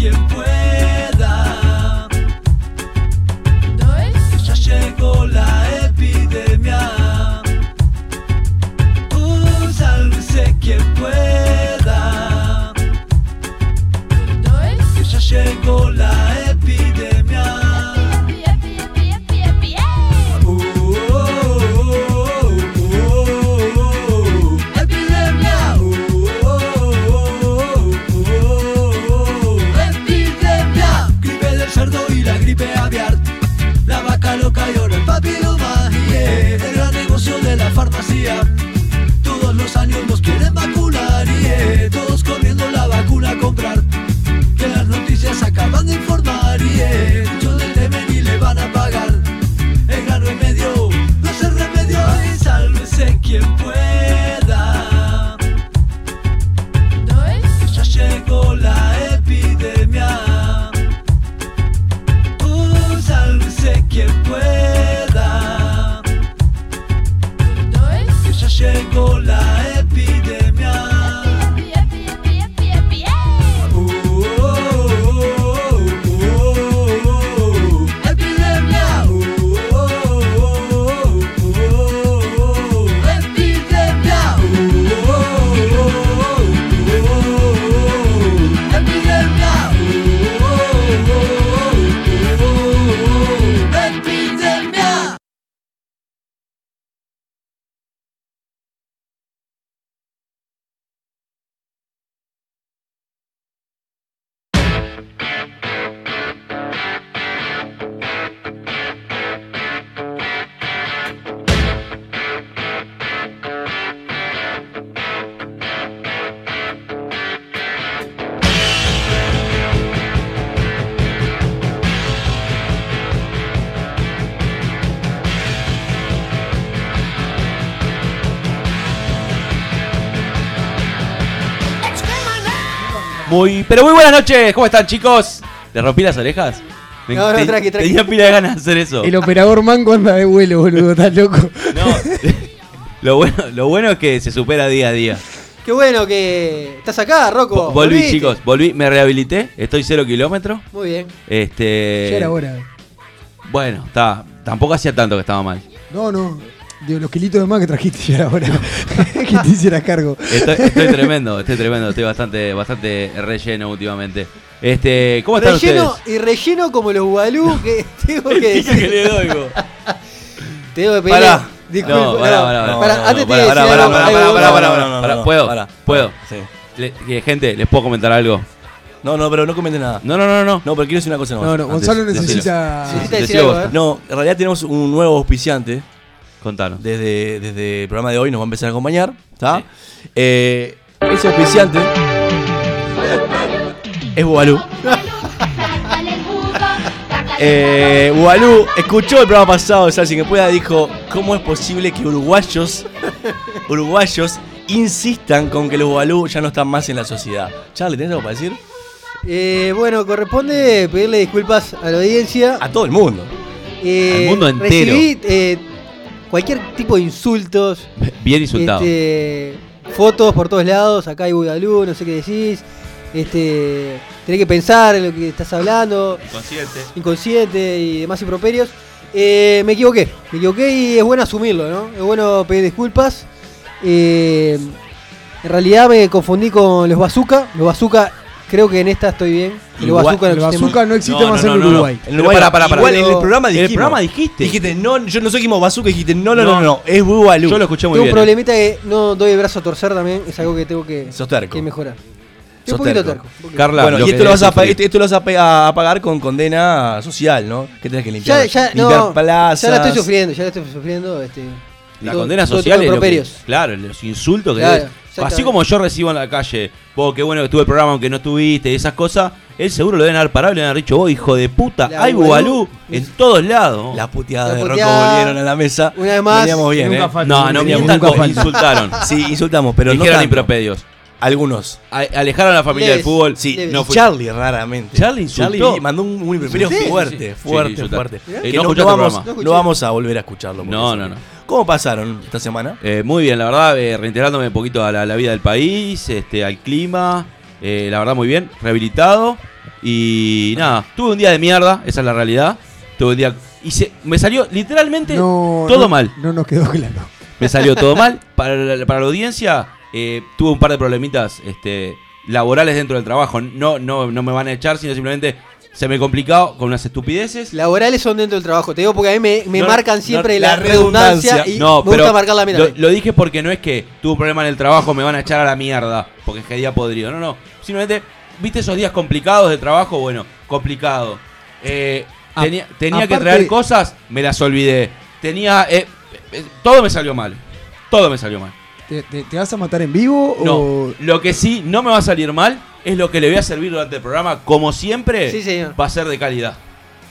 quien pueda. Muy, pero muy buenas noches, ¿cómo están chicos? ¿Le rompí las orejas? Me- No, no, te- tranqui, tranqui. Tenía pila de ganas de hacer eso. El operador manco anda de vuelo, boludo, estás loco. No, lo, bueno, lo bueno es que se supera día a día. Qué bueno que estás acá, Rocco. Vo- Volví, Volviste. chicos, volví, me rehabilité, estoy cero kilómetros. Muy bien. Este. Ya era hora. Bueno, está, tampoco hacía tanto que estaba mal. No, no. Digo, los kilitos de más que trajiste ya era hora. que te hicieras cargo. Estoy, estoy tremendo, estoy tremendo, estoy bastante, bastante relleno últimamente. Este, ¿cómo están Relleno ustedes? y relleno como los Gualú que tengo que Pica que decir. le doy, go. Te tengo que pedir. Pará. Disculpa. No, pará, pará, pará. Antes te ¿Puedo? pará. ¿Puedo? Sí. Le- gente, ¿les puedo comentar algo? No, no, pero no comenten nada. No, no, no, no. No, pero quiero decir una cosa. No, no, antes. Gonzalo decilo. necesita. Necesita decir algo. ¿eh? No, en realidad tenemos un nuevo auspiciante. Contanos. Desde, desde el programa de hoy nos va a empezar a acompañar. ¿Está? Sí. Eh, ese auspiciante es Bubalú. Eh, Bubalú escuchó el programa pasado de Salsi que pueda, dijo, ¿cómo es posible que uruguayos, uruguayos insistan con que los Bubalú ya no están más en la sociedad? Charlie, ¿tenés algo para decir? Eh, bueno, corresponde pedirle disculpas a la audiencia. A todo el mundo. Eh, Al mundo entero. Recibí eh, cualquier tipo de insultos. Bien insultado. Este, fotos por todos lados, acá hay Budalú, no sé qué decís. Este, tenés que pensar en lo que estás hablando, Consciente. inconsciente y demás improperios. Eh, me equivoqué, me equivoqué y es bueno asumirlo, ¿no? Es bueno pedir disculpas. Eh, en realidad me confundí con los bazooka. Los bazooka, creo que en esta estoy bien. Igual- bazooka El bazooka no existe más no, en no, no. Uruguay. En Uruguay, Pará, pará, pará. igual en el programa En el dijimos. programa dijiste. Dijiste, no, yo no soy como Bazooka, dijiste, no, no, no, No. no, no, es Bubalú. Yo lo escuché muy Tengo un bien. problemita que no doy el brazo a torcer también. Es algo que tengo que, Sos terco. que mejorar. Sos un poquito terco. terco. un poquito. Carla, Bueno, lo y que esto lo, vas a, debes pa- sufrir. esto, esto lo vas a, pe- a- a pagar con condena social, ¿no? Que tenés que limpiar, Ya, ya, limpiar no, plazas. ya la estoy sufriendo, ya la estoy sufriendo. Este, La todo- condena todo social de es lo que- improperios. Claro, los insultos que Claro, debes- Así como yo recibo en la calle, vos, qué bueno que estuve el programa aunque no estuviste y esas cosas, él seguro lo deben haber parado y le deben haber dicho, vos, hijo de puta, La hay Bubalú. En todos lados. Las puteadas La de Rocco puteada, volvieron a la mesa. una vez más, Veníamos bien, nunca ¿eh? No, no mientan, insultaron. Sí, insultamos, pero no Dijeron tanto. impropedios. Algunos. A- Alejaron a la familia del fútbol. Sí, no fue- Charlie raramente. Charlie insultó. Charlie mandó un, un Sí, sí, fuerte, sí, sí, fuerte, insultó. fuerte. Eh, Que no no, escuchaste el vamos, programa. No escuché. no vamos a volver a escucharlo. porque No, no, no. ¿Cómo pasaron esta semana? Eh, muy bien, la verdad, eh, reintegrándome un poquito a la, a la vida del país, este, al clima, eh, la verdad muy bien, rehabilitado y nada, tuve un día de mierda, esa es la realidad, tuve un día y se, me salió literalmente No, todo no- mal, No nos quedó claro. me salió todo mal para la, para la audiencia, eh, tuve un par de problemitas, este, laborales dentro del trabajo, no, no, no me van a echar, sino simplemente se me complicó con unas estupideces. Laborales son dentro del trabajo. Te digo porque a mí me, me No, marcan no, siempre la la, redundancia, redundancia. y No, me pero gusta marcar la mira. lo, lo dije porque no es que tuve un problema en el trabajo, me van a echar a la mierda, porque es que día podrido. No, no. Simplemente, ¿viste esos días complicados de trabajo? Bueno, complicado. Eh, A- tenía tenía que traer cosas, me las olvidé. Tenía. eh, eh, todo me salió mal. Todo me salió mal. ¿Te, te- te vas a matar en vivo No, o.? lo que sí no me va a salir mal es lo que le voy a servir durante el programa, como siempre, Sí, señor. va a ser de calidad.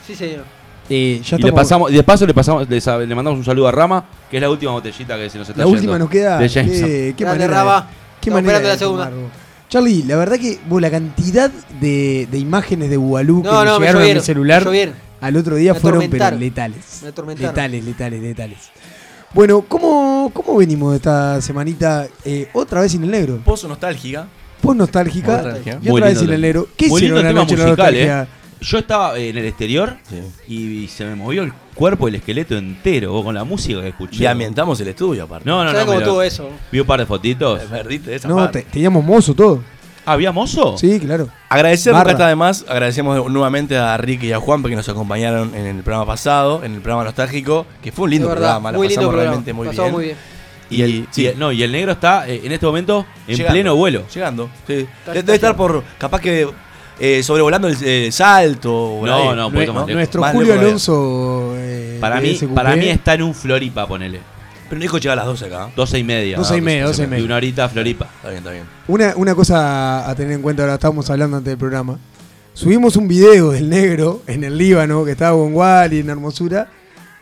Sí, señor. Eh, ya Y le estamos- pasamos, y de paso le pasamos, le, mandamos un saludo a Rama, que es la última botellita que se nos está La yendo. última nos queda. de Jameson. Qué, qué Grande, manera. Raba. de- qué Estamos manera de la segunda. Charlie, la verdad que vos, la cantidad de, de imágenes de Bugalú que No, me no, me llegaron a mi celular al otro día Me fueron pero letales. Me. Letales, letales, letales. Bueno, ¿cómo, cómo venimos de esta semanita? Eh, otra vez sin el negro. Pozo nostálgica. Post nostálgica Nostálgica. y Muy otra vez sin el negro. ¿Qué Muy hicieron la noche musical, eh. Yo estaba en el exterior y se me movió el cuerpo y el esqueleto entero vos, con la música que escuché. Y ambientamos el estudio, aparte. No, no, ¿Sabes no. cómo lo- eso? Vi un par de fotitos. Perdiste esa No, parte. te- teníamos mozo todo. ¿Había mozo? Sí, claro. Agradecer Barra. nunca está de más. Agradecemos nuevamente a Ricky y a Juan porque nos acompañaron en el programa pasado, en el programa nostálgico, que fue un lindo verdad, programa. La muy lindo pasamos programa. realmente muy bien. muy bien. Y el, sí. y el- no, y el negro está eh, en este momento en Llegando. pleno vuelo. Llegando. Sí. De- está Debe estar llegando. por, capaz que eh, sobrevolando el eh, salto. No, no, más lejos. Nuestro Más Julio. Alonso. eh, Para mí, para mí está en un Floripa, ponele. Pero no dijo llegar a las 12 acá. Doce y media. Doce y media, doce y Y media. una horita Floripa. Está bien, está bien. Una, una cosa a tener en cuenta, ahora estábamos hablando antes del programa. Subimos un video del negro en el Líbano, que estaba con Wally en Hermosura.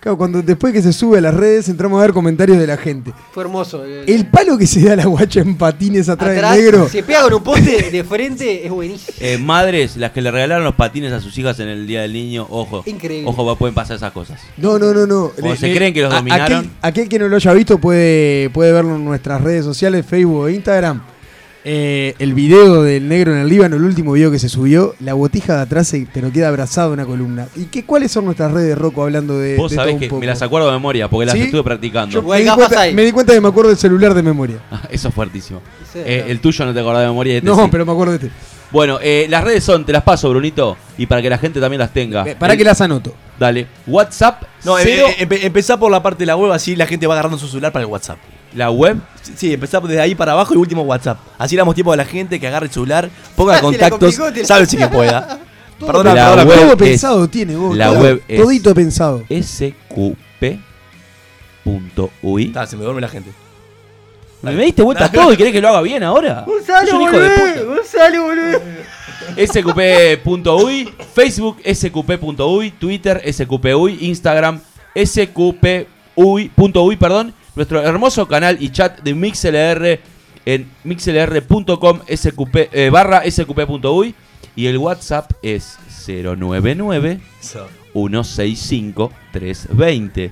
Claro, cuando después que se sube a las redes entramos a ver comentarios de la gente. Fue hermoso. El, El palo que se da la guacha en patines atrás, atrás, del negro. se pega con un poste de frente, es buenísimo. Eh, madres, las que le regalaron los patines a sus hijas en el Día del Niño, ojo. Increíble. Ojo, pueden pasar esas cosas. No, no, no, no. O se creen que los dominaron. Aquel, aquel que no lo haya visto puede, puede verlo en nuestras redes sociales, Facebook e Instagram. Eh, el video del negro en el Líbano, el último video que se subió, la botija de atrás se te lo queda abrazado a una columna. ¿Y qué, cuáles son nuestras redes, Rocco, hablando de, Vos de sabés todo un que poco? me las acuerdo de memoria porque las ¿Sí? estuve practicando. Yo- me, di cuenta, me di cuenta que me acuerdo del celular de memoria. Eso es fuertísimo. Sí, Eh, claro. el tuyo no te acordás de memoria. este No, sí. pero me acuerdo de este. Bueno, eh, las redes son, te las paso, Brunito, y para que la gente también las tenga. Eh, Para El- que las anoto. Dale. WhatsApp, No, eh, cero, empezá por la parte de la web, así la gente va agarrando su celular para el WhatsApp. La web. Sí, empezá desde ahí para abajo y último WhatsApp. Así damos tiempo a la gente que agarre el celular, ponga Te la contactos, sabe si que pueda. Perdona, La web todo es- pensado tiene vos. la todo- web es- Todito pensado. sqp.ui. Está, se me duerme la gente. ¿Me diste vuelta todo y querés que lo haga bien ahora? Gonzalo, un hijo de boludo, puta. Gonzalo, boludo. sqp.uy, Facebook sqp.uy, Twitter sqp.uy, Instagram sqp.uy, perdón, nuestro hermoso canal y chat de MixLR en mixlr.com sqp eh, barra sqp.uy y el WhatsApp es 099 165 320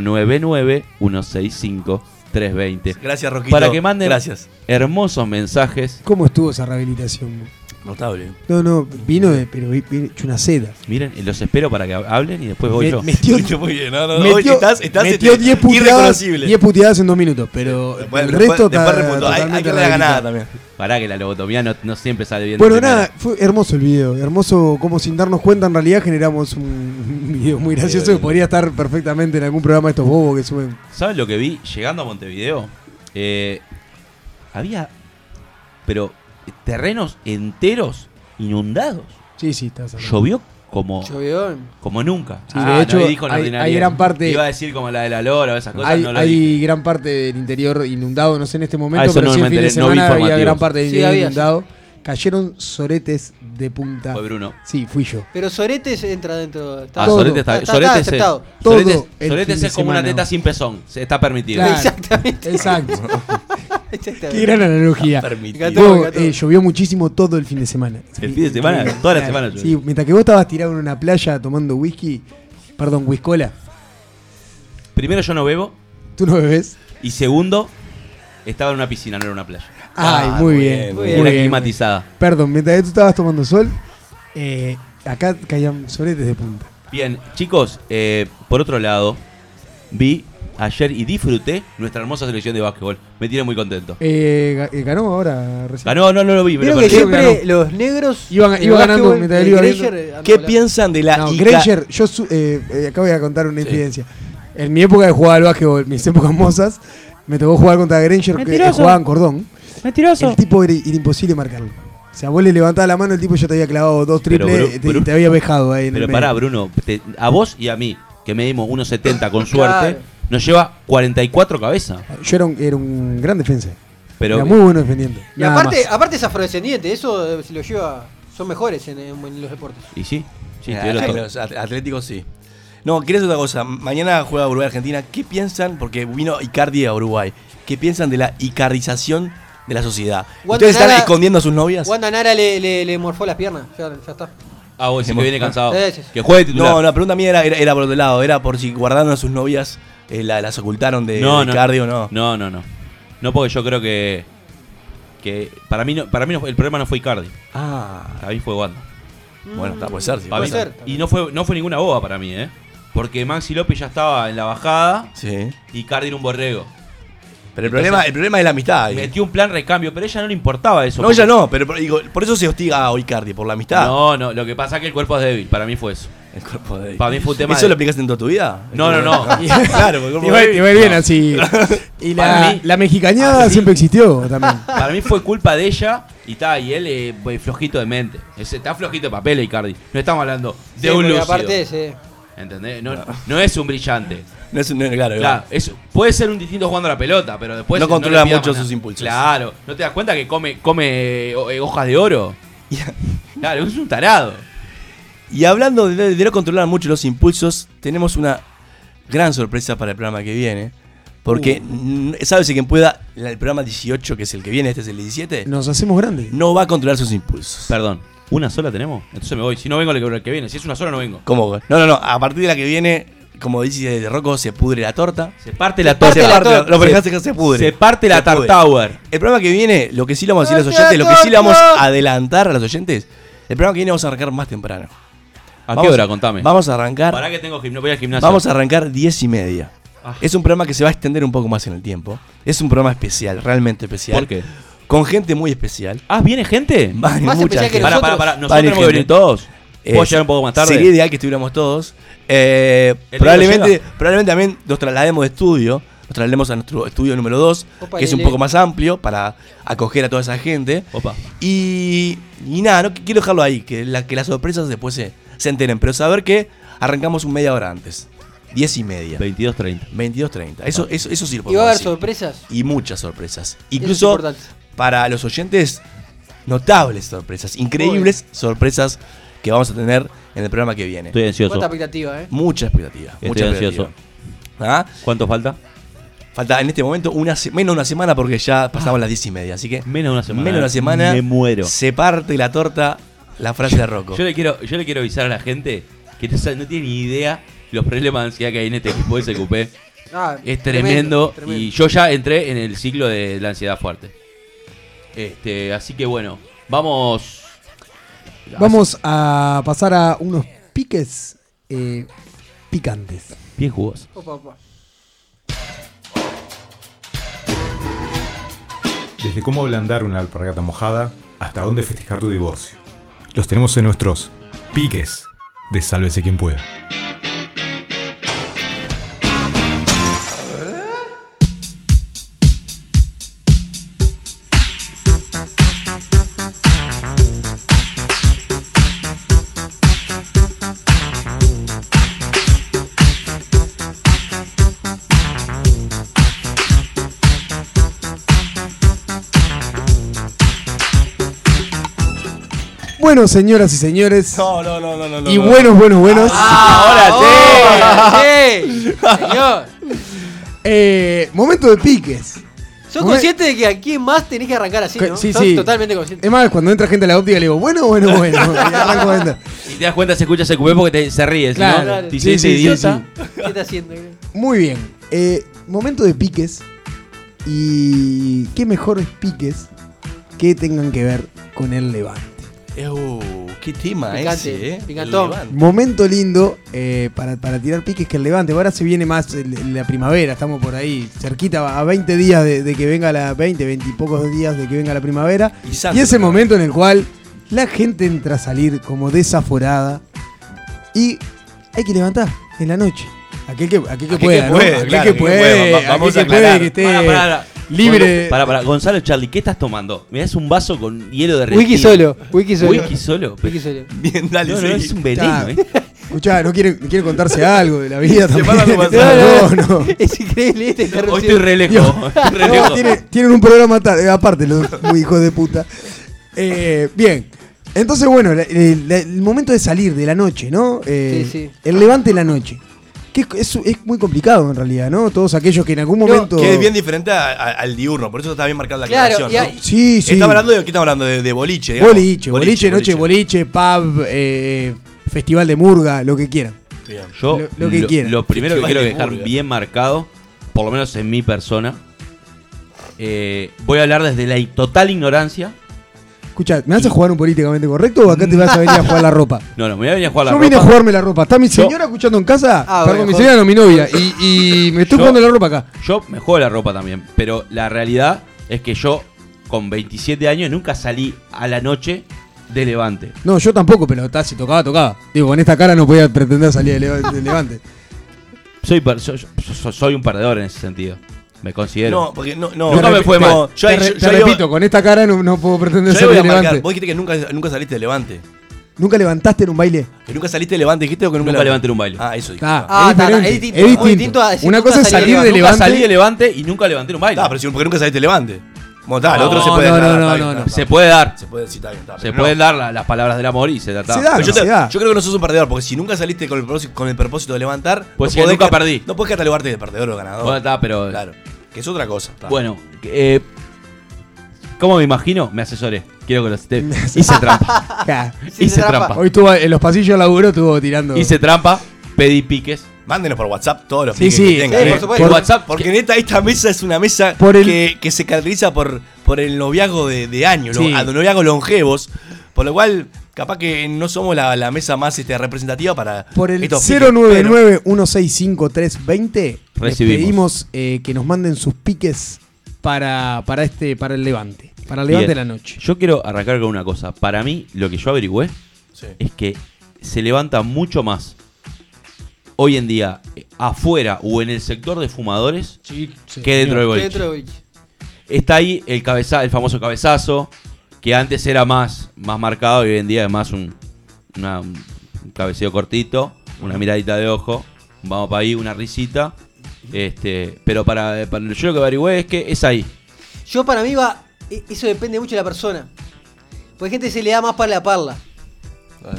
099 165 320 Gracias, Roquito. Para que manden Gracias. hermosos mensajes. ¿Cómo estuvo esa rehabilitación? Notable. No, no, vino de, pero vi- vi- hecho una seda. Miren, los espero para que hablen y después voy Me- yo. metió muy bien. No, no, metió, hoy estás, estás metió este, 10 puteadas, irreconocible. 10 puteadas en dos minutos, pero el después- resto después está. Hay, que la ganada también. Pará que la lobotomía no, no siempre sale bien. Bueno, nada, fue hermoso el video. Hermoso como sin darnos cuenta en realidad generamos un, un video muy gracioso que podría estar perfectamente en algún programa de estos bobos que suben. ¿Sabes lo que vi llegando a Montevideo? Eh, había, pero terrenos enteros inundados. Sí, sí, estás hablando. Llovió como, Llovió. como nunca. Sí, de hecho, no dijo en hay- gran parte- Iba a decir como la de la Lora o esas cosas. Hay, no lo hay dije. gran parte del interior inundado, no sé en este momento, Ah, eso pero no sí el fin de enteré, no vi semana había gran parte del interior inundado. Cayeron soretes de punta. Fue Bruno. Sí, fui yo. Pero Soretes entra dentro. Está, Ah, Todo. Sorete está, está- Sorete está es-. Todo Soretes- Soretes es como una teta sin pezón. se- Está permitido. Claro. Exactamente. Exacto. Qué gran analogía. Encantó. eh, llovió muchísimo todo el fin de semana. El fin de semana, toda la semana llovió. Sí, mientras que vos estabas tirado en una playa tomando whisky, perdón, whiskola, Primero, yo no bebo. ¿tú no bebés? Y segundo, estaba en una piscina, no era una playa. Ay, Ah, muy muy bien. bien, muy muy Era bien. climatizada. Perdón, mientras que tú estabas tomando sol, eh, acá caían soretes de punta. Bien, chicos, eh, por otro lado, vi ayer y disfruté nuestra hermosa selección de básquetbol. Me tiene muy contento. Eh, eh, ganó ahora recién. Ganó, no, no lo vi, me Creo lo que siempre los negros. Iban- ganando mientras iba eh, ¿Qué piensan de la No, Granger, yo su- eh, eh, acá voy a contar una infidencia. En mi época de jugar al básquetbol, mis épocas mozas, me tocó jugar contra Granger que jugaba en cordón. Mentiroso. El tipo era, era imposible marcarlo. O sea, vos le levantabas la mano, el tipo ya te había clavado dos triples y te, había vejado ahí en Pero el pará, medio. Bruno, te- a vos y a mí, que medimos 1.70 con suerte, Claro. Nos lleva 44 cabezas. Yo era un, era un gran defensa. Pero era muy bueno defendiendo. Y Nada aparte, más. aparte es afrodescendiente, eso eh, se lo lleva. Son mejores en, en- en los deportes. Y sí, sí, en todo. los at- atléticos sí. No, ¿quieres otra cosa? Mañana juega Uruguay-Argentina. ¿Qué piensan? Porque vino Icardi a Uruguay. ¿Qué piensan de la icardización de la sociedad? Wanda ¿Ustedes están escondiendo a sus novias? Wanda Nara le, le, le morfó las piernas. Ya, ya está. Ah, vos decís que viene cansado. Sí, sí, sí. Que juegue titular. No, la pregunta mía era, era, era por otro lado. Era por si guardaron a sus novias, eh, la- las ocultaron de, no, de no. Icardi o no. No, no, no. No, porque yo creo que. que para mí, no, para mí el problema no fue Icardi. Ah, Para mí fue Wanda. bueno, está, puede ser. sí, puede ser. Y no fue, no fue ninguna boba para mí, ¿eh? Porque Maxi López ya estaba en la bajada Sí. y Icardi era un borrego. Pero el problema, el problema es la amistad. ahí. Metió un plan recambio, pero a ella no le importaba eso. No, porque- ya no, pero por- digo, por eso se hostiga a Icardi, por la amistad. No, no, lo que pasa es que el cuerpo es débil. Para mí fue eso. El cuerpo de Para mí fue un tema. ¿Eso de- lo aplicaste en toda tu vida? No, no, no. claro, porque bien así. Y Para la, mí- la mexicañada Ah, sí. siempre existió también. Para mí fue culpa de ella y está, y él eh, pues, flojito de mente. Ese, está flojito de papel, Icardi. No estamos hablando de Sí, un lúcido. aparte, sí. ¿Entendés? No, no es un brillante. No es un- no, claro, Claro, es- puede ser un distinto jugando a la pelota, pero después No controla mucho sus impulsos. Claro, ¿no te das cuenta que come, come eh, eh, hojas de oro? Claro, es un tarado. Y hablando de, de no controlar mucho los impulsos, tenemos una gran sorpresa para el programa que viene. Porque, Uh. ¿sabes quién pueda? La- El programa 18, que es el que viene, este es el 17, Nos hacemos grandes. no va a controlar sus impulsos. Perdón, ¿una sola tenemos? Entonces me voy. Si no vengo, el que- el que viene. Si es una sola, no vengo. ¿Cómo? No, no, no. A partir de la que viene, como dice de Rocco, se pudre la torta. Se parte la parte torta. la parte torta. No, pero Se- dejaste que se pudre. Se parte la Se. Tartower. El programa que viene, lo que sí le vamos a decir a los ¡Torta, oyentes, lo que sí le vamos torta! a adelantar a los oyentes, el programa que viene vamos a arrancar más temprano. ¿A Vamos- qué hora? Contame. Vamos a arrancar. Para que tengo gimnasio. Voy al gimnasio. Vamos a arrancar 10 y media. Ah. Es un programa que se va a extender un poco más en el tiempo. Es un programa especial, realmente especial. ¿Por qué? Con gente muy especial. Ah, ¿viene gente? Más mucha especial que gente. Para, para, nosotros. para. Nosotros Va a venir tenemos que venir gente. todos. ¿Puedo Eh, llegar un poco más tarde? Sería ideal que estuviéramos todos. Eh, ¿El probablemente, probablemente también nos traslademos de estudio. Nos traslademos a nuestro estudio número 2, Opa, que es un poco más amplio para acoger a toda esa gente. Opa. Y, y nada, no quiero dejarlo ahí, que, la, que las sorpresas después se, se enteren. Pero saber que arrancamos un media hora antes. 10 y media. 22.30. 22.30. Eso, eso, eso sí lo Y va a podemos haber decir. sorpresas. Y muchas sorpresas. Incluso para los oyentes, notables sorpresas. Increíbles sorpresas que vamos a tener en el programa que viene. Estoy ansioso. Cuánta expectativa, ¿eh? Mucha expectativa. Estoy mucha ansioso. expectativa. ¿Ah? ¿Cuánto falta? Falta en este momento una menos de una semana porque ya pasamos las 10 y media. Así que Menos de una semana. menos de una semana Me muero. se parte la torta la frase de Rocco. Yo le quiero, yo le quiero avisar a la gente que no, sabe- no tiene ni idea los problemas de ansiedad que hay en este equipo de SQP. Ah, Es tremendo, tremendo. y yo ya entré en el ciclo de la ansiedad fuerte. Este, así que bueno, vamos. Vamos a pasar a unos piques eh, picantes. Bien jugoso. Opa, opa. Desde cómo ablandar una alpargata mojada hasta dónde festejar tu divorcio. Los tenemos en nuestros piques de Sálvese quien pueda. Señoras y señores. No, no, no, no, no. no, y no. buenos, buenos, buenos. ahora sí! Señor. Eh, momento de piques. ¿Sos Momen- consciente de que a quién más tenés que arrancar así, no? Sí, Sos sí. totalmente consciente. Es más, cuando entra gente a la óptica le digo, bueno, bueno, bueno. y arranco a vender. Y te das cuenta, se escucha ese cubé porque te- se ríe. Claro. ¿no? Claro. Te Sí, sí, "Ese sí, idiota". ¿Qué está haciendo? Muy bien. Eh, momento de piques. Y qué mejores piques que tengan que ver con el levante. Uh, qué tema Picante, ese, eh. Momento lindo eh, para, para tirar piques que el levante. Ahora se viene más el- la primavera, estamos por ahí, cerquita, a 20 días de, de que venga la 20, 20 y pocos días de que venga la primavera. Y ese momento en el cual la gente entra a salir como desaforada y hay que levantar en la noche. Aquel que, aquel que Aquel pueda, que ¿no? puede, aquel claro, que aquel que puede, puede. Va- aquel vamos que a puede, aclarar. que esté. Libre. Para, para, Gonzalo Charlie, ¿qué estás tomando? Me das un vaso con hielo de Wiki solo, wiki solo. Wiki solo. Wiki solo. Bien, dale, No, no, es un veneno, Ah, ¿eh? Escuchá, no quiere, quiere contarse algo de la vida Se también. No, no, No, no. Es increíble esta Hoy interrupción. Dios. estoy re No, lejos. tiene- tienen un programa eh, aparte, los muy hijos de puta. Eh, bien. Entonces, bueno, la- el, la- el momento de salir de la noche, ¿no? Eh, Sí, sí. El levante de la noche. Que es, muy complicado en realidad, ¿no? Todos aquellos que en algún No, momento. Que es bien diferente a- a- al diurno, por eso está bien marcada la Claro, aclaración. y ¿no? Sí, sí. Estamos hablando de, ¿qué estamos hablando? De, de boliche, digamos. boliche, boliche, noche, boliche, pub, eh, festival de murga, lo que quieran. Bien. Yo Lo- lo que quieran. lo primero que quiero de dejar murga. bien marcado, por lo menos en mi persona, eh, voy a hablar desde la total ignorancia. Escucha, ¿me vas a jugar un políticamente correcto o acá te vas a venir a jugar la ropa? No, no, me voy a venir a jugar la Yo vine a ropa. jugarme la ropa. ¿Está mi Yo- señora escuchando en casa? Ah, Perdón, bueno, mi joder. señora no, mi novia. Y, y me estoy Yo- jugando la ropa acá. Yo me juego la ropa también, pero la realidad es que yo con 27 años nunca salí a la noche de Levante. No, yo tampoco, pero está, si tocaba, tocaba. Digo, con esta cara no podía pretender salir de Leva- de Levante. Soy, per- so- so- soy un perdedor en ese sentido. Me considero. No, porque no, no. Nunca no, me fue no, mal. Yo, te ahí- re- yo- te repito, con esta cara no, no puedo pretender yo salir voy a marcar. Vos dijiste que nunca, nunca saliste de Levante. ¿Nunca levantaste en un baile? Que nunca saliste de Levante, dijiste o que nunca, Nunca levanté en un baile. Ah, eso dijiste. Ah, Ah, es está, diferente. es distinto, es distinto. distinto a decir Una cosa es de salir de Levante. Nunca Levante. salí de Levante y nunca levanté en un baile. Ah, pero si, porque nunca saliste de Levante. Bueno, No, otro se puede no, aclarar, no, no, no, no. Se puede dar. Se puede, sí, está bien, está Se pueden No. dar la- las palabras del amor y se trata. Se da. Yo, se da. yo creo que no sos un perdedor, porque si nunca saliste con el, propósito- con el propósito de levantar. Pues no nunca ca- perdí. No puedes catalogarte de perdedor o ganador. Bueno, está, pero. Claro. Que es otra cosa. está. Bueno, eh, ¿cómo me imagino? Me asesoré. Quiero que lo esté. Hice trampa. Sí, Hice se trampa. trampa. Hoy estuvo en los pasillos de laburo, estuvo tirando. Hice trampa. Pedí piques. Mándenos por WhatsApp todos los Sí, piques sí, que tengan. sí, ¿eh? por supuesto. Por WhatsApp. Porque neta, esta mesa es una mesa Por el- que, que se caracteriza por, por el noviazgo de, de años, Sí. lo- a- noviazgos longevos. Por lo cual, capaz que no somos la, la mesa más este, representativa para Por el estos piques, pero- 099-165-320 les Recibimos. pedimos eh, que nos manden sus piques para, para, este, para el levante. Para el levante Bien. de la noche. Yo quiero arrancar con una cosa. Para mí, lo que yo averigüé Sí. es que se levanta mucho más hoy en día eh, afuera o en el sector de fumadores que dentro del boliche. Dentro. Está ahí el cabeza, el famoso cabezazo, que antes era más, más marcado y hoy en día es más un, una- un cabeceo cortito, una miradita de ojo, vamos para ahí, una risita. Este, pero para, para- yo lo que averigüé es que es ahí. Yo para mí va, e- eso depende mucho de la persona. Porque hay gente que se le da más para la parla.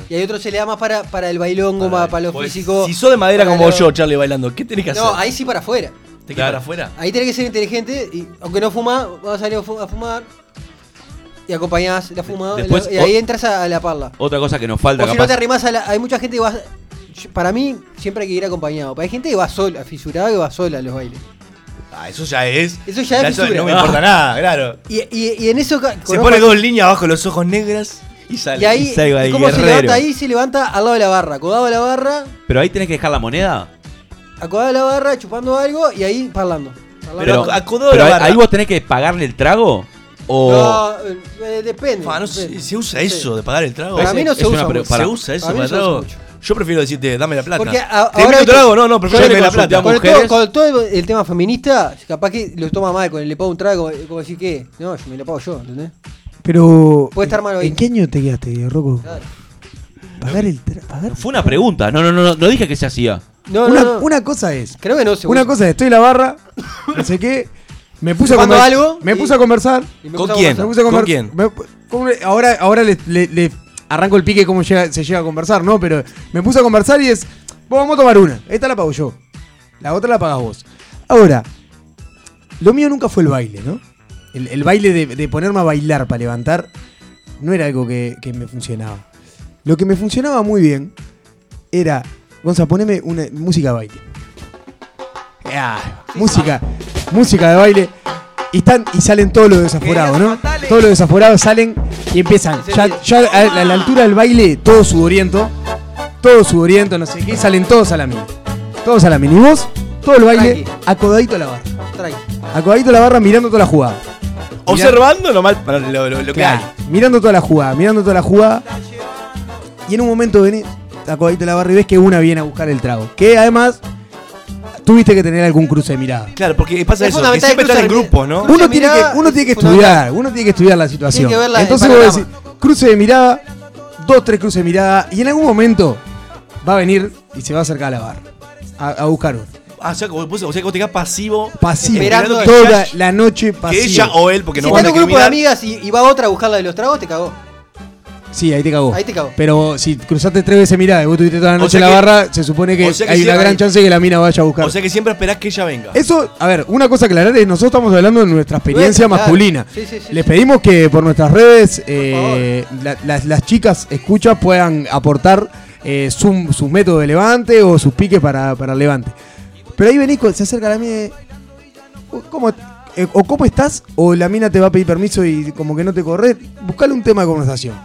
Y hay otros se le da más para, para el bailongo, Para- para lo pues, físico. Si sos de madera como lo- yo, Charlie, bailando, ¿qué tenés que hacer? No, ahí sí para afuera. ¿Te Claro. para afuera? Ahí tenés que ser inteligente y aunque no fumas, vas a salir a fumar y acompañás la fumada Después, y ahí o- entras a, a la parla. Otra cosa que nos falta O si no capaz. te arrimás a la, hay mucha gente que va para mí siempre hay que ir acompañado. Pero hay gente que va sola, fisurada que va sola a los bailes. Ah, eso ya es. Eso ya es fisura. No me importa nada, claro. Y, y- y en eso Se pone a- dos líneas abajo los ojos negras y sale. y ahí, y salgo ahí, ¿y ¿cómo se levanta ahí? Se levanta al lado de la barra, acodado a la barra, Pero ahí tenés que dejar la moneda. acodado a la barra, chupando algo y ahí parlando. Parlando. Pero, acodado pero la ahí, barra. ahí vos tenés que pagarle el trago. O. No, eh, eh, depende. Fa, no sé, depende. ¿Se usa Sí. eso de pagar el trago? Para mí no se usa mucho. para- ¿Se usa eso Para trago? mucho. Yo prefiero decirte, dame la plata. Porque a- ¿Te ahora trago? No, no, prefiero dame la plata. a Con, todo, con todo el tema feminista, capaz que lo toma mal, con el le pago un trago, como, como decir que, no, yo me lo pago yo, ¿entendés? Pero. Puede estar mal hoy. ¿En qué año te quedaste, Rocco? Claro. Pagar el. pagar- Fue una pregunta. No, no, no, no, no dije que se hacía. No, una, no, no. una cosa es. Creo que no se Una usa. cosa es, estoy en la barra, no sé qué. Me puse a, algo me puse a conversar. Y me ¿Con puse a quién? Me puse a ¿Con quién? me- ¿cómo le- ahora ahora le, le- le arranco el pique cómo llega- se llega a conversar, ¿no? Pero me puse a conversar y es, vos vamos a tomar una, esta la pago yo, la otra la pagas vos. Ahora, lo mío nunca fue el baile, ¿no? El, el baile de, de ponerme a bailar para levantar no era algo que, que me funcionaba. Lo que me funcionaba muy bien era, Gonza, poneme una música de baile. Ah, música, música de baile. Y, están, y salen todos los desaforados, ¿no? Todos los desaforados salen y empiezan. Ya, ya a, la- a la altura del baile, todo sudoriento. Todo sudoriento, no sé qué. Salen todos a la mini. Todos a la mini. Y vos, todo el baile, acodadito a la barra. Acodadito a la barra mirando toda la jugada. Observando lo, mal, lo, lo- lo que Claro, hay. mirando toda la jugada, mirando toda la jugada. Y en un momento venís, acodadito a la barra y ves que una viene a buscar el trago. Que además, tuviste que tener algún cruce de mirada. Claro, porque pasa Es eso, que fundamental siempre están en grupos, ¿no? Uno tiene, que, uno tiene que estudiar, uno tiene que estudiar la situación. Tiene que ver la- el Entonces vos decís, cruce de mirada, dos, tres cruces de mirada, y en algún momento va a venir y se va a acercar a la barra. A, a buscar uno. Ah, o sea, que vos, o sea, que vos te quedás pasivo. Pasivo. Esperando toda la noche Que pasivo. ella o él, porque si no está van en a un grupo de amigas y, y va otra a buscar la de los tragos, te cagó. Sí, ahí te cagó. Ahí te cagó. Pero si cruzaste tres veces mirada y vos tuviste toda la O noche sea en la que- barra, se supone que o sea que hay una gran hay- chance que la mina vaya a buscar. O sea que siempre esperás que ella venga. Eso, a ver, una cosa a aclarar es, nosotros estamos hablando de nuestra experiencia claro. masculina. Sí, sí, sí, Les pedimos que por nuestras redes eh, la- las, las chicas escuchas puedan aportar eh, su- sus métodos de levante o sus piques para, para el levante. Pero ahí venís, se acerca la mina y, ¿cómo, eh, o cómo estás, o la mina te va a pedir permiso y como que no te corre, buscale un tema de conversación.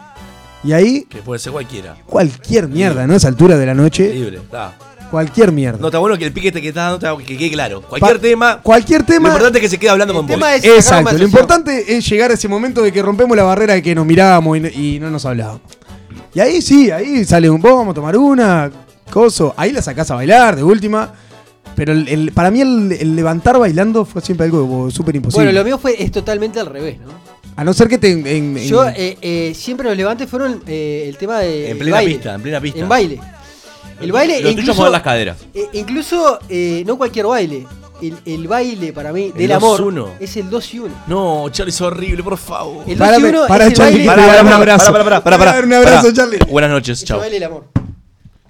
Y ahí, Que puede ser cualquiera. cualquier mierda, ¿no? A esa altura de la noche, Libre, está. cualquier mierda. No, está bueno que el pique te que estás dando, te- que quede claro. Cualquier Pa- tema. Cualquier Lo tema. importante es que se quede hablando El con vos. tema es sacar Exacto, lo importante es llegar a ese momento de que rompemos la barrera de que nos mirábamos y no, y no nos hablábamos. Y ahí sí, ahí sale un vos, vamos a tomar una, coso. Ahí la sacás a bailar, de última. Pero el- el- para mí el, el levantar bailando fue siempre algo súper imposible. Bueno, lo mío fue es totalmente al revés, ¿no? A no ser que te... en- en- Yo eh, eh, siempre los levantes fueron eh, el tema de En el plena baile. pista, en plena pista. En baile. El baile, Lo tuyo incluso, mover las caderas. eh, incluso eh, no cualquier baile. El, el baile para mí El del 2 amor 1. es el 2 y 1. No, Charlie, es horrible, por favor. El 2 y Párame, 1 para, es el Charlie, baile, que Pará, te voy a dar un abrazo. pará, pará, pará, Te voy a dar un abrazo. Charlie. Buenas noches, es el chao. baile del amor.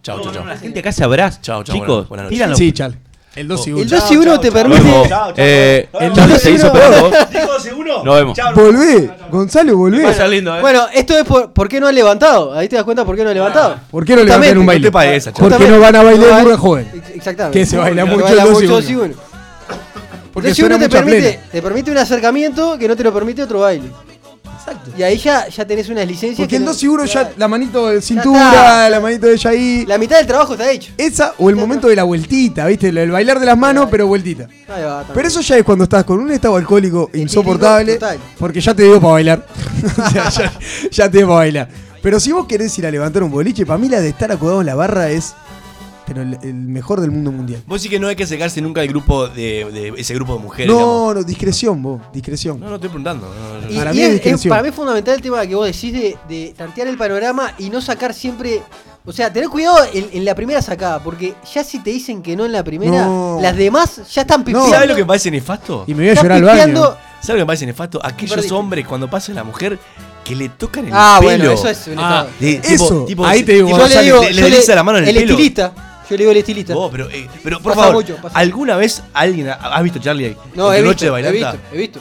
Chao, chao, chao. La gente acá se abraza. Chao, chao, Chicos, buenas- buenas noches. Sí, Chal. El 2 y 1. El 2 y 1 te permite. Luego, Chao, chao. eh, El Charlie, dos se y hizo uno. pelado. Dijo 2 1. Nos vemos. Volvé, Gonzalo, volvé. Va a ser lindo, ¿eh? Bueno, esto es por, por qué no han levantado. Ahí te das cuenta por qué no han levantado. ¿Por qué no levantan un baile? No. Porque van a bailar burro joven. Ex- Exactamente. Que se baila Que mucho baila el dos y mucho uno. dos y uno. Porque El 2 y suena 1 te mucha permite, plena. te permite un acercamiento que no te lo permite otro baile. Exacto. Y ahí ya, ya tenés unas licencias. Porque que el no- 2 y 1 ya la manito de cintura, la manito de ella ahí. La mitad del trabajo está hecho. Esa o el momento de la vueltita, ¿viste? El bailar de las manos, pero vueltita. Ahí va, también. Pero eso ya es cuando estás con un estado alcohólico insoportable. total. Porque ya te dio para bailar. o sea, ya, ya te dio para bailar. Pero si vos querés ir a levantar un boliche, para mí la de estar acodado en la barra es. Pero el, el mejor del mundo mundial. Vos sí que no hay que cegarse nunca del grupo de, de ese grupo de mujeres. digamos. No, no, discreción, vos, discreción. no, no estoy preguntando. no, no, Y, Para y mí es, para mí es fundamental el tema que vos decís de, de tantear el panorama y no sacar siempre. O sea, tener cuidado en, en la primera sacada, porque ya si te dicen que no en la primera, No. las demás ya están pifiando. ¿Sabes lo que me parece nefasto? Y me voy a llorar al baño. ¿Sabes lo que me parece nefasto? Aquellos hombres cuando pasa la mujer que le tocan el Ah, pelo. bueno, eso es un Ah, estado. de- tipo- Eso, tipo- ahí te digo, tipo, Yo le digo, le, yo le desliza la mano en el, el pelo. estilista. Yo le digo el estilista. Pero, eh, pero por Pasa favor, mucho, pasa. ¿alguna vez alguien ha- has visto Charlie ahí? no, he visto, noche de he visto, he visto.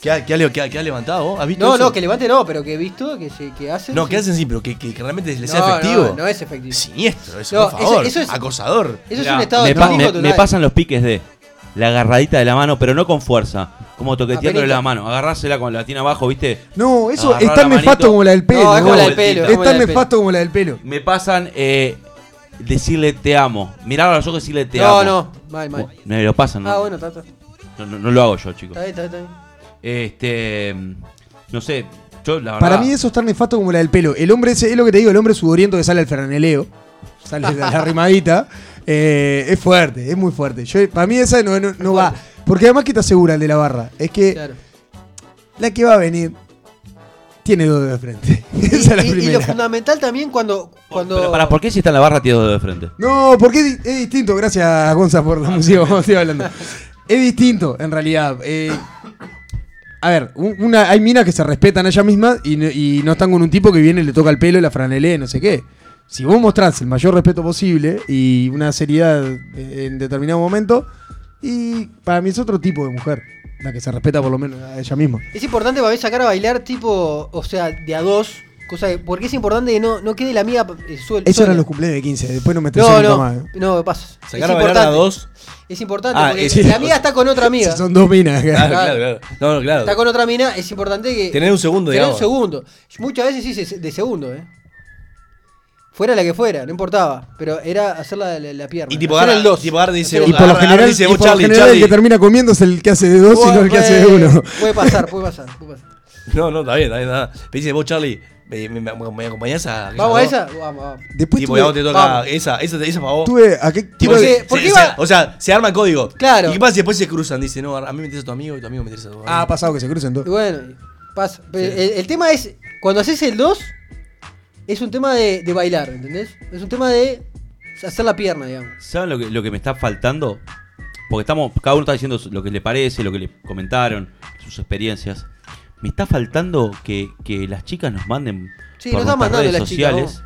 ¿Qué ha, qué ha qué ha- qué ha levantado vos? ¿Has visto No, eso? no, que levante no, pero que he visto que, se, que hacen. No, sí. que hacen sí, pero que, que- que realmente le sea No, efectivo. No, no es efectivo. Siniestro, eso, No, por eso- favor. eso es- Acosador. Eso es Mirá, un estado me, de pa- me- total. me pasan los piques de la agarradita de la mano, pero no con fuerza. Como toqueteándole la mano. Agarrársela con la tiene abajo, ¿viste? No, eso Agarrar es tan nefasto como la del pelo. No, es como la del pelo. Es como la tan del nefasto como la del pelo. Me pasan eh, decirle te amo. Mirar a los ojos y decirle te No, amo. no, mal, mal. Me lo pasan, ¿no? Ah, bueno, está, está. No, no- no lo hago yo, chicos. Está bien, está bien, está bien. Este. No sé. Yo, la verdad. Para mí eso es tan nefasto como la del pelo. El hombre ese, es lo que te digo, el hombre sudoriento que sale al franeleo. Sale la, la rimadita. eh, es fuerte, es muy fuerte. Yo, para mí esa no, no- no va. Porque además que te asegura el de la barra. Es que Claro. la que va a venir tiene dos de frente. Y, esa es la y- y lo primera. fundamental también cuando. cuando Pero para, ¿por qué si está en la barra tiene dos de frente? No, porque es, di- es distinto. Gracias, Gonza, por la música como estoy hablando. Es distinto, en realidad. Eh, A ver, un- una, hay minas que se respetan a ellas mismas y, no- y no están con un tipo que viene y le toca el pelo y la franelea, no sé qué. Si vos mostrás el mayor respeto posible y una seriedad en determinado momento, y para mí es otro tipo de mujer, la que se respeta por lo menos a ella misma. Es importante para mí sacar a bailar tipo, o sea, de a dos. Cosa que- porque es importante que no, no quede la amiga eh, suel- Esos sola. eran los cumpleaños de 15, después no me estresé No, nunca no, más. no, pasa. Sacar es a bailar a importante. dos. Es importante Ah, porque es- la amiga está con otra amiga. Si son dos minas. Claro, Claro. claro. No, no. Está con otra mina, es importante que. Tener un segundo, Tener un digamos. segundo. Muchas veces sí de segundo, eh. Fuera la que fuera, no importaba. Pero era hacer la, la, la pierna. Y tipo, hacer agarra- el dos. tipo, dice, Y por lo Agarra- general, dice, y vos, por lo Charlie, general el Charlie. que termina comiendo es el que hace de dos y no el que hace de uno. Puede pasar, puede pasar. Puede pasar. No, no, está bien, está bien. bien. Me dice, vos, Charlie, ¿me, me, me- me acompañás a.? ¿Vamos a esa? Vamos, vamos. Después Tipo, tuve, y a vos te toca vamos. esa, esa, esa para vos. tuve a qué Tipo, Porque- de- se- porque se- iba- se- o sea, se arma el código. Claro. ¿Y qué pasa si después se cruzan? Dice, no, a mí me interesa tu amigo y tu amigo me interesa tu amigo. Ah, ha pasado que se crucen Y dos. bueno, pasa. Pero el, el tema es, cuando haces el 2, es un tema de, de bailar, ¿entendés? Es un tema de hacer la pierna, digamos. ¿Saben lo que, lo que me está faltando? Porque estamos, cada uno está diciendo lo que le parece, lo que le comentaron, sus experiencias. Me está faltando que, que las chicas nos manden Sí, por nos están nuestras mandando redes las chicas, sociales.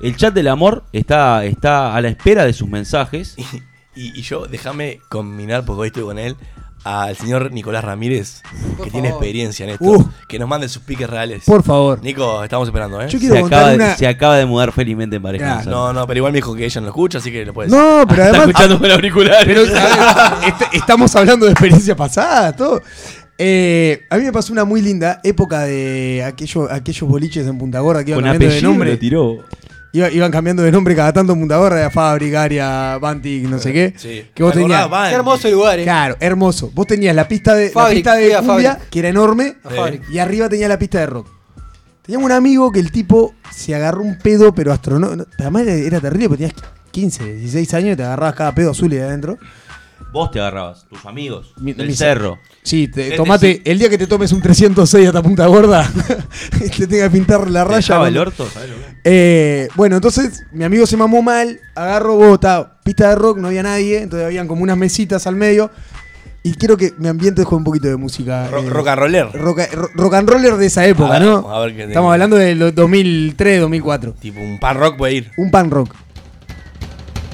El chat del amor está, está a la espera de sus mensajes. Y, y yo, déjame combinar, porque hoy estoy con él, al señor Nicolás Ramírez, Por que tiene favor. experiencia en esto. Uh. Que nos mande sus piques reales. Por favor. Nico, estamos esperando, ¿eh? Yo Se acaba, de, una. se acaba de mudar felizmente en pareja. Claro, Gonzalo. No, no, pero igual me dijo que ella no lo escucha, así que lo puedes No, pero Está además. escuchando con auriculares. Pero, a ver, est- estamos hablando de experiencia pasada, todo. Eh, a mí me pasó una muy linda época de aquellos, aquellos boliches en Punta Gorda que iban con cambiando de apellido nombre. lo tiró. Iba- iban cambiando de nombre cada tanto en Punta Gorda, de Fábrica, Aria, Bantic, no sé qué. Sí. Que vos ¿Te acordás, tenías. Qué hermoso lugar, eh. Claro, hermoso. Vos tenías la pista de, la Fabric, pista fui de a cumbia, Fabric. que era enorme, A. Fabric. y arriba tenía la pista de rock. Teníamos un amigo que el tipo se agarró un pedo, pero astronómico. Además era, era terrible, porque tenías 15, 16 años y te agarrabas cada pedo azul y de adentro. Vos te agarrabas, tus amigos, Mi- del mi- cerro. Sí, te- tomate, el día que te tomes un 306 hasta punta gorda, te tenga que pintar la ¿Te raya. dejaba el orto? ¿sabés lo que es? Eh, bueno, entonces mi amigo se mamó mal, agarro bota, pista de rock, no había nadie, entonces habían como unas mesitas al medio. Y quiero que mi ambiente con un poquito de música. Eh, rock and roller. rock, ro- rock and roller de esa época, A ver, ¿no? a ver qué- Estamos hablando de los 2003, 2004. Tipo, un pan rock puede ir. Un pan rock.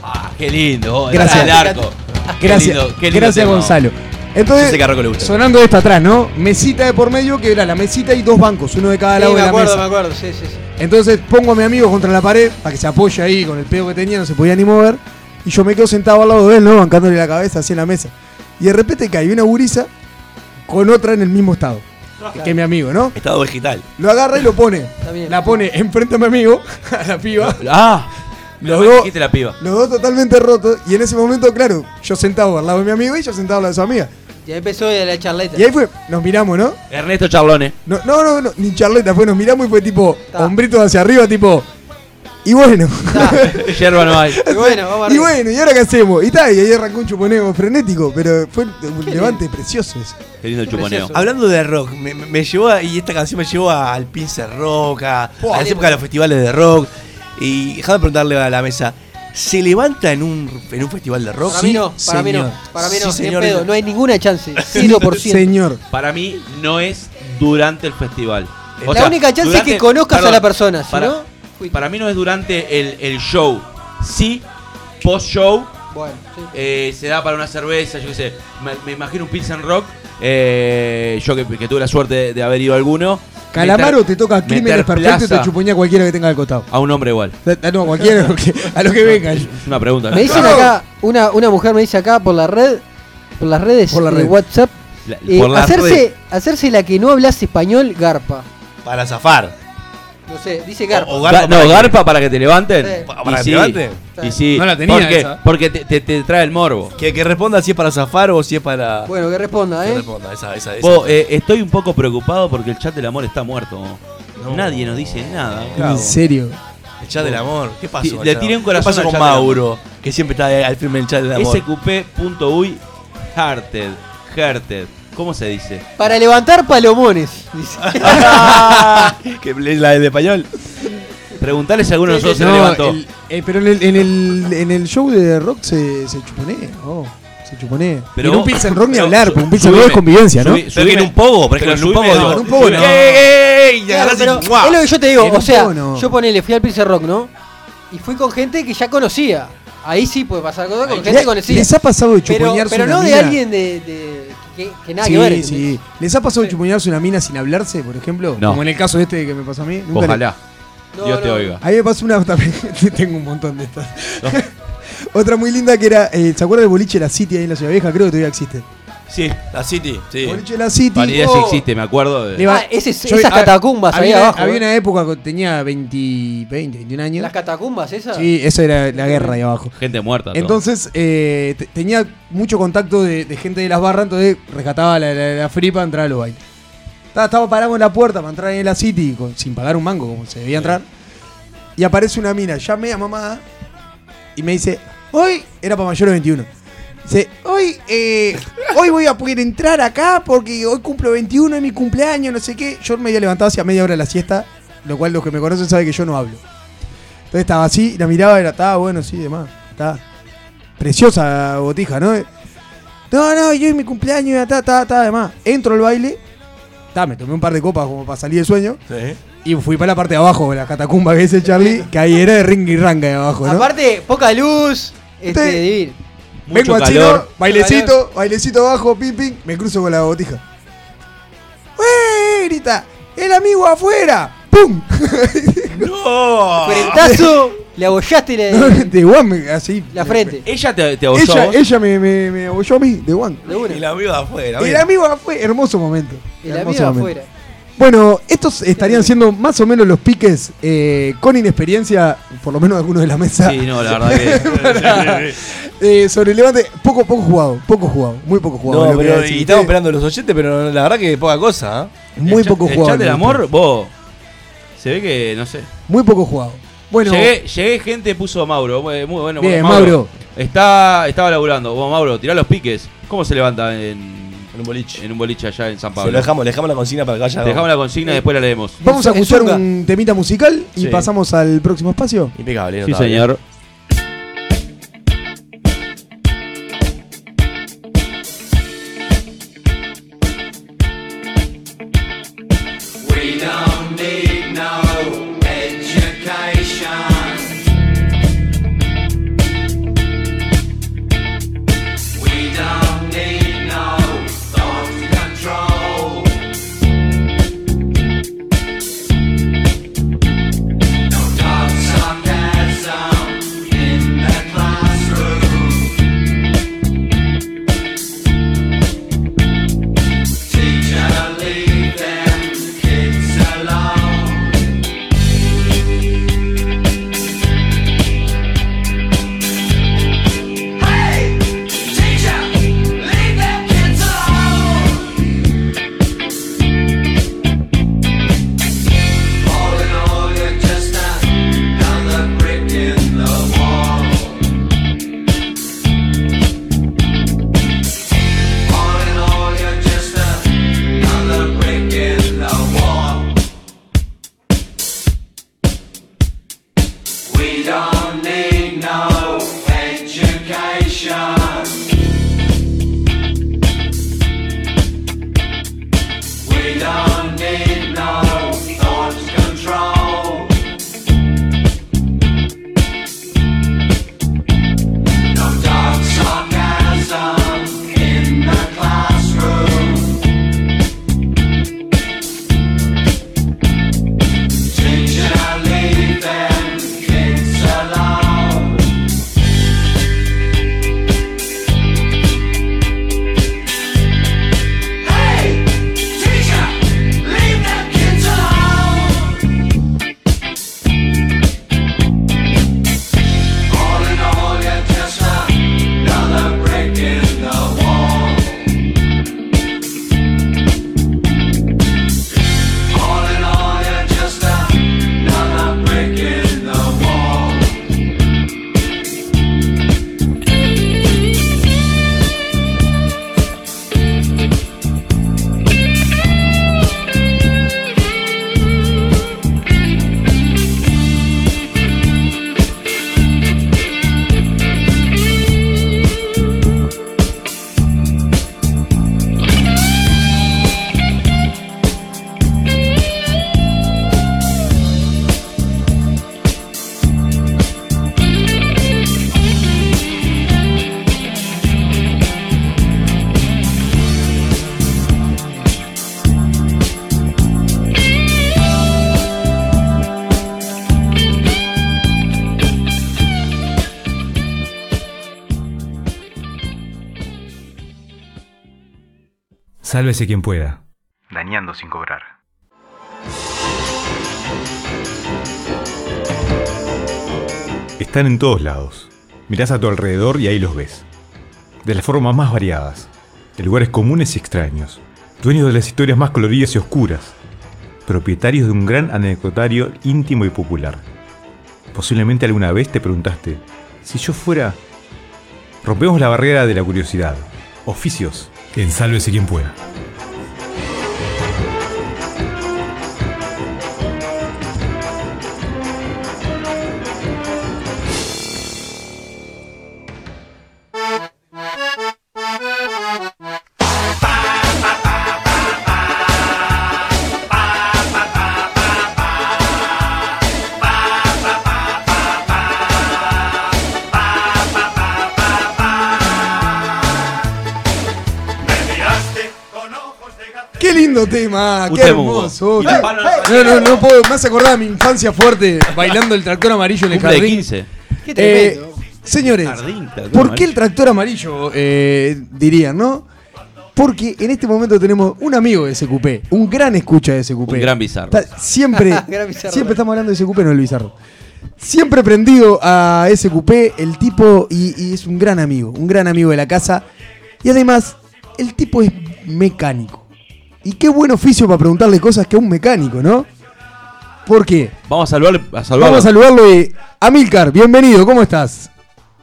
Ah, qué lindo. Gracias. El arco. Gracias, lindo, qué lindo gracias tema. Gonzalo. Yo Entonces, sé que a Rocco le gusta. sonando esto atrás, ¿no? Mesita de por medio, que era la mesita y dos bancos, uno de cada Sí, lado me de la acuerdo, mesa. me acuerdo, sí, sí, sí. Entonces pongo a mi amigo contra la pared para que se apoye ahí con el pedo que tenía, no se podía ni mover. Y yo me quedo sentado al lado de él, ¿no? Bancándole la cabeza así en la mesa. Y de repente cae una gurisa con otra en el mismo estado. Que mi amigo, ¿no? Estado vegetal. Lo agarra y lo pone. Está bien. La pone enfrente a mi amigo, a la piba. Ah, Los dos- dijiste la piba. Los dos totalmente rotos. Y en ese momento, claro, yo sentado al lado de mi amigo y yo sentado al lado de su amiga. Y ahí empezó la charleta. Y ahí fue, nos miramos, ¿no? Ernesto Charlone. No, no, no, no, ni charleta, fue, nos miramos y fue tipo, Ta. hombritos hacia arriba, tipo. Y bueno. Yerba no hay. Y bueno, vamos Y bueno, ¿y ahora qué hacemos? Y tal, y ahí arrancó un chuponeo frenético, pero fue un levante precioso ese. Qué lindo chuponeo. Precioso. Hablando de rock, me, llevó a- y esta canción me llevó a- al Pince Rock, a, a las épocas de los festivales de rock. Y déjame preguntarle a la mesa, ¿se levanta en un, en un festival de rock? Para mí no, para mí no. señor. Para mí no, Sí, señor. pedo, no hay ninguna chance. 0%. Señor. Para mí no es durante el festival. O la sea, única chance durante- es que conozcas perdón, a la persona. Si para, no, para mí no es durante el, el show. Sí, post-show Bueno, sí. eh, se da para una cerveza, yo qué sé. Me, me imagino un Pilsen Rock. eh, yo que, que tuve la suerte de, de haber ido a alguno. Calamaro meter- te toca crímenes perfectos y te chuponía a cualquiera que tenga al costado. A un hombre igual. No, a cualquiera, a lo que- venga. Es una pregunta. Me dicen acá, una, una mujer me dice acá por la red, por las redes Por la de red. WhatsApp, La- eh, por hacerse, hacerse la que no hablas español, garpa. Para zafar. No sé, dice garpa. O- o Ga- garpa no, para- garpa para que te levanten. Sí. Pa- Y para que sí, te levanten. Y sí. No la tenía Porque, esa. porque te, te- te trae el morbo. Que, que responda si es para zafar o si es para. Bueno, que responda, que ¿eh? responda, esa, esa, esa. Vos, eh, estoy un poco preocupado porque el chat del amor está muerto. Nadie nos dice nada. En serio. El chat del amor. ¿Qué pasó? Le chat tiré un corazón ¿Qué pasó al con chat del amor. Mauro? Que siempre está al firme el chat del amor. sqp.uy hearted. Hearted. ¿Cómo se dice? Para levantar palomones. Dice. que es la del español. Preguntale si alguno de nosotros se levantó. el- eh, pero en el, en, el, en el show de rock se, se chuponea. oh. se chuponea. Pero en un Pilsen Rock ni pero hablar, porque un Pilsen Rock subime- es convivencia, ¿no? subí- Pero que en un pogo, por ejemplo, en un subime- pogo. no, pero es lo que yo te digo, En o sea, no. yo ponele, fui al Pilsen Rock, ¿no? Y fui con gente que ya conocía. Ahí sí puede pasar cosas con gente conocida. ¿Les ha pasado de pero, chuponearse pero una no de mina? alguien de, de- que, que nada sí, que ver. sí. ¿Les ha pasado de chuponearse una mina sin hablarse, por ejemplo? No. Como en el caso este que me pasó a mí. Nunca le- Ojalá. No, Dios te no. oiga. A mí me pasó una también. Tengo un montón de estas. Otra muy linda que era. eh, ¿Se acuerdan del boliche La City ahí en la Ciudad Vieja? Creo que todavía existe. Sí, la City, sí. Boliche La City. Para idea si Oh. existe, me acuerdo. de- Ah, ese- Yo- esas catacumbas ahí había, abajo. Había eh. una época que tenía 20, 20 21 años. Las catacumbas esas. Sí, eso era la guerra ahí abajo. Gente muerta. todo. Entonces, eh, te- tenía mucho contacto de, de gente de las barras, entonces rescataba la, la, la free para entrar a los bailes. Estaba, estaba parado en la puerta para entrar en la City con- sin pagar un mango, como se debía entrar. Y aparece una mina, ya media mamada, y me dice, hoy, era para mayores de 21. Dice, hoy, eh, hoy voy a poder entrar acá porque hoy cumplo 21, es mi cumpleaños, no sé qué. Yo me había levantado hacia media hora de la siesta, lo cual los que me conocen saben que yo no hablo. Entonces estaba así, la miraba y era, estaba bueno, sí, demás. Está preciosa botija, ¿no? No, no, yo es mi cumpleaños, ya está, está, está, además. Entro al baile, está, me tomé un par de copas como para salir del sueño. Sí. Y fui para la parte de abajo, la catacumba que dice Charlie, que ahí era de ring y ranga de abajo, ¿no? Aparte, poca luz. Este, Sí. Mucho Vengo al chino, calor. bailecito, bailecito abajo, pim, pim, me cruzo con la botija. ¡Ué! Grita, el amigo afuera. ¡Pum! ¡No! Cuarentazo, le abollaste la, de one, así. la frente. Ella te, te abolló a Ella, vos. ella me, me, me abolló a mí, de one. De una. Y la amigo de afuera. El amigo fue hermoso momento. El hermoso amigo momento. afuera. Bueno, estos estarían siendo más o menos los piques eh, con inexperiencia, por lo menos algunos de la mesa, Sí, no, la verdad que. eh, sobre el levante. Poco, poco jugado, poco jugado, muy poco jugado. No, pero a y estamos esperando los oyentes, pero la verdad que poca cosa, ¿ah? Muy el poco El jugado. chat del el amor, vos. Se ve que, no sé. Muy poco jugado. Bueno, Llegué, llegué, gente, puso Mauro. Muy, muy bueno. Bien, Mauro. Mauro. Está, estaba laburando. Vos, Mauro, tirá los piques. ¿Cómo se levanta en, En un boliche. en un boliche allá en San Se Pablo? lo dejamos, le dejamos la consigna para que vaya. Dejamos la consigna y después la leemos. vamos a escuchar un temita musical y Sí. pasamos al próximo espacio. Impecable, Sí, notable. señor. Sálvese quien pueda. Dañando sin cobrar. Están en todos lados. Mirás a tu alrededor y ahí los ves. De las formas más variadas. De lugares comunes y extraños. Dueños de las historias más coloridas y oscuras. Propietarios de un gran anecdotario íntimo y popular. Posiblemente alguna vez te preguntaste, si yo fuera... Rompemos la barrera de la curiosidad. Oficios. En Sálvese quien pueda. Tema, qué hermoso. Qué- No, no, no puedo. Me hace acordar a mi infancia fuerte bailando el tractor amarillo en el Cumple de jardín. 15. Qué Eh, tremendo. señores, Jardín, tractor ¿por qué el tractor amarillo? Eh, dirían, ¿no? Porque en este momento tenemos un amigo de SQP, un gran escucha de SQP. Un gran bizarro. Está siempre, Gran bizarro. siempre estamos hablando de SQP, no el bizarro. Siempre prendido a SQP, el tipo, y, y es un gran amigo, un gran amigo de la casa. Y además, el tipo es mecánico. Y qué buen oficio para preguntarle cosas que a un mecánico, ¿no? ¿Por qué? Vamos a saludar, a saludar. Vamos a saludarlo y... Amilcar, bienvenido, ¿cómo estás?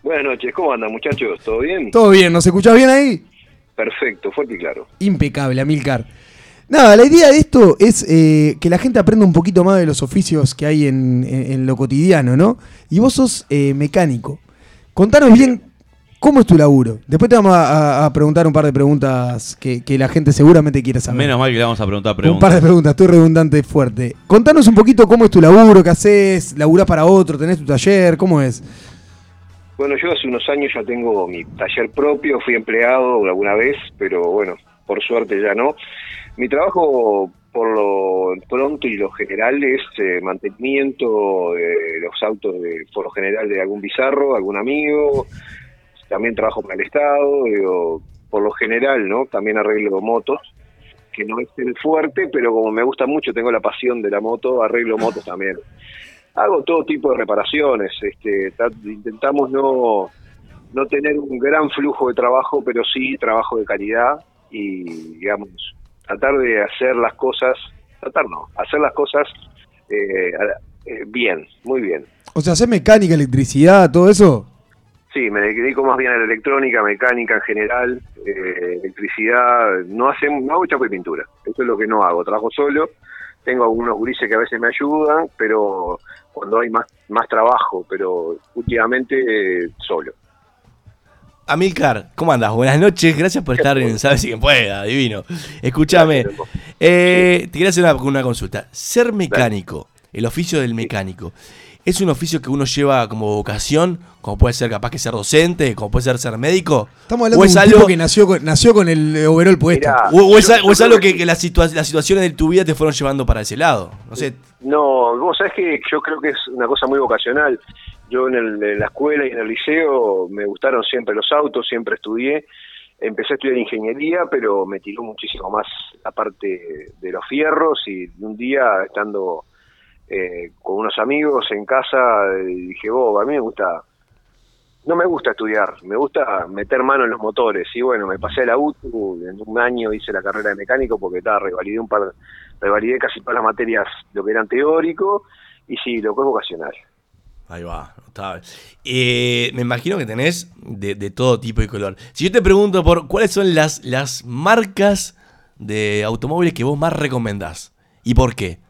Buenas noches, ¿cómo andan muchachos? ¿Todo bien? ¿Todo bien? ¿Nos escuchás bien ahí? Perfecto, fuerte y claro. Impecable, Amilcar. Nada, la idea de esto es eh, que la gente aprenda un poquito más de los oficios que hay en, en- en lo cotidiano, ¿no? Y vos sos eh, mecánico. Contanos bien cómo es tu laburo. Después te vamos a, a- a preguntar un par de preguntas que, que la gente seguramente quiere saber. Menos mal que le vamos a preguntar un par preguntas. de preguntas, estoy redundante fuerte. Contanos un poquito cómo es tu laburo, qué haces, laburás para otro, tenés tu taller, ¿cómo es? Bueno, yo hace unos años ya tengo mi taller propio, fui empleado alguna vez, pero bueno, por suerte ya no. Mi trabajo por lo pronto y lo general es eh, mantenimiento de los autos, de, por lo general de algún bizarro, algún amigo. También trabajo para el Estado, por lo general, ¿no? También arreglo motos, que no es el fuerte, pero como me gusta mucho, tengo la pasión de la moto, arreglo motos también. Hago todo tipo de reparaciones, este, ta- intentamos no, no tener un gran flujo de trabajo, pero sí trabajo de calidad y, digamos, tratar de hacer las cosas, tratar no, hacer las cosas eh, eh, bien, muy bien. O sea, ¿haces mecánica, electricidad, todo eso? Sí, me dedico más bien a la electrónica, mecánica en general, eh, electricidad, no hacemos, no hago chapa y pintura, eso es lo que no hago, trabajo solo, tengo algunos gurises que a veces me ayudan, pero cuando hay más, más trabajo, pero últimamente eh, solo. Amilcar, ¿cómo andas? Buenas noches, gracias por estar en Sabes si quien pueda, divino. Escúchame, eh, te quería hacer una, una consulta. Ser mecánico, el oficio del mecánico, ¿es un oficio que uno lleva como vocación? Como puede ser capaz que ser docente, como puede ser ser médico. Estamos hablando ¿O de es un algo, tipo que nació con, nació con el eh, overall puesto. Mirá, o, o es, yo- o es algo que las, situa- las situaciones de tu vida te fueron llevando para ese lado? No sé, No, vos sabés que yo creo que es una cosa muy vocacional. Yo en, el- en la escuela y en el liceo me gustaron siempre los autos, siempre estudié. Empecé a estudiar ingeniería, pero me tiró muchísimo más la parte de los fierros y un día estando eh, con unos amigos en casa eh, dije, vos, a mí me gusta, no me gusta estudiar, me gusta meter mano en los motores. Y bueno, me pasé a la UTU, en un año hice la carrera de mecánico porque estaba, revalidé un par, revalidé casi todas las materias, lo que eran teórico, y sí, lo que es vocacional. Ahí va, notable. Eh, me imagino que tenés de, de todo tipo y color. Si yo te pregunto por cuáles son las, las marcas de automóviles que vos más recomendás y por qué.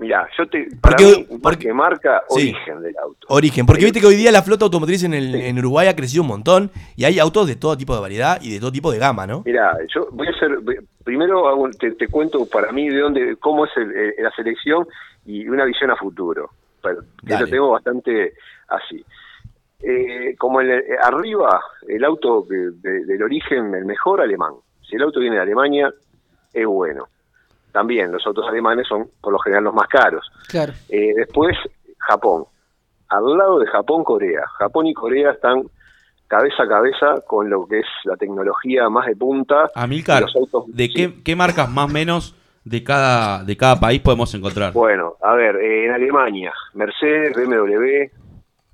Mirá, yo te, para Porque- mí, porque- que marca, Sí. origen del auto. Origen, porque Sí. viste que hoy día la flota automotriz en, el, Sí. en Uruguay ha crecido un montón y hay autos de todo tipo de variedad y de todo tipo de gama, ¿no? Mira, yo voy a hacer, primero hago te, te cuento para mí de dónde, cómo es el- el- la selección y una visión a futuro. Pero, que lo tengo bastante así. Eh, como el, arriba, el auto de- de- del origen, el mejor alemán. Si el auto viene de Alemania, es bueno. También los autos alemanes son por lo general los más caros. Claro. Eh, después, Japón. Al lado de Japón, Corea. Japón y Corea están cabeza a cabeza con lo que es la tecnología más de punta. Amilcar, y los autos- ¿de sí. qué, qué marcas más o menos de cada, de cada país podemos encontrar? Bueno, a ver, eh, en Alemania, Mercedes, BMW,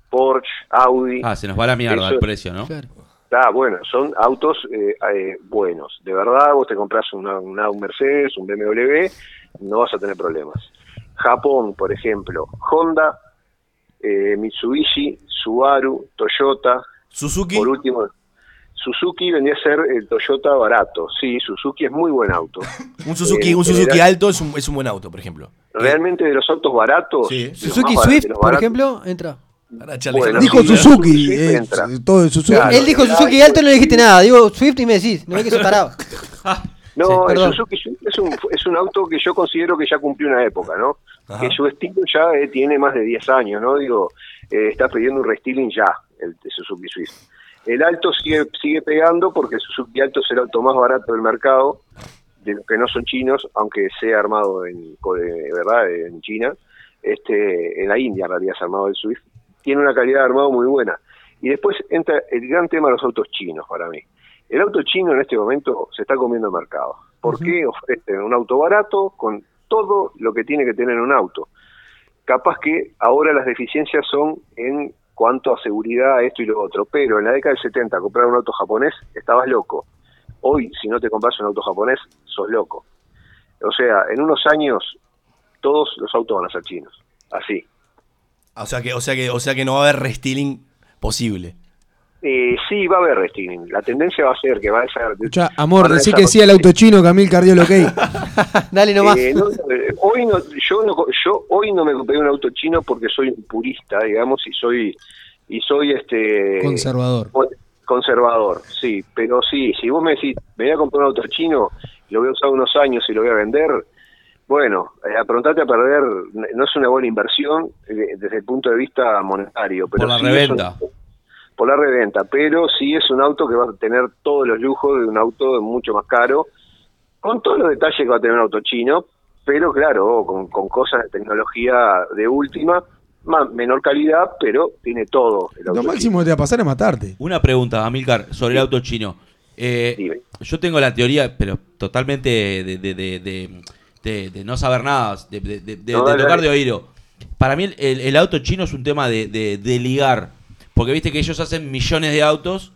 Porsche, Audi. Ah, se nos va la mierda Eso- el precio, ¿no? Claro. Ah, bueno, son autos eh, eh, buenos. De verdad, vos te compras una, una- un Mercedes, un BMW, no vas a tener problemas. Japón, por ejemplo, Honda, eh, Mitsubishi, Subaru, Toyota. Suzuki. Por último, Suzuki vendría a ser el Toyota barato. Sí, Suzuki es muy buen auto. Un Suzuki, Eh, un Suzuki general- alto es un, es un buen auto, por ejemplo. Realmente de los autos baratos. Sí. Suzuki baratos, Swift, por ejemplo, entra. Para Bueno. Dijo sí, Suzuki, eh, entra. todo el Suzuki. Claro. Él dijo Claro. Suzuki alto, no le dijiste nada. Digo Swift y me decís, no es que se paraba. No, Sí, el. Suzuki Swift es un, es un auto que yo considero que ya cumplió una época, ¿no? Ajá. Que su estilo ya eh, tiene más de 10 años, ¿no? Digo, eh, está pidiendo un restyling ya, el de Suzuki Swift. El alto sigue, sigue pegando porque el Suzuki Alto es el auto más barato del mercado, de los que no son chinos, aunque sea armado en, de verdad en China, este, en la India en realidad es armado el Swift, tiene una calidad de armado muy buena. Y después entra el gran tema de los autos chinos para mí. El auto chino en este momento se está comiendo el mercado. ¿Por qué ofrecen un auto barato con todo lo que tiene que tener un auto? Capaz que ahora las deficiencias son en cuanto a seguridad, esto y lo otro, pero en la década del 70 comprar un auto japonés estabas loco. Hoy, si no te compras un auto japonés, sos loco. O sea, en unos años todos los autos van a ser chinos. Así. O sea que, o sea que, o sea que no va a haber restyling posible. Eh, sí, va a haber restyling. La tendencia va a ser que va a ser... Escuchá, amor, decí que sí al auto chino, Camil Cardió lo que Dale nomás. Eh, no, eh, hoy no, yo no, yo hoy no me compré un auto chino porque soy un purista, digamos, y soy y soy este Conservador. conservador, sí, pero sí, si vos me decís, me voy a comprar un auto chino, lo voy a usar unos años y lo voy a vender, bueno, eh, aprontate a perder, no es una buena inversión eh, desde el punto de vista monetario, pero Por la sí es reventa. un- por la reventa, pero sí es un auto que va a tener todos los lujos de un auto mucho más caro, con todos los detalles que va a tener un auto chino, pero claro, con, con cosas de tecnología de última, más, menor calidad, pero tiene todo el auto Lo máximo que te va a pasar es matarte. Una pregunta, Amilcar, sobre el auto chino. Eh, yo tengo la teoría, pero totalmente de, de- de- de- de- de no saber nada, de, No, tocar dale. de oído. Para mí el, el- el auto chino es un tema de, ligar, porque viste que ellos hacen millones de autos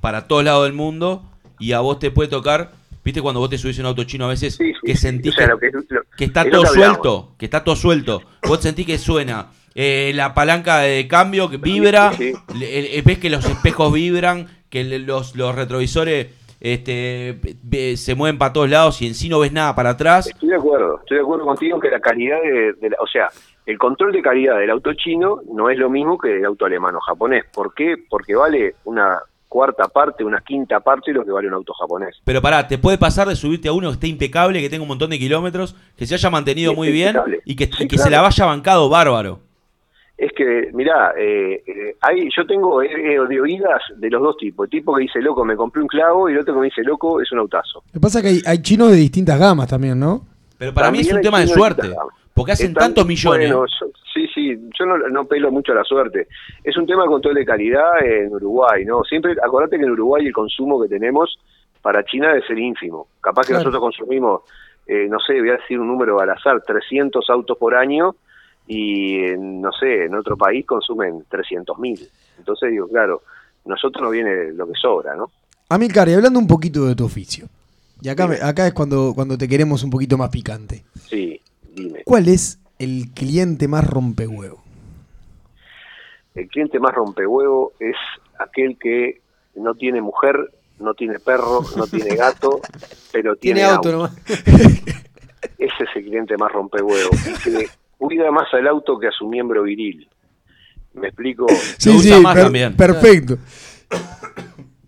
para todos lados del mundo y a vos te puede tocar, viste cuando vos te subís a un auto chino a veces Sí, sí, que sentís O sea, que- lo que- está todo que suelto, que está todo suelto. Vos sentís que suena eh, la palanca de cambio que vibra, Sí, ves que los espejos vibran, que los retrovisores este, se mueven para todos lados y en sí no ves nada para atrás. Estoy de acuerdo, estoy de acuerdo contigo que la calidad de, de la- o sea, el control de calidad del auto chino no es lo mismo que el auto alemán o japonés. ¿Por qué? Porque vale una cuarta parte, una quinta parte de lo que vale un auto japonés. Pero pará, te puede pasar de subirte a uno que esté impecable, que tenga un montón de kilómetros, que se haya mantenido muy bien y que, Sí, y que claro. se la vaya bancado bárbaro. Es que, mirá, eh, eh, hay, yo tengo de oídas de los dos tipos. El tipo que dice, loco, me compré un clavo, y el otro que me dice, loco, es un autazo. Lo que pasa es que hay, hay chinos de distintas gamas también, ¿no? Pero para mí es También un tema de suerte, porque hacen Están- tantos millones. bueno, yo- sí, sí, yo no, no pelo mucho a la suerte. Es un tema de control de calidad en Uruguay, ¿no? Siempre, acordate que en Uruguay el consumo que tenemos para China debe ser ínfimo. Capaz que Claro. nosotros consumimos, eh, no sé, voy a decir un número al azar, 300 autos por año y, en, no sé, en otro país consumen 300.000. Entonces digo, claro, nosotros nos viene lo que sobra, ¿no? Amilcar, y hablando un poquito de tu oficio. Y acá, me- acá es cuando, cuando te queremos un poquito más picante. Sí, dime. ¿Cuál es el cliente más rompehuevo? El cliente más rompehuevo es aquel que no tiene mujer, no tiene perro, no tiene gato, pero tiene, Tiene auto nomás. Ese es el cliente más rompehuevo. Que cuida más al auto que a su miembro viril. ¿Me explico? Lo usa más también. perfecto.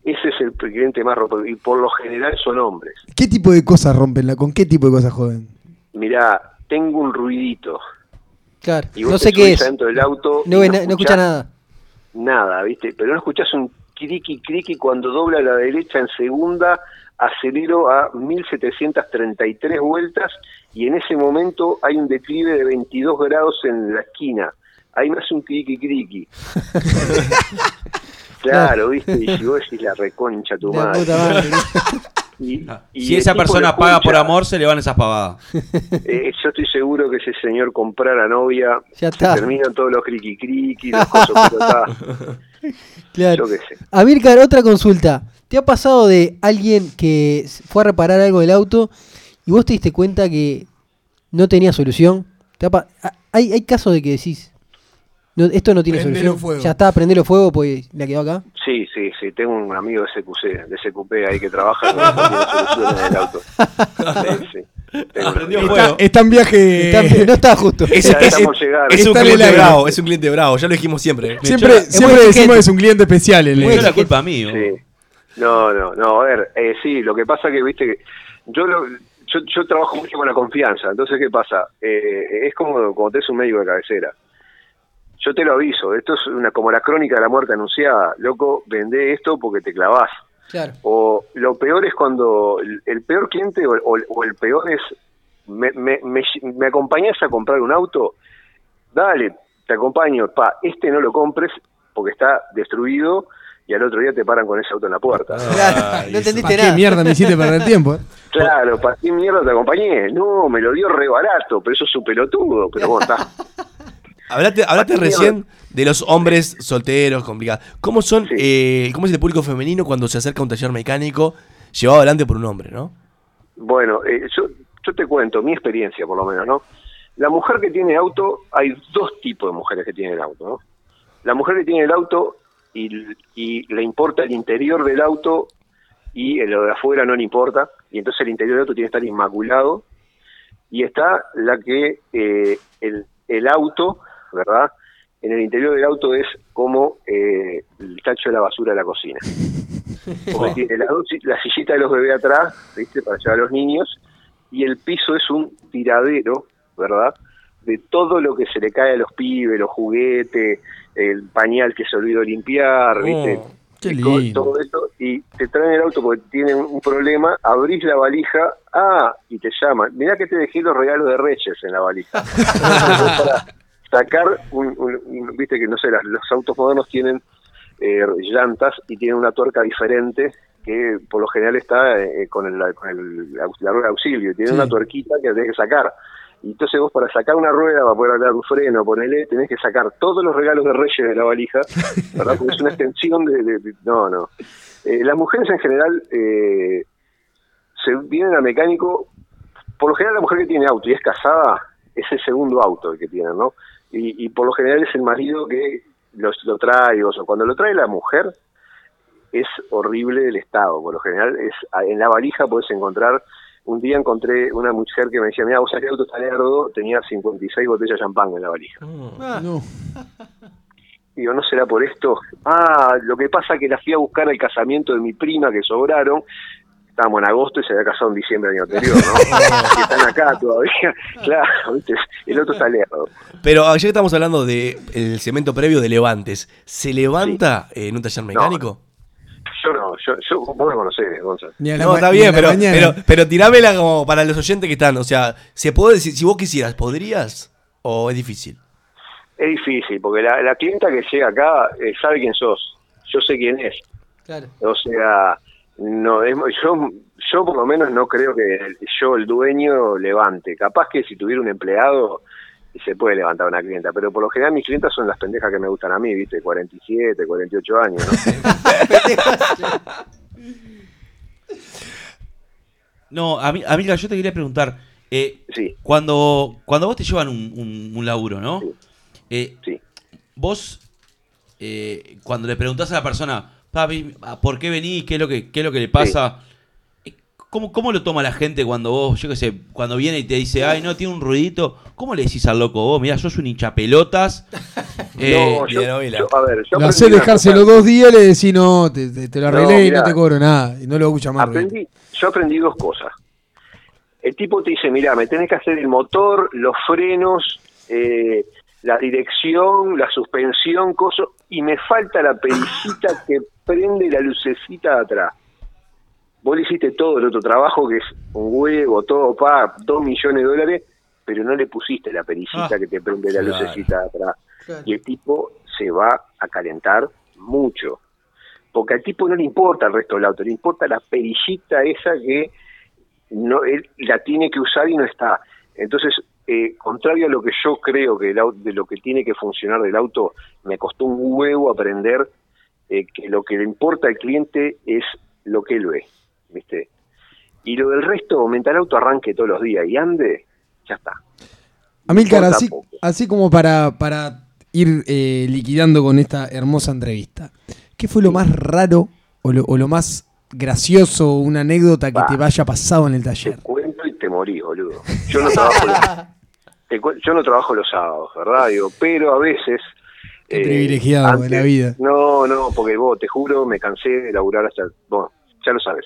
Ese es el cliente más rompehuevo. Y por lo general son hombres. ¿Qué tipo de cosas rompen? la- ¿Con qué tipo de cosas joden? Mirá, tengo un ruidito. Claro. Y vos No sé qué es. adentro del auto. No, no escucha nada. Nada, ¿viste? Pero no escuchás un criqui criqui cuando dobla a la derecha en segunda, acelero a 1733 vueltas y en ese momento hay un declive de 22 grados en la esquina. Ahí me hace un criqui criqui. Claro, ¿viste? Y si vos decís la reconcha tu La madre. puta madre. Y- Ah, y Si esa persona paga por amor, se le van esas pavadas. Eh, yo estoy seguro que ese señor comprara novia, Ya se está. terminan todos los criqui criqui, los cosas, pero está, Claro. yo qué sé. Amílcar, otra consulta. ¿Te ha pasado de alguien que fue a reparar algo del auto y vos te diste cuenta que no tenía solución? ¿Te ha pa- ah, hay, hay casos de que decís, no, esto no tiene Prendelo solución. fuego. Ya está, prendelo fuego, pues la quedó acá. Sí, sí, sí, tengo un amigo de SQC, de SQP ahí que trabaja y no tiene soluciones en el auto. Sí. Está, está en viaje. Está- no está justo. Es, es- llegando. es un en cliente bravo, es un cliente bravo, ya lo dijimos siempre. ¿eh? Siempre, siempre Es decimos que es un cliente especial. el echó la culpa a mí. Sí. No, no, no, a ver, eh, sí, lo que pasa que, viste, que yo, lo, yo yo trabajo mucho con la confianza, entonces, ¿qué pasa? Eh, es como cuando tenés un médico de cabecera. Yo te lo aviso, esto es una como la crónica de la muerte anunciada. Loco, vendé esto porque te clavás. Claro. O lo peor es cuando el, el peor cliente o, o- o el peor es, me, me, me, me acompañás a comprar un auto, dale, te acompaño, pa, este no lo compres porque está destruido y al otro día te paran con ese auto en la puerta. Claro, no ¿Para entendiste qué nada. mierda me hiciste perder tiempo? Claro, ¿para qué mierda te acompañé? No, me lo dio re barato, pero eso es un pelotudo, pero bueno, está. Hablaste, recién de los hombres solteros, complicados. ¿Cómo son, Sí. eh, cómo es el público femenino cuando se acerca a un taller mecánico llevado adelante por un hombre, no? Bueno, eh, yo, yo te cuento mi experiencia, por lo menos, ¿no? La mujer que tiene auto, hay dos tipos de mujeres que tienen auto, ¿no? La mujer que tiene el auto y, y le importa el interior del auto y lo de afuera no le importa, y entonces el interior del auto tiene que estar inmaculado. Y está la que eh, el, el auto, ¿verdad? En el interior del auto es como eh, el tacho de la basura de la cocina. Porque tiene la, la sillita de los bebés atrás, ¿viste? Para llevar a los niños, y el piso es un tiradero, ¿verdad? De todo lo que se le cae a los pibes, los juguetes, el pañal que se olvidó limpiar, ¿viste? Oh, lindo. Todo eso, y te traen el auto porque tienen un, problema, abrís la valija, ah, y te llaman. Mirá que te dejé los regalos de Reyes en la valija. para sacar, un, un- un- viste que no sé, las- los autos modernos tienen eh, llantas y tienen una tuerca diferente que por lo general está eh, con, el, con el, la rueda de auxilio, y tiene Sí. una tuerquita que tenés que sacar. Y entonces vos para sacar una rueda, para poder hablar un freno, ponele, tenés que sacar todos los regalos de Reyes de la valija, ¿verdad? Porque es una extensión de... de- de- no, no. Eh, las mujeres en general eh, se vienen al mecánico, por lo general la mujer que tiene auto y es casada, es el segundo auto el que tiene, ¿no? Y, y por lo general es el marido que los, lo trae, o sea, cuando lo trae la mujer es horrible el estado, por lo general es en la valija puedes encontrar, un día encontré una mujer que me decía, mira, vos sabés que el auto está lerdo, tenía 56 botellas de champán en la valija. No. Digo, ¿no será por esto? Ah, lo que pasa que la fui a buscar al casamiento de mi prima que sobraron. Estábamos en agosto y se había casado en diciembre del año anterior, ¿no? Y están acá todavía. Claro, ¿viste? el otro está lerdo. Pero ah, ya que estamos hablando del el segmento previo de levantes, ¿se levanta en un taller mecánico? Yo no, yo, yo vos me conocés, Gonzalo. No, está bien, pero, pero, pero tirámela como para los oyentes que están. O sea, ¿se puede decir, si vos quisieras, ¿podrías? ¿O es difícil? Es difícil, porque la, la clienta que llega acá eh, sabe quién sos. Yo sé quién es. Claro. O sea, no es, yo, yo por lo menos no creo que el- yo, el dueño, levante. Capaz que si tuviera un empleado se puede levantar una clienta, pero por lo general mis clientas son las pendejas que me gustan a mí, ¿viste? 47, 48 años, ¿no? No, ami- amiga, yo te quería preguntar. eh, Sí. cuando, cuando vos te llevan un, un- un laburo, ¿no? Sí. Eh, Sí. vos, eh, cuando le preguntás a la persona, papi, ¿por qué venís? ¿Qué es lo que, qué es lo que le pasa? ¿Cómo, ¿Cómo lo toma la gente cuando vos, yo qué sé, cuando viene y te dice, ay, no, tiene un ruidito? ¿Cómo le decís al loco vos? Mirá, sos un hinchapelotas. Eh, no, yo, novela. yo- a ver, yo Lo dejárselo dos días y le decís, no, te, te- te lo No, arreglé y no mirá. te cobro nada. Y no lo escucha más. Aprendí, yo aprendí dos cosas. El tipo te dice, mira, me tenés que hacer el motor, los frenos, eh, la dirección, la suspensión, coso, y me falta la pericita que prende la lucecita de atrás. Vos le hiciste todo el otro trabajo, que es un huevo, todo, pa, dos millones de dólares, pero no le pusiste la pericita Ah, que te prende la claro. lucecita de atrás. Claro. Y el tipo se va a calentar mucho. porque al tipo no le importa el resto del auto, le importa la perillita esa que no él la tiene que usar y no está. Entonces, eh, contrario a lo que yo creo que el de lo que tiene que funcionar del auto, me costó un huevo aprender eh, que lo que le importa al cliente es lo que él ve, ¿viste? Y lo del resto, mientras el auto arranque todos los días y ande, ya está. Amilcar, Importa así, así como para, para ir eh, liquidando con esta hermosa entrevista, ¿qué fue lo más raro o lo, o lo más gracioso, una anécdota que te vaya pasado en el Te taller? cuento y te morís, boludo. Yo no trabajo los, te yo no trabajo los sábados, ¿verdad? Digo, pero a veces... Qué privilegiado de la vida. No, no, porque vos, te juro, me cansé de laburar hasta... Bueno, ya lo sabes.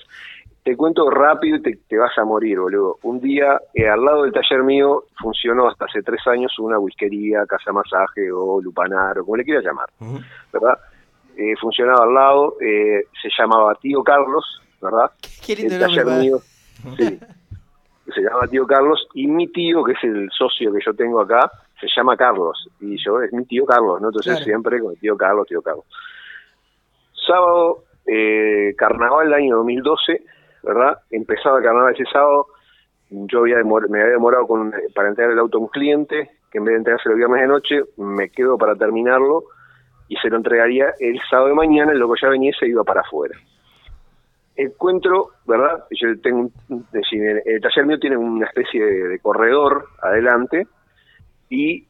Te cuento rápido y te, te vas a morir, boludo. Un día, eh, al lado del taller mío, funcionó hasta hace tres años una whiskería, casa masaje o lupanar, o como le quieras llamar, ¿verdad? Eh, funcionaba al lado, eh, se llamaba Tío Carlos, ¿verdad? Qué lindo el nombre, taller mío, sí, se llama Tío Carlos, y mi tío, que es el socio que yo tengo acá, se llama Carlos, y yo es mi tío Carlos, ¿no? Entonces Claro. siempre con el tío Carlos, tío Carlos. Sábado, eh, carnaval del año 2012, ¿verdad? Empezaba el carnaval ese sábado, yo había me había demorado con, para entregar el auto a un cliente, que en vez de entregárselo el viernes de noche, me quedo para terminarlo, y se lo entregaría el sábado de mañana, el loco ya venía y se iba para afuera encuentro, ¿verdad? Yo tengo el, taller mío tiene una especie de corredor adelante y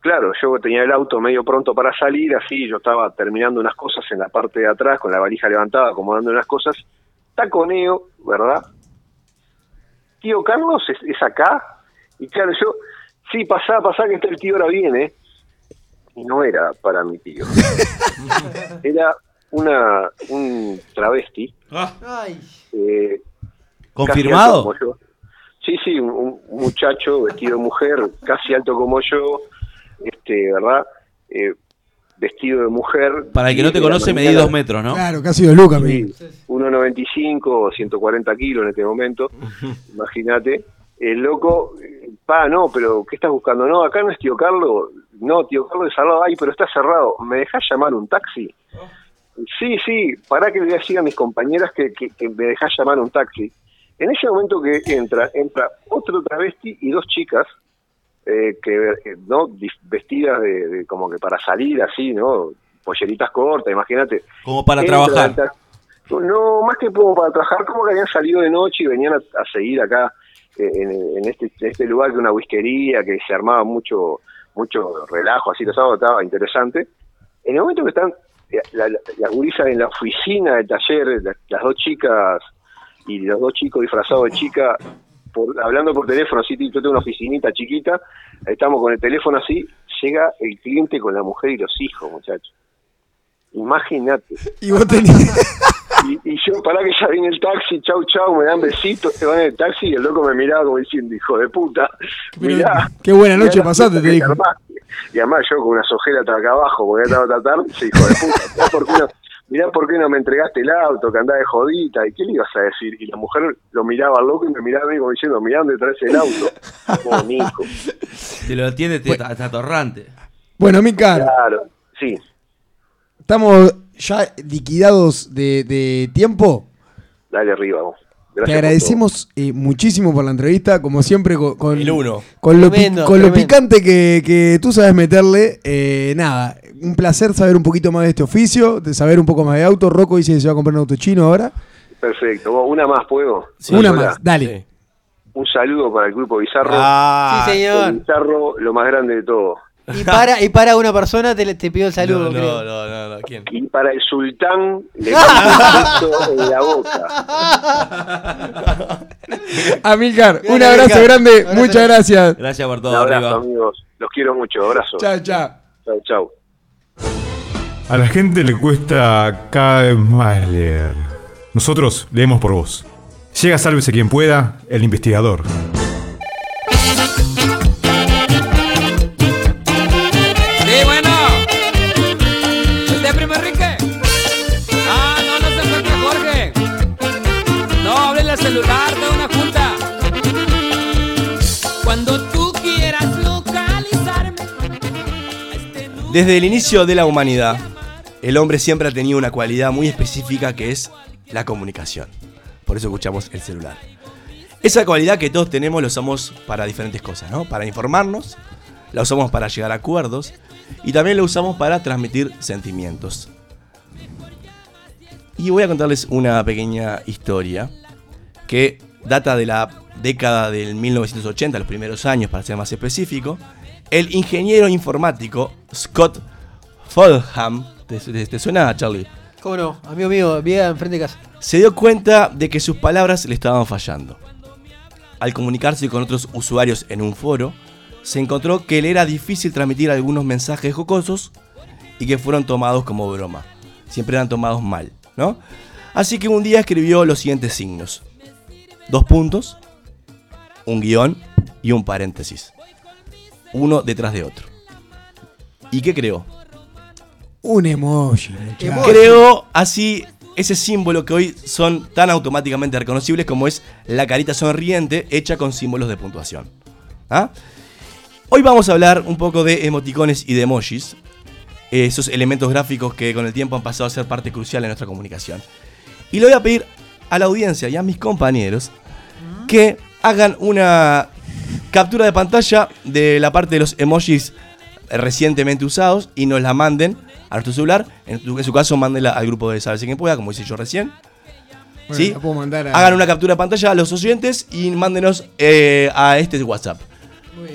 claro, yo tenía el auto medio pronto para salir, así yo estaba terminando unas cosas en la parte de atrás con la valija levantada, acomodando unas cosas, taconeo, ¿verdad? Tío Carlos es, es acá y claro, yo, sí, pasá, pasá que está el tío ahora viene y no era para mi tío. era una un travesti Ah, Ay, eh, ¿Confirmado? como yo. Sí, sí, un, un muchacho vestido de mujer, casi alto como yo, este, ¿verdad? Eh, vestido de mujer. Para el que no te conoce, medí dos metros, ¿no? Claro, casi dos lucas, Sí, mi. 1,95, 140 kilos en este momento, imagínate. El loco, pa, no, pero ¿qué estás buscando? No, acá no es tío Carlos, no, tío Carlos es al lado, ay, pero está cerrado, ¿me dejás llamar un taxi? Sí, sí, para que le decir a mis compañeras que, que, que me dejás llamar un taxi. En ese momento que entra, entra otro travesti y dos chicas, eh, que eh, no vestidas de, de como que para salir así, ¿no? Polleritas cortas, imagínate. Como para Entra trabajar. No, más que como para trabajar, como que habían salido de noche y venían a, a seguir acá eh, en, en este, en este lugar que una whiskería, que se armaba mucho mucho relajo, así los sábados estaba interesante. En el momento que están eh, la, la, gurisas en la oficina del taller, la- las dos chicas y los dos chicos disfrazados de chica, por, hablando por teléfono, así, yo tengo una oficinita chiquita, estamos con el teléfono así, llega el cliente con la mujer y los hijos, muchachos. Imagínate. Y vos tenías. Y, y yo, para que ya viene el taxi, chau, chau, me dan besitos, se van en el taxi y el loco me miraba como diciendo, hijo de puta, mirá. qué buena noche pasaste, te dijo. armaste". Y además yo con una sojera acá abajo, porque estaba tratar, dice, hijo de puta, por, qué no, mirá por qué no me entregaste el auto, que andaba de jodita, ¿y qué le ibas a decir? Y la mujer lo miraba al loco y me miraba a mí como diciendo, mirá dónde traes el auto. Como Nico. Te lo entiende te- hasta torrante. Bueno, Amilcar, Claro, sí. estamos ya liquidados de, de tiempo. Dale arriba vos. Gracias Te agradecemos eh, muchísimo por la entrevista, como siempre, con, con, El uno. con lo, pi- con lo picante que, que tú sabes meterle. eh, nada, un placer saber un poquito más de este oficio, de saber un poco más de auto. Rocco dice que se va a comprar un auto chino ahora. Perfecto. Una más, ¿puedo? Una más, dale. Sí. Un saludo para el grupo Bizarro. Ah, sí, El señor. Bizarro, lo más grande de todo. Y para, y para una persona te, te pido el saludo, no, creo. no, no, no, no, ¿quién? Y para el sultán, le pongo un beso en la boca. Amilcar, un abrazo Amilcar. grande, Abrazo. muchas gracias. Gracias por Un todo, abrazo, arriba. amigos. Los quiero mucho. Abrazo. Chao, chao. Chau, chau. A la gente le cuesta cada vez más leer. Nosotros leemos por vos. Llega Sálvese quien pueda, el investigador. Desde el inicio de la humanidad, el hombre siempre ha tenido una cualidad muy específica que es la comunicación. Por eso escuchamos el celular. Esa cualidad que todos tenemos la usamos para diferentes cosas, ¿no? Para informarnos, la usamos para llegar a acuerdos y también la usamos para transmitir sentimientos. Y voy a contarles una pequeña historia que data de la década del 1980, los primeros años para ser más específico. El ingeniero informático Scott Fulham, ¿te, te- te suena Charlie? ¿Cómo no? Amigo mío, vivía enfrente de casa. Se dio cuenta de que sus palabras le estaban fallando. Al comunicarse con otros usuarios en un foro, se encontró que le era difícil transmitir algunos mensajes jocosos y que fueron tomados como broma. Siempre eran tomados mal, ¿no? Así que un día escribió los siguientes signos. Dos puntos, un guion y un paréntesis. Uno detrás de otro. ¿Y qué creó? Un emoji, muchacho. Creo así ese símbolo que hoy son tan automáticamente reconocibles como es la carita sonriente hecha con símbolos de puntuación. ¿Ah? Hoy vamos a hablar un poco de emoticones y de emojis, esos elementos gráficos que con el tiempo han pasado a ser parte crucial en nuestra comunicación. Y le voy a pedir a la audiencia y a mis compañeros que hagan una captura de pantalla de la parte de los emojis recientemente usados y nos la manden a nuestro celular. En, tu- en su caso, mándenla al grupo de Saberse Quien Pueda, como hice yo recién. Bueno, ¿Sí? puedo mandar a- Hagan una captura de pantalla a los oyentes y mándenos eh, a este WhatsApp.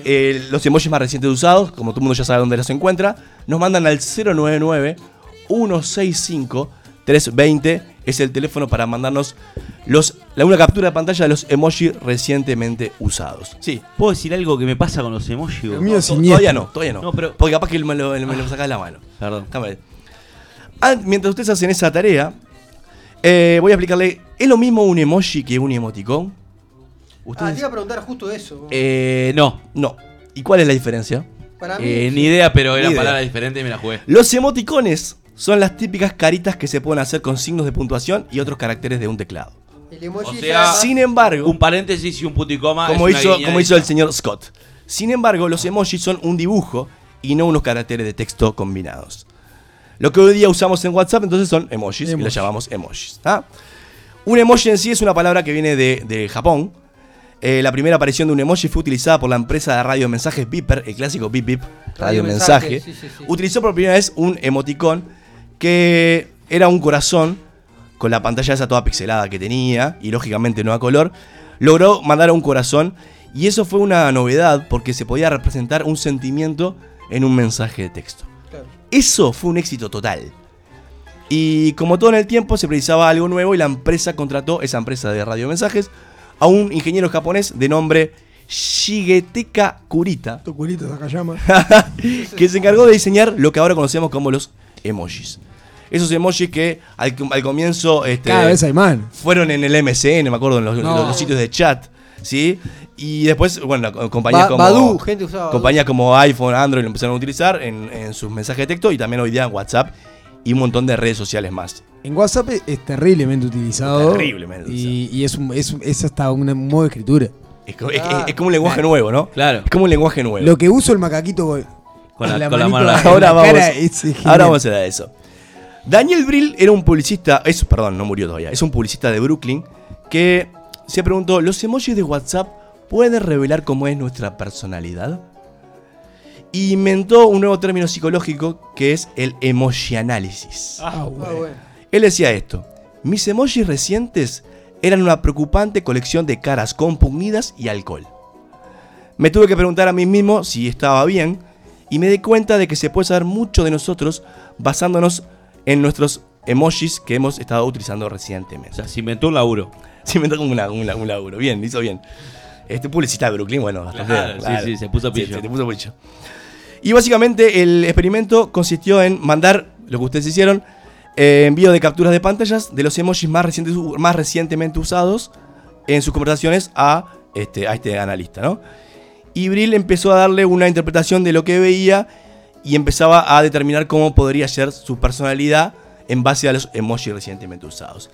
Eh, los emojis más recientes usados, como todo el mundo ya sabe dónde los encuentra, nos mandan al 099-165-320. Es el teléfono para mandarnos los, la, una captura de pantalla de los emojis recientemente usados. Sí. ¿Puedo decir algo que me pasa con los emojis? El mío es siniestro. todavía no, todavía no. No, pero- Porque capaz que me lo, me lo sacás de la mano. Perdón. Ah, mientras ustedes hacen esa tarea, eh, voy a explicarle. ¿Es lo mismo un emoji que un emoticón? Ah, Ustedes. te iba a preguntar justo eso. Eh, no. no. ¿Y cuál es la diferencia? Para mí, Eh, ni idea, pero idea. palabras diferentes y me la jugué. Los emoticones son las típicas caritas que se pueden hacer con signos de puntuación y otros caracteres de un teclado. el emoji o sea, Sin embargo, Un paréntesis y un punto y coma. como es una hizo, como hizo el señor Scott. Sin embargo, los emojis son un dibujo y no unos caracteres de texto combinados. Lo que hoy día usamos en WhatsApp entonces son emojis, y los Emojis. llamamos emojis. ¿ah? Un emoji en sí es una palabra que viene de, de Japón. Eh, la primera aparición de un emoji fue utilizada por la empresa de radio mensajes Beeper, el clásico Beep Beep, radio mensaje. sí, sí, sí. Utilizó por primera vez un emoticón que era un corazón con la pantalla esa toda pixelada que tenía y lógicamente no a color. Logró mandar a un corazón y eso fue una novedad porque se podía representar un sentimiento en un mensaje de texto. Claro. Eso fue un éxito total. Y como todo en el tiempo se precisaba algo nuevo y la empresa contrató, esa empresa de radiomensajes, a un ingeniero japonés de nombre Shigetaka Kurita, que se encargó de diseñar lo que ahora conocemos como los emojis. Esos emojis que al, al comienzo este, Cada vez hay más. fueron en el MSN, me acuerdo, en los, No. los- los sitios de chat, ¿sí? Y después, bueno, co- compañías Ba- como... Badoo, gente usaba Compañías como iPhone, Android lo empezaron a utilizar en, en sus mensajes de texto y también hoy día en WhatsApp y un montón de redes sociales más. En WhatsApp es, es terriblemente utilizado. Terriblemente Y, y es, un- es, es hasta un modo de escritura. Es, co- es- Ah. es como un lenguaje nuevo, ¿no? Claro. Es como un lenguaje nuevo. Lo que uso el macaquito con, la- con la mano ahora, la vamos, ahora vamos a eso. Daniel Brill era un publicista, es, perdón, no murió todavía, es un publicista de Brooklyn que se preguntó, ¿los emojis de WhatsApp pueden revelar cómo es nuestra personalidad? Y inventó un nuevo término psicológico que es el emoji análisis. Ah, Ah, bueno. bueno. Él decía esto, mis emojis recientes eran una preocupante colección de caras compungidas y alcohol. Me tuve que preguntar a mí mismo si estaba bien y me di cuenta de que se puede saber mucho de nosotros basándonos en nuestros emojis que hemos estado utilizando O recientemente. sea, se inventó un laburo. Se inventó como una- un, un laburo. Bien, hizo bien. Este publicista de Brooklyn, bueno, bastante. Claro, sí, sí, se puso pillo. Sí, se puso pillo. Y básicamente el experimento consistió en mandar lo que ustedes hicieron, eh, envío de capturas de pantallas de los emojis más, recientes, más recientemente usados en sus conversaciones a este, a este analista, ¿no? Y Brill empezó a darle una interpretación de lo que veía y empezaba a determinar cómo podría ser su personalidad en base a los emojis recientemente usados.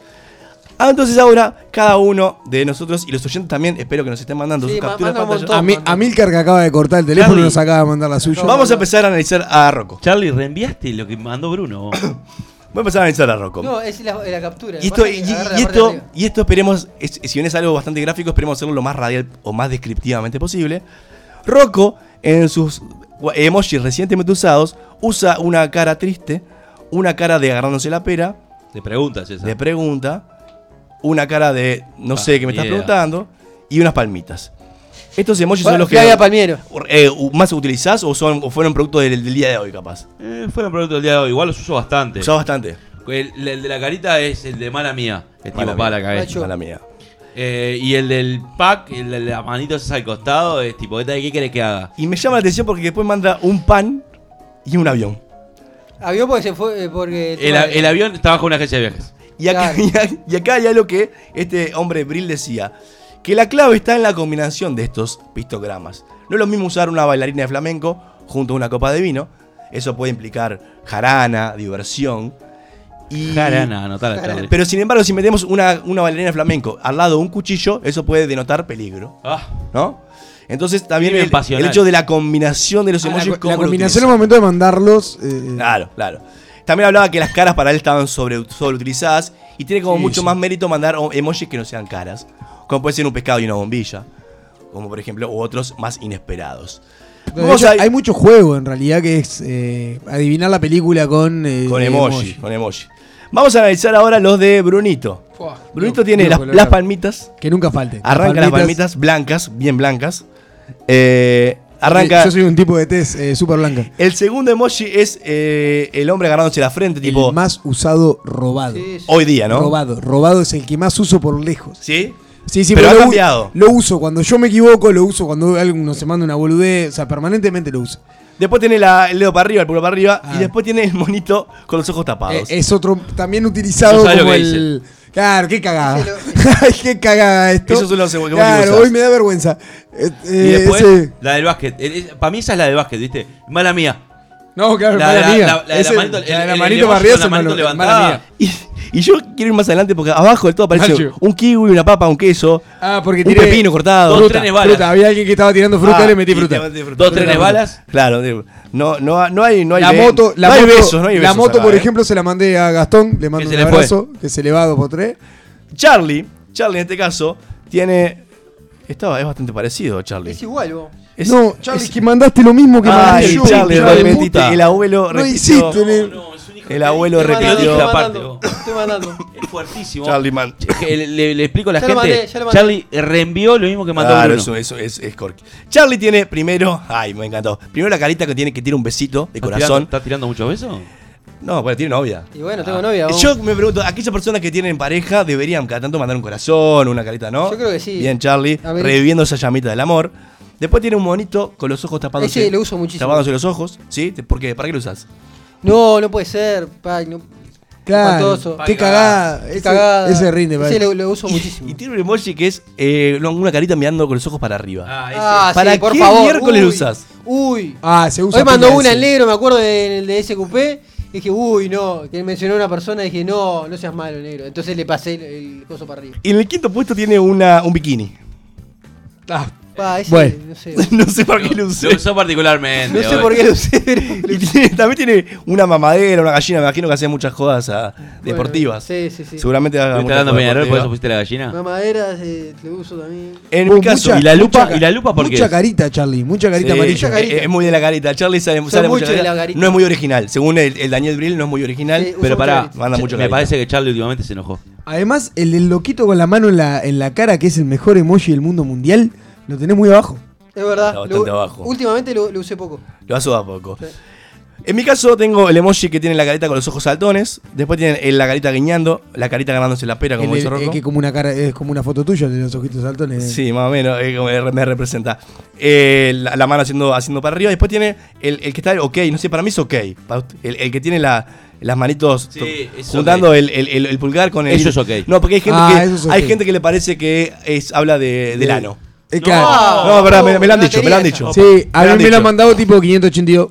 Ah, entonces ahora cada uno de nosotros y los oyentes también, espero que nos estén mandando Sí, sus capturas de pantalla. A, mí, a Milcar que acaba de cortar el teléfono Charlie. nos acaba de mandar la suya. Vamos a empezar a analizar a Rocco. Charlie, reenviaste lo que mandó Bruno. Voy a empezar a analizar a Rocco. No, es la, la captura. Y esto, y, y esto, y esto esperemos, es- si bien es algo bastante gráfico, esperemos hacerlo lo más radial o más descriptivamente posible. Rocco, en sus emojis recientemente usados, usa una cara triste, una cara de agarrándose la pera, Te preguntas esa. de pregunta, una cara de no sé qué me estás preguntando, y unas palmitas. Estos emojis son los que Palmiero. eh, más utilizás o, son, o fueron producto del, del día de hoy, capaz. Eh, fueron productos del día de hoy. Igual los uso bastante. Usás bastante. El, el de la carita es el de mala mía. Es tipo Mala para mía. Macho. Mala mía. Eh, y el del pack, el de las manitos al costado, es tipo, ¿esta de qué querés que haga? Y me llama la atención porque después manda un pan y un avión. Avión porque se fue. eh, Porque El, avión trabaja en una agencia de viajes. Y acá, Claro. y acá hay algo que este hombre Brill decía, que la clave está en la combinación de estos pistogramas. No es lo mismo usar una bailarina de flamenco junto a una copa de vino, eso puede implicar jarana, diversión. Y, Jarana. Pero sin embargo, si metemos una, una bailarina flamenco al lado de un cuchillo, eso puede denotar peligro, Ah, ¿no? Entonces también el, hecho de la combinación de los Ah, la, emojis la cómo lo combinación al momento de mandarlos. eh, Claro, claro. También hablaba que las caras para él estaban sobre, sobreutilizadas y tiene como Sí, mucho sí. más mérito mandar emojis que no sean caras. Como puede ser un pescado y una bombilla. Como por ejemplo, u otros más inesperados. hecho, hay mucho juego en realidad que es eh, adivinar la película con. eh, con emoji, con emoji. Vamos a analizar ahora los de Brunito. Fua, Brunito no, tiene no, las, palmitas. Que nunca falte. Arranca las palmitas blancas, bien blancas. Eh, arranca. Yo soy un tipo de test eh, súper blanca. El segundo emoji es eh, el hombre agarrándose la frente, tipo. el más usado robado. Sí, sí. Hoy día, ¿no? Robado. Robado es el que más uso por lejos. ¿Sí? Sí, sí, Pero ha lo, cambiado. lo uso cuando yo me equivoco, lo uso cuando alguno se manda una boludez, o sea, permanentemente lo uso. Después tiene la- el dedo para arriba, el pulgar para arriba. Ah. Y después tiene el monito con los ojos tapados. Eh, es otro también utilizado No como que el. Claro, qué cagada. Ay, qué cagada esto. Esos son los emojis que Claro, hoy me da vergüenza. Eh, y eh, después, ese- la del básquet. Para mí esa es la de básquet, ¿viste? Mala mía. No, claro, La- mala la- mía. la- la de la Ese- manito- el- la el- manito para arriba la manito mala- levantada. mala mía. Y, y yo quiero ir más adelante porque abajo de todo aparece un kiwi, una papa, un queso, Ah, porque un tiré pepino cortado. Dos fruta, trenes balas. fruta. Había alguien que estaba tirando fruta Ah, y le metí fruta. Dos Fruta, trenes balas. Claro, no, no, no hay, no hay, la moto, la no hay moto, besos, no hay la moto acá, por eh. ejemplo, se la mandé a Gastón, le mando un fue. abrazo, que se le va dos por tres. Charlie, Charlie en este caso, tiene. Estaba, es bastante parecido, Charlie. Es igual, vos. Es- no, Charlie, es- que mandaste lo mismo que mandé yo. Charlie. El abuelo No repitió. hiciste, No, es un hijo El abuelo Estoy repitió. estoy aparte. Estoy mandando. Es fuertísimo. Charlie man. Le, le- le explico a la Ya lo gente. mandé, ya lo mandé. Charlie reenvió lo mismo que mandó Claro, Bruno. eso, eso es, es corky. Charlie tiene primero. Ay, me encantó. Primero la carita que tiene que tiene un besito de ¿Estás corazón. tirando, ¿Estás tirando muchos besos? No, bueno, tiene novia. Y bueno, tengo novia, vos. Yo me pregunto, aquellas personas que tienen pareja deberían cada tanto mandar un corazón, una carita, ¿no? Yo creo que sí. Bien, Charlie, reviviendo esa llamita del amor. Después tiene un monito con los ojos tapados. Ese lo uso muchísimo. Tapándose los ojos, ¿sí? ¿Por qué? ¿Para qué lo usas? No, no puede ser. pa, no- Claro, qué cagada. Qué Ese, cagada. ese rinde, Ese vale. lo, lo uso muchísimo. Y tiene un emoji que es eh, una carita mirando con los ojos para arriba. Ah, ¿Para sí, por qué favor. miércoles Uy, lo usas? Uy. Ah, se usa Hoy mandó una ese. en negro, me acuerdo del de SQP. Y dije, uy, no. Que mencionó a una persona y dije, no, no seas malo, negro. Entonces le pasé el, el coso para arriba. Y en el quinto puesto tiene una, un bikini. Ah, Pa, ese, Bueno. no sé. no sé para qué lo usé. Lo usó particularmente. No sé por qué lo usé. pero lo Y usé. tiene- también tiene una mamadera, una gallina. Me imagino que hacía muchas jodas ah, deportivas. Bueno, sí, sí, sí. Seguramente haga ¿Estuviste muchas hablando jodas Peñarol, por eso fuiste la gallina? Mamaderas eh, lo uso también. En Oh, mi caso, mucha- ¿Y la lupa? mucha- ¿Y la lupa por qué Mucha carita, Charlie. Mucha carita Sí, amarilla. Mucha carita. Es, es muy de la carita. Charlie sale, sale mucho mucha de carita. la carita. No es muy original. Según el, el Daniel Brill, no es muy original. Sí, Pero pará. Manda mucho me parece que Charlie últimamente se enojó. Además, el del loquito con la mano en la, en la cara, que es el mejor emoji del mundo mundial, lo tenés muy abajo. Es verdad. Está bastante lo- abajo. Últimamente lo, lo usé poco. Lo hace a poco. Sí. En mi caso tengo el emoji que tiene la carita con los ojos saltones. Después tiene el- la carita guiñando. La carita ganándose la pera, como El- dice Rocco. que como una cara, es como una foto tuya de los ojitos saltones. Sí, más o menos, eh, como me representa. Eh, la, la mano haciendo, haciendo para arriba. Después tiene el, el que está ok, no sé, para mí es ok. El, el que tiene la- las manitos Sí, es juntando el, el- el- el pulgar con el. Eso es ok. No, porque hay gente, Ah, que, es hay gente que le parece que es, habla de, del De- ano. Es No. No, verdad, me, me lo han dicho, me lo han dicho. Sí, a Me mí han me lo dicho. han mandado tipo 582.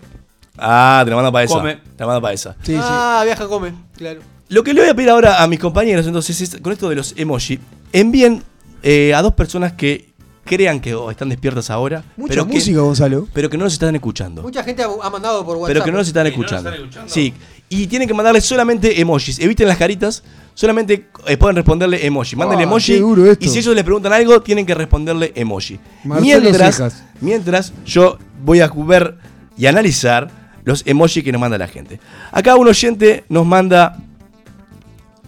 Ah, te la mando para esa. Come. Te la mando para esa. Sí, sí. ah, viaja come, claro. Lo que le voy a pedir ahora a mis compañeros, entonces, es con esto de los emoji, envíen eh, a dos personas que crean que oh, están despiertas ahora, Mucha pero que, música, Gonzalo. pero que no nos están escuchando. Mucha gente ha, ha mandado por WhatsApp. Pero que no nos están Y no nos escuchando. están escuchando. Sí, y tienen que mandarle solamente emojis. Eviten las caritas, solamente eh, pueden responderle emoji. Mándenle Ah, emoji. Y si ellos le preguntan algo, tienen que responderle emoji. Marcelo Mientras, Cejas. mientras yo voy a ver y analizar los emojis que nos manda la gente. Acá un oyente nos manda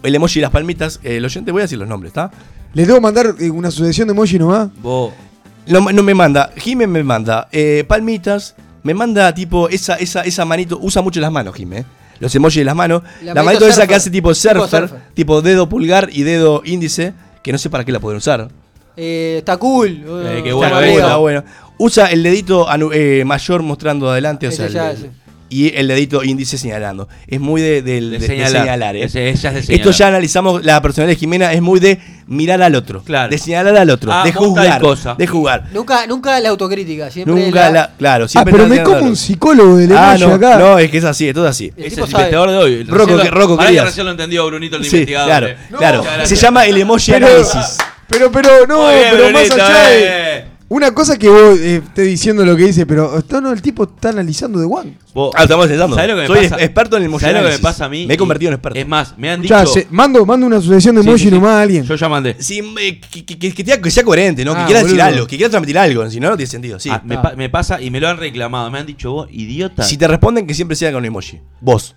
el emoji de las palmitas. Eh, el oyente, voy a decir los nombres, ¿está? ¿Les debo mandar eh, una sucesión de emoji nomás? Vos. No, no me manda, Jimé me manda eh, palmitas, me manda tipo esa, esa, esa manito, usa mucho las manos, Jimé. Los emojis de las manos. La La, manito esa que hace tipo Tipo surfer, tipo, dedo pulgar y dedo índice, que no sé para qué la pueden usar. Eh, está cool. Eh, qué Está bueno, Está amigo. bueno, está bueno. Usa el dedito anu- eh, mayor mostrando adelante, o sea, el- ya, el- ese. Y el dedito índice señalando. Es muy de, del- De de- de señalar. señalar, ¿eh? Es de Esto ya analizamos, la personalidad de Jimena es muy de mirar al otro, Claro. de señalar al otro, Ah, de juzgar, de cosa. de jugar. Nunca, nunca la autocrítica. Siempre Nunca la, claro, Ah, pero me como un psicólogo del Ah, emoji no, acá. no, es que es así, es todo así. El es sabe. investigador de hoy. Rocco, Recién lo- que- Rocco, que recién lo entendió Brunito el Sí, investigador. claro, eh. claro. Se llama el emoji Pero- análisis. Pero, pero, no, bien, pero más allá de. eh. Una cosa que vos eh, estés diciendo lo que dice, pero esto no, el tipo está analizando de One. Vos- Ah, estamos intentando. ¿Sabés lo que me Soy pasa? experto en el emoji ¿Sabés lo que me análisis. pasa a mí? Me he convertido en experto. Es más, me han Ya, dicho. se- mando, mando una sucesión de Sí, emoji sí, sí. nomás a alguien. Yo ya mandé. Sí, eh, que, que- que- que sea, que sea coherente, ¿no? Que Ah, quiera decir boludo. algo, que quiera transmitir algo. Si no, no tiene sentido. Sí. Ah, me, Ah. pa- me pasa y me lo han reclamado. Me han dicho vos, idiota. Si te responden, que siempre sea con emoji. Vos.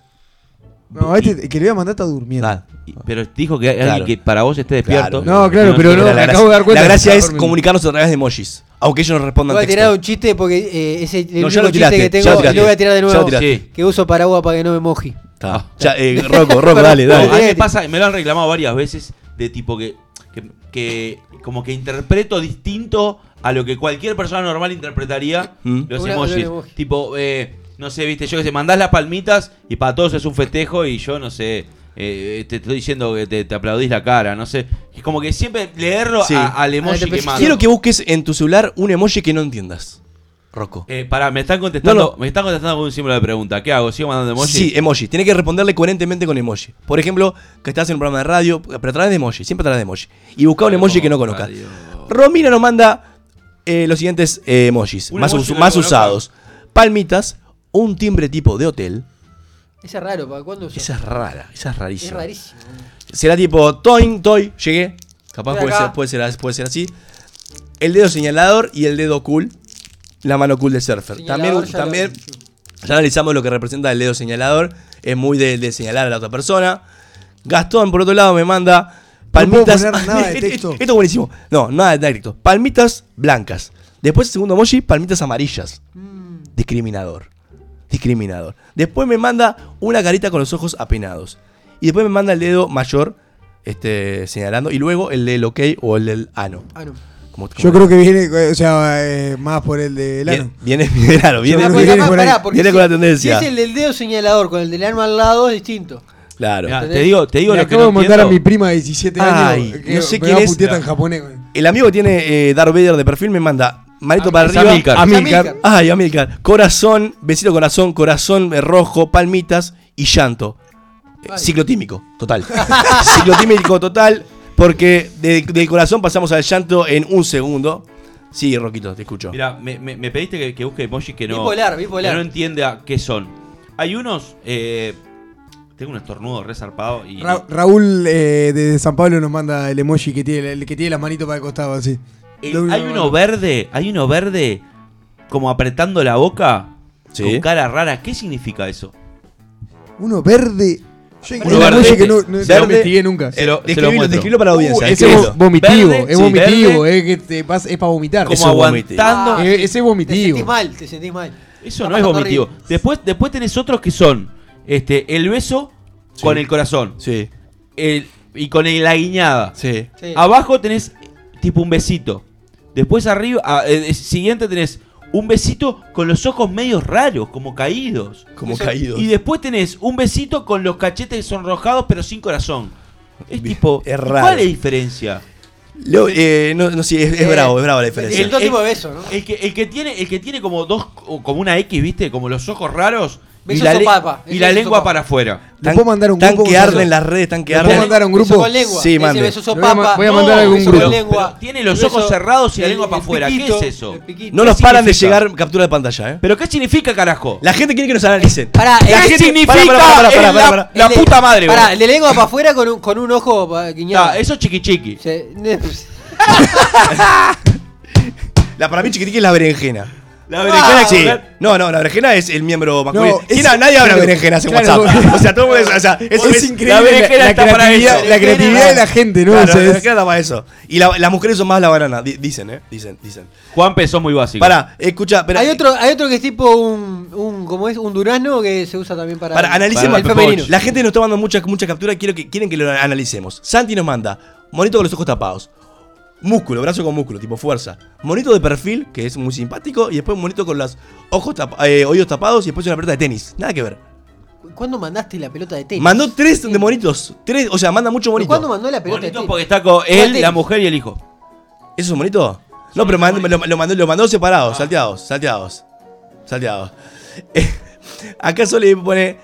No, este que le voy a mandar está durmiendo. Y- Pero dijo que hay Claro. alguien que para vos esté despierto. Claro. No, claro, pero no, la, me gracia, acabo de dar cuenta la que gracia es durmiendo. comunicarnos a través de emojis. Aunque ellos nos respondan Voy a tirar texto. un chiste porque eh, ese el No, ya único lo chiste que ya tengo lo y tiraste. lo voy a tirar de Ya lo nuevo. tiraste. Sí. Que uso paraguas para que no me moje. Está. Ya, eh, Rocco, Rocco, dale, No, a dale. mí me pasa, me lo han reclamado varias veces de tipo que, que, que como que interpreto distinto a lo que cualquier persona normal interpretaría Mm. los Una- emojis. emoji. Tipo, eh, no sé, viste, yo que sé, mandás las palmitas y para todos es un festejo y yo no sé, eh, te estoy diciendo que te, te aplaudís la cara, no sé. Es como que siempre leerlo Sí. a- al emoji que mando. Quiero que busques en tu celular un emoji que no entiendas. Rocco. Eh, pará, me están contestando, No, no. me están contestando con un símbolo de pregunta. ¿Qué hago? ¿Sigo mandando emojis? Sí, emoji. Tiene que responderle coherentemente con emoji. Por ejemplo, que estás en un programa de radio, pero a través de emoji, siempre a través de emoji. Y busca un emoji que no conozcas. Romina nos manda eh, los siguientes eh, emojis, Un más, emoji us- que no más usados. Palmitas, un timbre tipo de hotel. Ese es raro, ¿para cuándo? Esa es rara, esa es Es rarísima. rarísimo. Será tipo toin, toy, llegué. Capaz puede ser, puede, ser, puede ser así. El dedo señalador y el dedo cool. La mano cool de surfer. Señalador También, ya lo- también ya analizamos lo que representa el dedo señalador. Es muy de, de señalar a la otra persona. Gastón, por otro lado, me manda palmitas. puedo poner nada de Esto- texto. Esto es buenísimo. No, nada de texto. Palmitas blancas. Después, el segundo emoji, palmitas amarillas. Mm. Discriminador. Discriminador. Después me manda una carita con los ojos apenados. Y después me manda el dedo mayor este, señalando. Y luego el del ok o el del ano. Ah, no. Como- como- Yo creo que viene, o sea, eh, más por el de Lano. Viene, viene, claro, viene, Ah, viene además, por ahí. pará, Viene si- con la tendencia. Si es el del dedo señalador con el del arma al lado, es distinto. Claro. Mirá, te digo, te digo lo que acabo no de mandar a entiendo. mi prima de 17 Ay, años. que no sé me quién va a es. japonés. El amigo que tiene eh, Darth Vader de perfil me manda manito para arriba. Amilcar. Amilcar. Ay, Amilcar. Corazón, besito corazón, corazón eh, rojo, palmitas y llanto. Eh, Ay. Ciclotímico, total. Ciclotímico total, porque de- del corazón pasamos al llanto en un segundo. Sí, Roquito, te escucho. Mira, me, me- me pediste que, que busque emojis que no. Bipolar, bipolar. Que no entiende a qué son. Hay unos. eh, tengo un estornudo resarpado y. Ra- Raúl eh, de San Pablo nos manda el emoji que tiene, el que tiene las manitos para el costado, así. Hay uno verde, hay uno verde como apretando la boca Sí. con cara rara. ¿Qué significa eso? Uno verde. Yo Uno un verde. que no, no Verde. lo investigué nunca. Se lo- se lo Describilo, para la audiencia. Uh, ese es vomitivo, Verde, es sí, vomitivo, verde. es que te pas- es para vomitar. Como Eso es vomitivo. aguantando. Ah, ese es Te sentís mal, te sentís mal. Eso no es vomitivo. Después, después tenés otros que son este, el beso Sí. con el corazón. Sí, el- y con el- la guiñada. sí. Sí. Abajo tenés tipo un besito. Después arriba, ah, eh, eh, siguiente tenés un besito con los ojos medios raros, como caídos. Como Eso- caído. Y después tenés un besito con los cachetes sonrojados pero sin corazón. Es Bien, tipo, es raro. ¿cuál es la diferencia? Lo- eh, no, no, sí, es, es Eh, bravo, es brava la El, diferencia. dos tipos de besos, ¿no? El que, el que tiene, el que tiene como dos, como una X, ¿viste? Como los ojos raros, y Beso la, le- sopapa, y la beso lengua sopapa. para afuera. ¿Le puedo mandar un tan grupo que arden las redes, tan que ¿Le puedo mandar un Beso grupo? con lengua. Sí, mande. beso voy a sopapa. ma- voy a mandar algún beso con grupo. lengua, tiene los ojos cerrados y la el- lengua para afuera. ¿Qué es eso? No nos ¿Qué paran de llegar captura de pantalla, ¿eh? ¿Pero qué significa, carajo? La gente quiere que nos analicen. Pará, ¿Qué el- significa pará, el- pará, la, la puta madre, Pará, el de lengua para afuera con un, con un ojo pa- guiñado. Eso es chiqui chiqui. La para mí chiquitica es la berenjena. La berenjena Sí. con- No, no, la berenjena es el miembro masculino. No, ¿Quién es- ha- nadie habla de berenjenas en claro, WhatsApp. O sea, todo el mundo- o sea, es, Es, es- increíble la berenjena la está para creatividad, eso. la creatividad de la gente, ¿no? Claro, O sea, la berenjena da para eso. Y la- las mujeres son más la banana, di- dicen, ¿eh? Dicen, dicen. Juan Pesó muy básico. Para, escucha, pero. hay otro, hay otro que es tipo un, un ¿cómo es? Un durazno que se usa también para, Para, analicemos. el femenino. La gente nos está mandando mucha, mucha captura. Quiero que, quieren que lo analicemos. Santi nos manda monito con los ojos tapados. Músculo, brazo con músculo, tipo fuerza. Monito de perfil, que es muy simpático. Y después un monito con los ojos tap- eh, oídos tapados. Y después una pelota de tenis. Nada que ver. ¿Cuándo mandaste la pelota de tenis? Mandó tres de monitos. Tres, o sea, manda mucho ¿Pero monito. ¿Cuándo mandó la pelota de tenis? porque está con él, la mujer y el hijo. ¿Eso es un monito? No, pero lo, lo mandó, lo mandó separados, salteados, salteados. Salteados. Eh, acá Sole pone.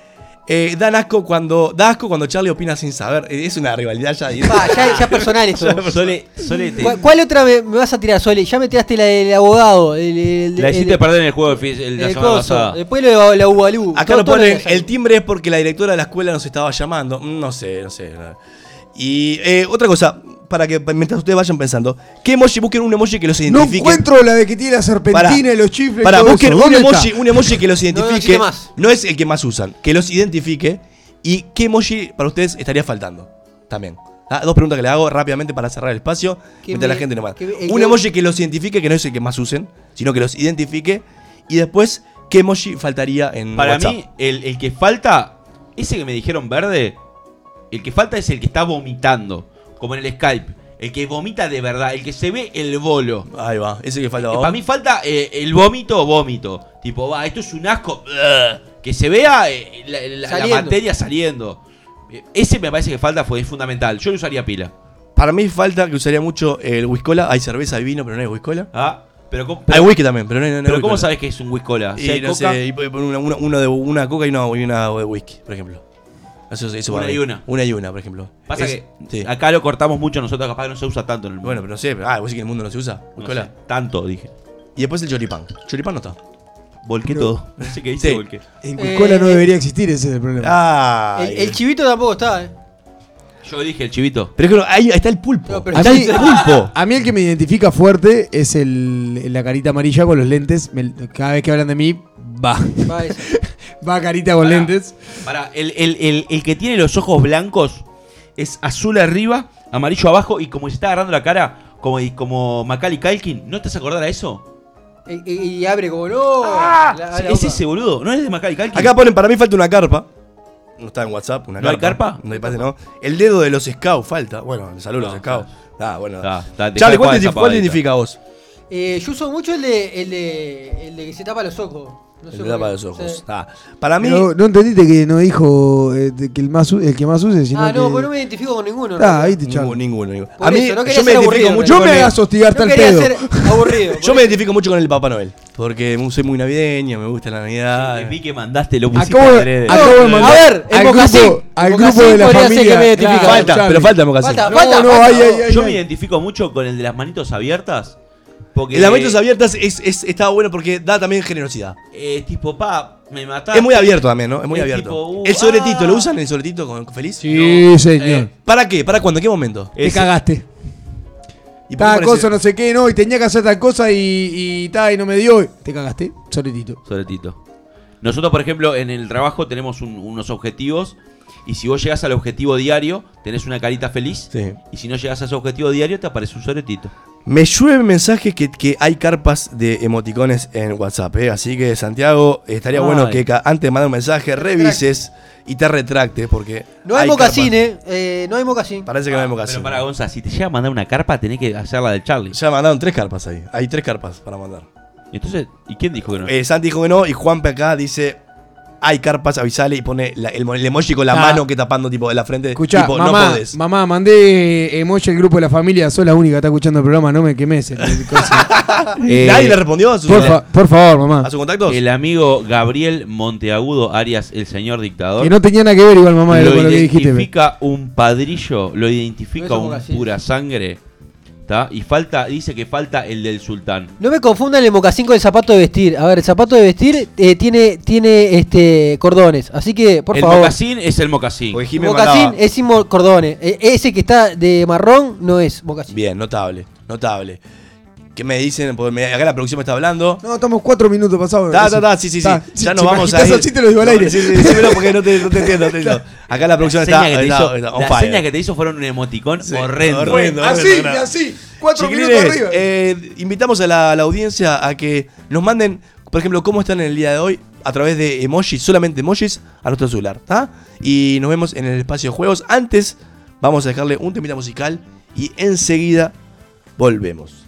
Eh, dan asco cuando. Da asco cuando Charlie opina sin saber. Eh, Es una rivalidad ya. Pa, ya, personal esto. Sole, Sole te- ¿Cuál, cuál otra me, me vas a tirar, Sole? Ya me tiraste la del abogado. El, el- la hiciste el- perder en el juego el la semana pasada. Después lo, la Ubalú. Acá Todo- lo ponen. El timbre es porque la directora de la escuela nos estaba llamando. No sé, no sé. Y eh, otra cosa, para que mientras ustedes vayan pensando. ¿Qué emoji? Busquen un emoji que los No identifique. encuentro la de que tiene la serpentina Pará. y los chifles. y Para, todo busquen eso. un ¿Dónde emoji, un emoji que los No, no identifique. más. No es el que más usan, que los identifique. ¿Y qué emoji para ustedes estaría faltando? También. Ah, dos preguntas que le hago rápidamente para cerrar el espacio. Mientras me- la gente me- el Un emoji que los identifique, que no es el que más usen, sino que los identifique. Y después, ¿qué emoji faltaría en Para WhatsApp? mí, el, el que falta, ese que me dijeron verde, el que falta es el que está vomitando, como en el Skype. El que vomita de verdad, el que se ve el bolo. Ahí va, ese que falta. Para mí falta eh, el vómito o vómito. Tipo, va, esto es un asco. que se vea eh, la, la- la Saliendo. materia saliendo. Eh, Ese me parece que falta, fue es fundamental. Yo lo usaría pila. Para mí falta que usaría mucho el whiskola. Hay cerveza, hay vino, pero no hay whiskola. Ah, pero, ¿cómo- Hay pero, whisky también, pero no hay, no hay pero ¿cómo sabes que es un whiskola? Si Y no coca, sé, y una, una- uno de una coca y una, y una de whisky, por ejemplo. Eso, eso Una y una. Una y una, por ejemplo. Pasa Es- que sí. acá lo cortamos mucho, nosotros capaz que no se usa tanto en el mundo. Bueno, pero no sé. Ah, vos sí que en el mundo no se usa. No sé, tanto, dije. Y después el choripán. Choripán no está. Volqué todo. No sé qué dice Sí. volqué. En Cuicola no Eh, debería existir, ese es el problema. Ah. El, el chivito tampoco está, ¿eh? Yo dije el chivito. Pero es que no, ahí está el pulpo. No, pero está a, el mí, pulpo. a mí el que me identifica fuerte es el, la carita amarilla con los lentes. Me- cada vez que hablan de mí, va. Va carita con lentes. Para, el, el- el- el que tiene los ojos blancos es azul arriba, amarillo abajo y como se está agarrando la cara, como, como Macaulay Culkin. ¿No te has acordar a eso? Y, y- y abre como no. Ah, la- la es boca. ese boludo, ¿no es de Macaulay Culkin? Acá ponen, para mí falta una carpa. No está en WhatsApp, una ¿No hay carpa. carpa? No hay parece, no. El dedo de los scouts falta. Bueno, salud No, los scouts. Ah, bueno. Dejá Charlie, de ¿cuál te, cuál identifica a vos? Eh, yo uso mucho el de, el de. el de que se tapa los ojos. No sé El de tapa qué. los ojos. Sí. Ah, para mí. Pero no entendiste que no dijo eh, de que el, más, el que más use, sino Ah, no, que... pues no me identifico con ninguno. Ah, ahí te Ninguno, ninguno, ninguno. Por A mí, eso, no yo me identifico aburrido, mucho con me el- hagas hostigar No tal quería pedo. ser aburrido. Yo me identifico mucho con el Papá Noel. Porque soy muy navideño, me gusta la Navidad. Vi que mandaste, lo pusiste Acabo, adrede. acabo de No, mandar a ver, el al mocasín. grupo, al grupo de la familia. que me identifica. Claro, falta, Charlie. pero falta el mocasín. Falta, No, falta, no, falta. ay, ay, ay. Yo me identifico mucho con el de las manitos abiertas. Porque El de las manitos abiertas es, es, está bueno porque da también generosidad. eh, tipo, pa, me mataste. Es muy abierto también, ¿no? Es muy Es abierto. tipo, uh, ¿El sobretito ah. lo usan? ¿El sobretito con, feliz? Sí, señor. Eh, ¿Para qué? ¿Para cuándo? ¿En qué momento? te Ese- cagaste. ¿Y Tal cosa, no sé qué, no, y tenía que hacer tal cosa y, y, ta, y no me dio. Te cagaste, soletito. Sobretito. Nosotros, por ejemplo, en el trabajo tenemos un- unos objetivos. Y si vos llegás al objetivo diario, tenés una carita feliz. Sí. Y si no llegás a ese objetivo diario, te aparece un sobretito. Me llueven mensajes que, que hay carpas de emoticones en WhatsApp, ¿eh? Así que, Santiago, estaría Ay. bueno que antes de mandar un mensaje revises y te retractes porque. No hay mocasín, carpas. eh. eh. No hay mocasín. Parece que no hay mocasín. Pero para Gonza, si te llega a mandar una carpa, tenés que hacer la del Charlie. Ya mandaron tres carpas ahí. Hay tres carpas para mandar. Entonces, ¿y quién dijo que no? Eh, Santi dijo que no y Juanpe acá dice. Hay carpas, avisale y pone la- el, el emoji con la Ah. mano que tapando tipo de la frente. Escuchá, tipo, no mamá, podés. mamá, mandé emoji al grupo de la familia, sos la única que está escuchando el programa, no me quemes. Eh, Nadie le respondió a sus, por, fa- por favor, mamá. a sus contactos. El amigo Gabriel Monteagudo Arias, el señor dictador. Que no tenía nada que ver igual, mamá, lo con lo que dijiste. identifica un padrillo, lo identifica No un pura sangre. ¿Tá? Y falta, dice que falta el del sultán. No me confundan el mocasín con el zapato de vestir. A ver, el zapato de vestir eh, tiene, tiene este cordones. Así que, por el favor. mocasín es el mocasín. El mocasín es sin cordones. E- ese que está de marrón no es mocasín. Bien, notable, notable. ¿Qué me dicen? Porque me- acá la producción me está hablando. No, estamos cuatro minutos pasados. Ta, ta, ta, sí, sí, sí. Ya si nos vamos a ir. así te lo digo al No, aire. Sí, sí, dímelo porque no te, no te entiendo. no te entiendo. Acá la producción La está, seña que te está- hizo, está on la fire. seña que te hizo fueron un emoticón Sí, horrendo. horrendo. Así, horrendo, así. Cuatro Chiquilines, minutos arriba. eh, invitamos a la, a la audiencia a que nos manden, por ejemplo, cómo están en el día de hoy a través de emojis, solamente emojis, a nuestro celular, ¿está? Y nos vemos en el espacio de juegos. Antes, vamos a dejarle un temita musical y enseguida volvemos.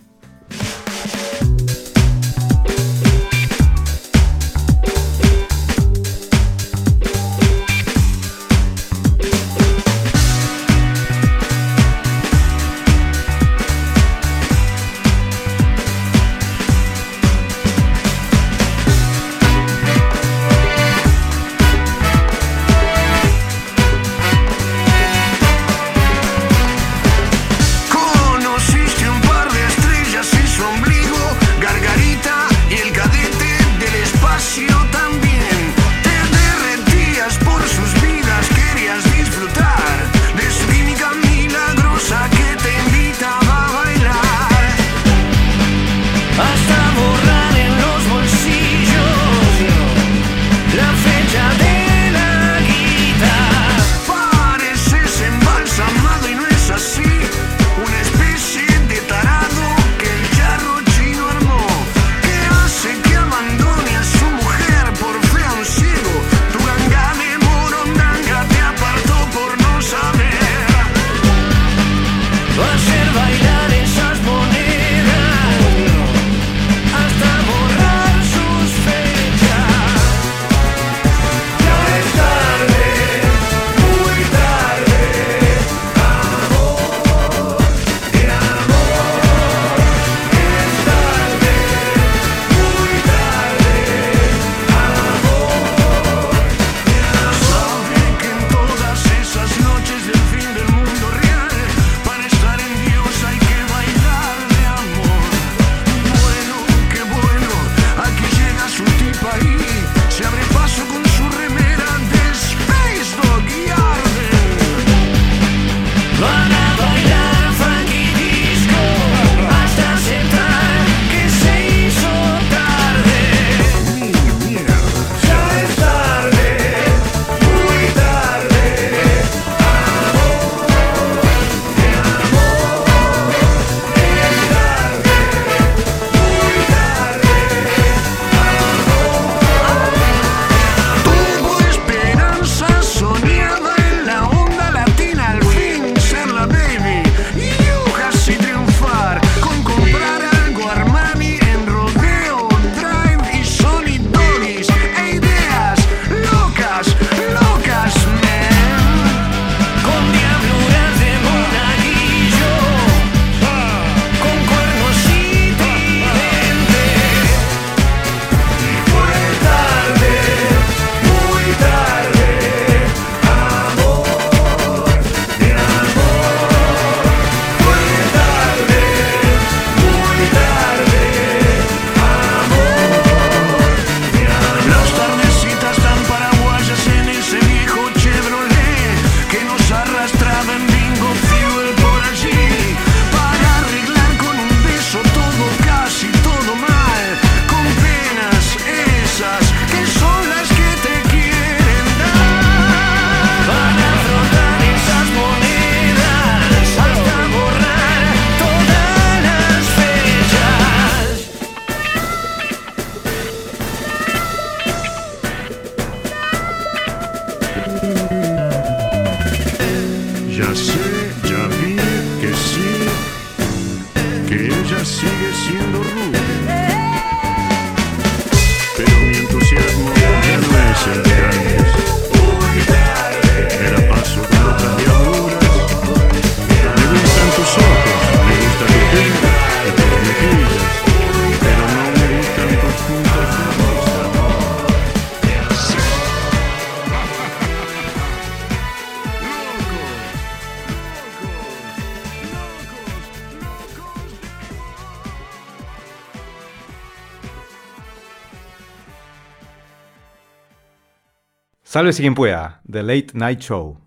Sálvese quien pueda, The Late Night Show.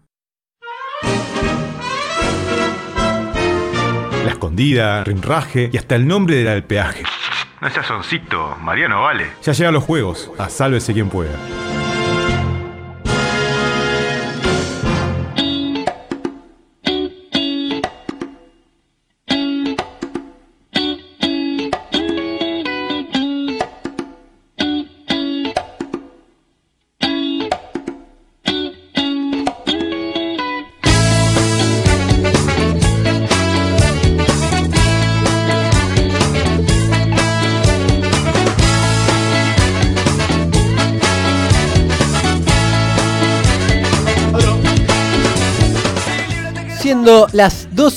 La escondida, rinraje y hasta el nombre del alpeaje. No seas soncito, Mariano vale. Ya llegan los juegos, a Sálvese quien pueda.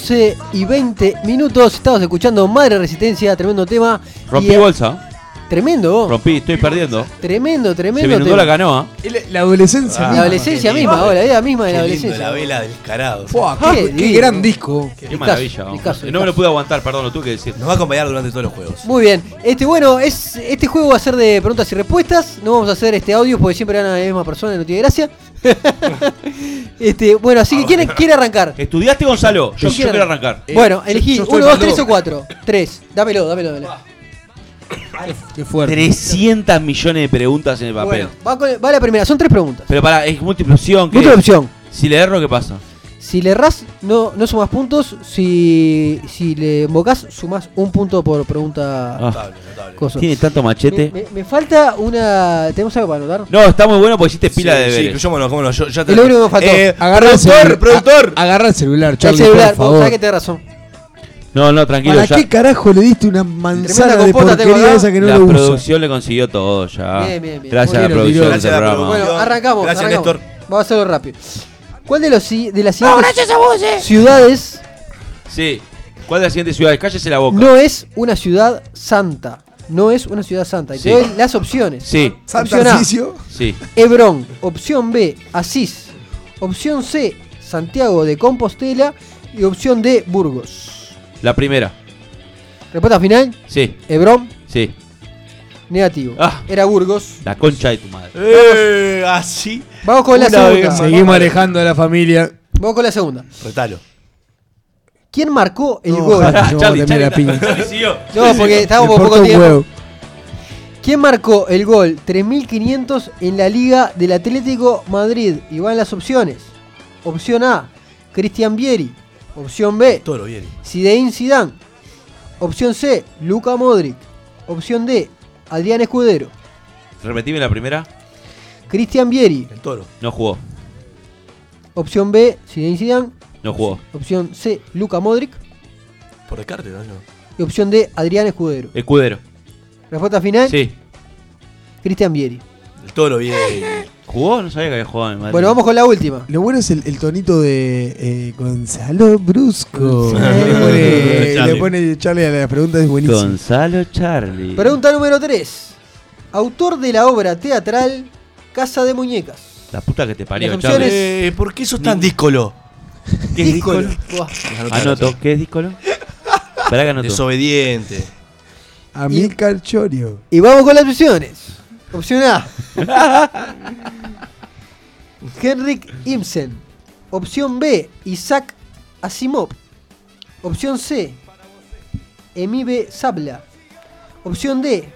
12 y 20 minutos, estamos escuchando Madre Resistencia, tremendo tema. Rompí Y, eh, bolsa. Tremendo, vos. Rompí, estoy perdiendo. tremendo, Se tremendo. me inundó la canoa. La adolescencia. La Ah, misma. adolescencia qué misma, ahora, la vida misma de la adolescencia. la vela del descarado. Fua, Qué gran disco. Qué maravilla. no me lo pude aguantar, perdón, lo tuve que decir. Nos va a acompañar durante todos los juegos. Muy bien, este bueno, es este juego va a ser de preguntas y respuestas. No vamos a hacer este audio porque siempre gana la misma persona y no tiene gracia. este, bueno, así que ¿quién quiere arrancar? ¿Estudiaste, Gonzalo? Yo, ¿Quién yo quiere quiero arrancar. Eh, bueno, elegí uno, dos, tres o cuatro. Tres. Dámelo, dámelo, dámelo. Qué fuerte. 300 millones de preguntas en el papel. Bueno, va, con- va la primera, son tres preguntas. Pero para, es múltiple opción. ¿qué Múltiple es? opción. Si le erro, ¿qué pasa? Si le errás, no, no sumas puntos. Si, si le invocás, sumás un punto por pregunta. Ah, Notable, notable. coso. Tiene tanto Me, machete. me- me falta una. ¿Tenemos algo para anotar? No, está muy bueno porque hiciste pila Sí, de Sí, deberes. incluyámonos, cómo no, yo ya Es lo único que me faltó. Eh, Agarra el productor, celu- productor. a- agarra el celular, el Charlie, celular, por vos favor. sabés que tenés razón. No, no, tranquilo. ¿Para Ya, qué carajo le diste una manzana de porquería esa que no la lo usa? producción le consiguió todo ya. Bien, bien, bien. Gracias a la producción Gracias este a la programa. Bueno, arrancamos. Gracias, arrancamos. Néstor. Vamos a hacerlo rápido. ¿Cuál de, los, si- de las siguientes ciudades Sí. ¿Cuál de las siguientes ciudades? Cállese la boca. no es una ciudad santa? No es una ciudad santa. Y te Sí. doy las opciones. Sí, San Opción A. Sí. Hebrón. Opción B, Asís. Opción C, Santiago de Compostela. Y opción D, Burgos. La primera. Respuesta final, Sí, Hebrón, sí. negativo. Ah. Era Burgos. La concha de tu madre. Eh, así. Vamos con la Una segunda. Seguimos alejando a la familia. Vamos con la segunda. Retalo. ¿Quién marcó el No, gol? ojalá. Charlie, Charlie, la piña. No, porque estábamos por poco un tiempo. huevo. ¿Quién marcó el gol 3500 en la Liga del Atlético Madrid? Y van las opciones. Opción A, Cristian Vieri. Opción B, Todo lo bien. Zinedine Zidane. Opción C, Luka Modric. Opción D, Adrián Escudero. Repetime la primera. Cristian Vieri. El toro. No jugó. Opción B, Zinedine Zidane. No jugó. Opción C, Luka Modric. Por descarte, ¿no? No. Y opción D, Adrián Escudero. Escudero. Respuesta final, Sí. Cristian Vieri. El toro bien. ¿Jugó? No sabía que había jugado en Madrid. Bueno, vamos con la última. Lo bueno es el, el tonito de eh, Gonzalo Brusco. Le, pone, Charlie. le pone Charlie a la pregunta, es buenísimo. Gonzalo Charlie. Pregunta número 3. Autor de la obra teatral Casa de Muñecas. La puta que te parió, Las Charlie. opciones- Eh, ¿Por qué sos tan díscolo? ¿Qué es Díscolo. díscolo? Buah. Anoto. ¿Qué es díscolo? Esperá que anoto. Desobediente. Amílcar Chorio. Y vamos con las opciones. Opción A. Henrik Ibsen. Opción B. Isaac Asimov. Opción C. Emibe Sabla. Opción D.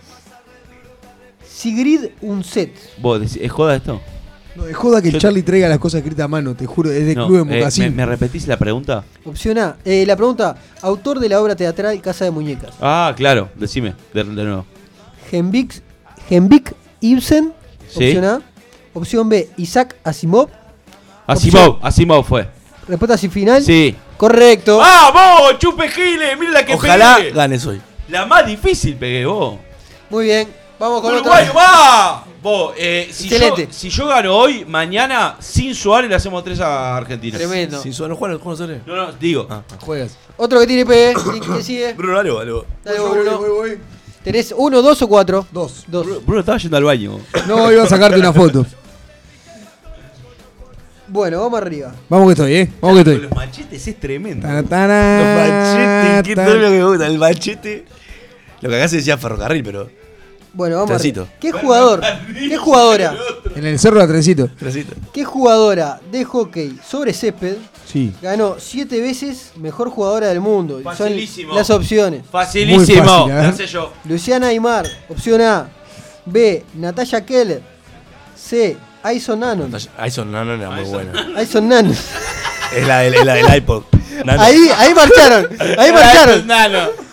Sigrid Unset. ¿Vos decís, ¿Es joda esto? No, de joda que Yo- Charlie traiga las cosas escritas a mano, te juro, es de No, Club de eh, Mocasín. ¿me, me repetís la pregunta? Opción A. Eh, la pregunta. Autor de la obra teatral Casa de Muñecas. Ah, claro. Decime. De, de nuevo. Henrik, Henrik Ibsen. Sí. Opción A. Opción B. Isaac Asimov. Asimov. Asimov fue. Respuesta así final. Sí. Correcto. ¡Vamos! ¡Chupe Giles! ¡Mira la que Ojalá pegué! ganes hoy. La más difícil pegué vos. Muy bien. Vamos con ¡Uruguayo, otra. va! Vos, eh, si, yo, Excelente. si yo gano hoy, mañana, sin Suárez, le hacemos tres a Argentina. Tremendo. Si suena Juan, ¿cómo sale? No, no, digo. Ah. Juegas. Otro que tiene P. ¿Quién sigue? Bruno, dale. Dale, Voy, Bruno. voy, voy, voy. ¿Tenés uno, dos o cuatro? Dos. Dos. Bruno, Bruno estaba yendo al baño. No, iba a sacarte una foto. Bueno, vamos arriba. Vamos que estoy, ¿eh? Vamos que estoy. los machetes es tremendo. Los machetes, qué lo que me gusta. El machete. Lo que acá se decía ferrocarril, pero. Bueno, vamos Trencito. arriba. ¿Qué jugador? ¿Qué jugadora? En el cerro de Trencito. Trencito. ¿Qué jugadora de hockey sobre césped Sí. ganó siete veces mejor jugadora del mundo? Y Son Facilísimo. las opciones. Facilísimo. Fácil, yo. Luciana Aymar, opción A. B. Natalia Keller. C. Aison Nanon. Ayson Nano era muy buena. Aison Nanon. Es la del, es la del iPod. Nano. Ahí, ahí marcharon. Ahí marcharon.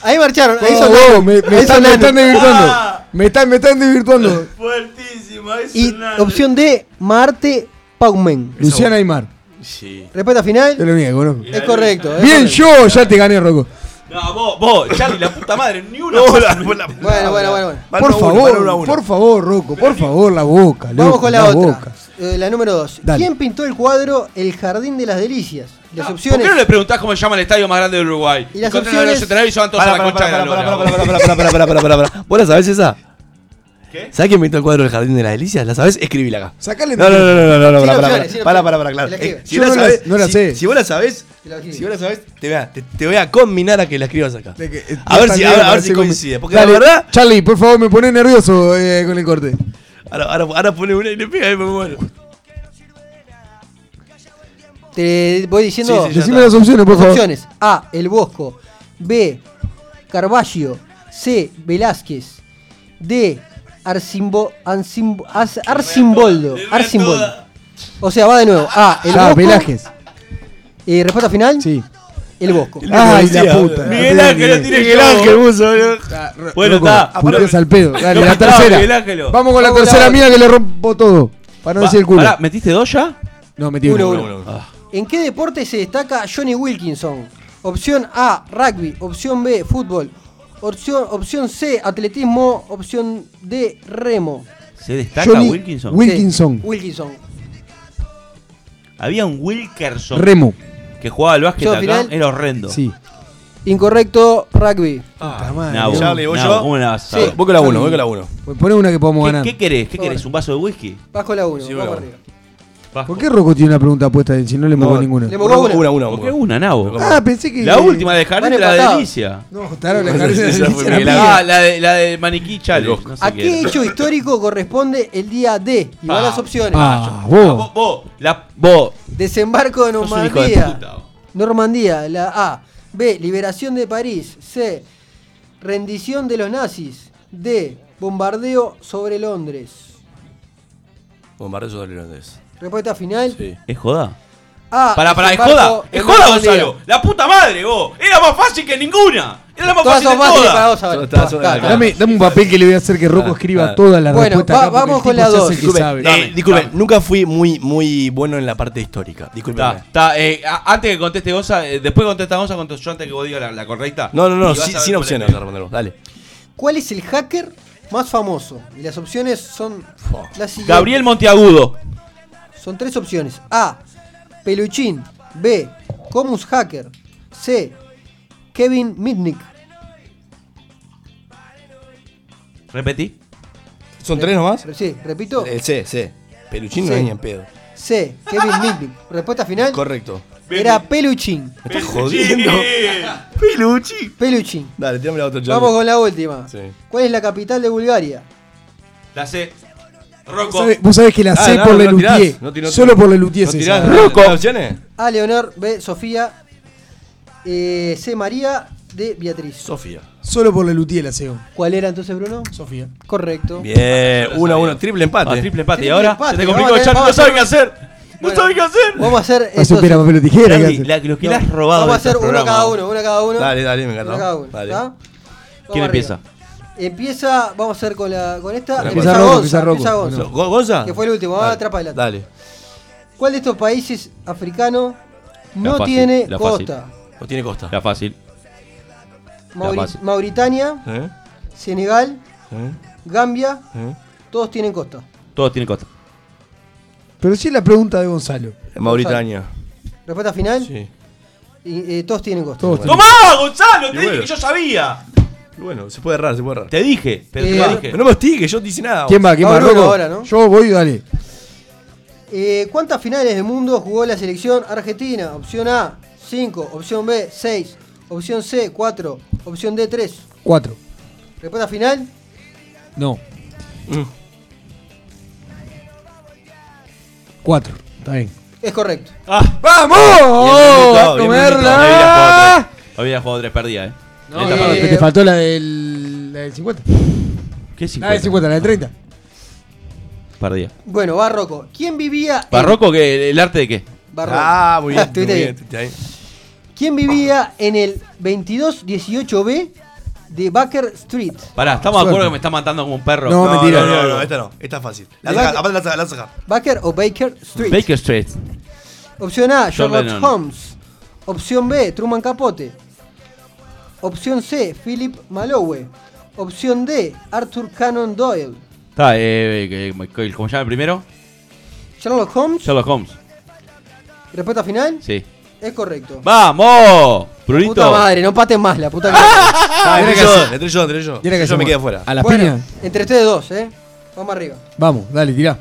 Ahí marcharon. Oh, Aison oh, Nanon. me, están, me Nanon. están desvirtuando. Ah. Me están, me están desvirtuando. Fuertísimo. es Y nano. opción D. Marte Paumen. Luciana Aymar. Sí. Respuesta Es final. lo único que conozco. Es correcto. es Bien, correcto. yo ya te gané, Rocco. No, vos, vos, Charlie, la puta madre, ni una. No, cosa. la- la- Bueno, bueno, bueno. bueno. Por uno favor, uno uno. por favor, Rocco, por favor, la boca. Vamos loco, con la, otra. boca. Eh, la número 2. Dale. ¿Quién pintó el cuadro El Jardín de las Delicias? Las ¿Por opciones. qué no le preguntás cómo se llama el estadio más grande de Uruguay? Y las opciones- los y se van todos Para, a la para, concha para, de la para, lora, para, para, para, para, para, para, para, para. ¿Vos la sabés esa? ¿Qué? ¿Sabés quién pintó el cuadro del Jardín de las Delicias? ¿La sabés? Escribíla acá. Sacale No, no, no, no, no, no, para, para, para, para, para, claro. Si vos la sabés, no la si- sé. si vos la sabés, si vos la sabés, te voy a, te, te voy a combinar a que la escribas acá. Eh, A ver si, a ver, a ver parece si coincide. Porque la verdad, Charlie, por favor, me pone nervioso eh, con el corte. ahora, ahora, ahora pone una y le pega y me muero. Te voy diciendo. Sí, sí, ya Decime está. las opciones, por favor. opciones. A. El Bosco. B. Carballo. C. Velázquez. D. Arcimbo, Arcimbo- As- Arcimboldo. Arcimboldo. O sea, va de nuevo. A. El Ah, Bosco. Velázquez. Eh, respuesta final. Sí. El Bosco. Ay, la puta. Miguel Ángel lo tiré Miguel. Ángel puso. Bueno, está. puteas al pedo. Dale, No, la tercera. Miguel Ángelo. Vamos con la Vamos tercera la mía que le rompo todo. Para no Va- decir el culo. pará, ¿metiste dos ya? No, metí Uno, uno. uno. Ah. ¿En qué deporte se destaca Johnny Wilkinson? Opción A, rugby. Opción B, fútbol. Opción, opción C, atletismo. Opción D, remo. ¿Se destaca Johnny Wilkinson? Wilkinson. Sí, Wilkinson. Había un Wilkerson Remo. que jugaba al básquet Yo, acá. final. Era horrendo. Sí. Incorrecto, rugby. Puta madre. Nah, vos- Charlie, ¿voy nah, yo? ¿cómo la vas a Sí. saber? Voy con la 1, voy con la 1. Poné una que podamos ¿Qué, ganar. qué querés? ¿Qué querés? ¿Un vaso de whisky? Bajo la 1. Sí, vamos bueno. arriba. ¿Por qué Rocco tiene una pregunta puesta si no le mocó No, ninguna? Le mocó una. Una, una, ¿Por qué una. Nabo? Ah, pensé que. La última de Jardín de la empatados. Delicia. No, claro, la de mía. Ah, la de, la de Maniquí. No sé ¿A qué hecho histórico corresponde el día D? Y van Ah. las opciones. Ah, Ah, vos. vos, la. Desembarco de de Normandía. puta. Normandía, la A. B. Liberación de París. C. Rendición de los nazis. D. Bombardeo sobre Londres. Bombardeo sobre Londres. Respuesta final. Sí. ¿Es joda? A. Para, para, es joda. Es joda. Gonzalo. La puta madre, vos. Era más fácil que ninguna. Era la más Todas fácil son de fáciles para todas. vos son-. Dame, dame un papel que le voy a hacer que Rocco Ah, escriba ah. todas las Bueno, respuestas va- acá, porque vamos el con tipo la se hace dos. que Disculpe, sabe. eh, Dame, disculpe, dame. nunca fui muy, muy bueno en la parte histórica. Disculpe. Está, está. eh, a- antes que conteste Gonza, eh, después contesta Gonza, contesto yo antes que vos digas la, la correcta. No, no, no, sin, a ver sin cuál opciones es. vas a responder vos, Dale. ¿Cuál es el hacker más famoso? Y las opciones son las siguientes. Gabriel Monteagudo. Son tres opciones. A. Peluchín. B. Comus Hacker. C. Kevin Mitnick. Repetí. ¿Son tres nomás? Sí, repito. El C, C. Peluchín no Sí. es ni en pedo. C. Kevin Mitnick. Respuesta final. Correcto. Era Peluchín. Me estás jodiendo. Peluchín. Peluchín. Dale, tirame la otra Vamos con la última. Sí. ¿Cuál es la capital de Bulgaria? La C. Vos Rocco. sabés- Vos sabés que la Ah, sé no, por no, la no tirás, Lutier. no tirás, Solo por la Lutier ¿No se tirás las opciones? A. Leonor. B. Sofía. eh, C. María. D. Beatriz. Sofía. Solo por la Lutier la sé. ¿Cuál era entonces, Bruno? Sofía. Correcto. Bien, 1 a 1, triple empate. Ah, triple empate. y Triple ahora empate. se te Vamos complicó a el tener- chat. No vamos a sabe qué hacer- hacer. No Bueno. sabe qué hacer. Vamos a hacer. Un piedra, papel o tijera. la- lo que No. le has robado. Vamos a hacer uno cada uno, uno cada uno. Dale, dale, me Uno encantó. cada uno. Dale. ¿está? Vamos ¿Quién empieza? Empieza, vamos a hacer con la con esta. Empieza Empieza Rocco, Gonza, empieza Rocco. empieza Gonza. Bueno. ¿Go- ¿Gonza? Que fue el último, vamos a Dale, atrapar el Dale. ¿Cuál de estos países africanos no fácil, tiene costa? No tiene costa. La fácil. Mauri- fácil. Mauritania, ¿Eh? Senegal, ¿Eh? Gambia, ¿Eh? todos tienen costa. Todos tienen costa. Pero sí es la pregunta de Gonzalo. Mauritania. Respuesta final, Sí. y, eh, todos tienen costa. Todos ¡Tomá, Gonzalo! Te Y dije bueno. que yo sabía. Bueno, se puede errar, se puede errar. Te dije, pero Eh, te lo dije. Pero no me hostigues, yo no dice nada. ¿Quién va? ¿Quién va? Rocco? ahora, ¿no? Yo voy, dale. Eh, ¿Cuántas finales del mundo jugó la selección argentina? Opción A, 5. Opción B, 6. Opción C, 4. Opción D, 3. Cuatro. Respuesta final, No. Mm. Cuatro. Está bien. Es correcto. ¡Ah! ¡Vamos! Bien, ¡A bien, Hoy había comerla! jugado tres. Hoy había jugado tres, perdía, ¿eh? No, eh, te faltó la del, la del 50. ¿Qué La del 50, la del 30. Perdía. Bueno, Barroco. ¿Quién vivía en- ¿Barroco qué? ¿El arte de qué? Barroco. Ah, muy bien. muy bien. ¿Quién vivía en el 2218B de Baker Street? Pará, estamos de acuerdo que me está matando como un perro. No, mentira. No, no, no, esta no. Esta es fácil. La ¿De saca, aparte la saca, la saca. Baker o Baker Street. Baker Street. Opción A, John Sherlock Lennon. Holmes. Opción B, Truman Capote. Opción C, Philip Malowe. Opción D, Arthur Conan Doyle. Está, eh, que- que- ¿cómo se llama el primero? Sherlock Holmes. Sherlock Holmes. Respuesta final. Sí. Es correcto. ¡Vamos! Brunito. Puta madre, no paten más la puta que Ah, entre que yo, entre yo, entre yo. Tiene que yo me quedé afuera. A la Bueno, piña. entre ustedes dos, eh. Vamos arriba. Vamos, dale, tirá.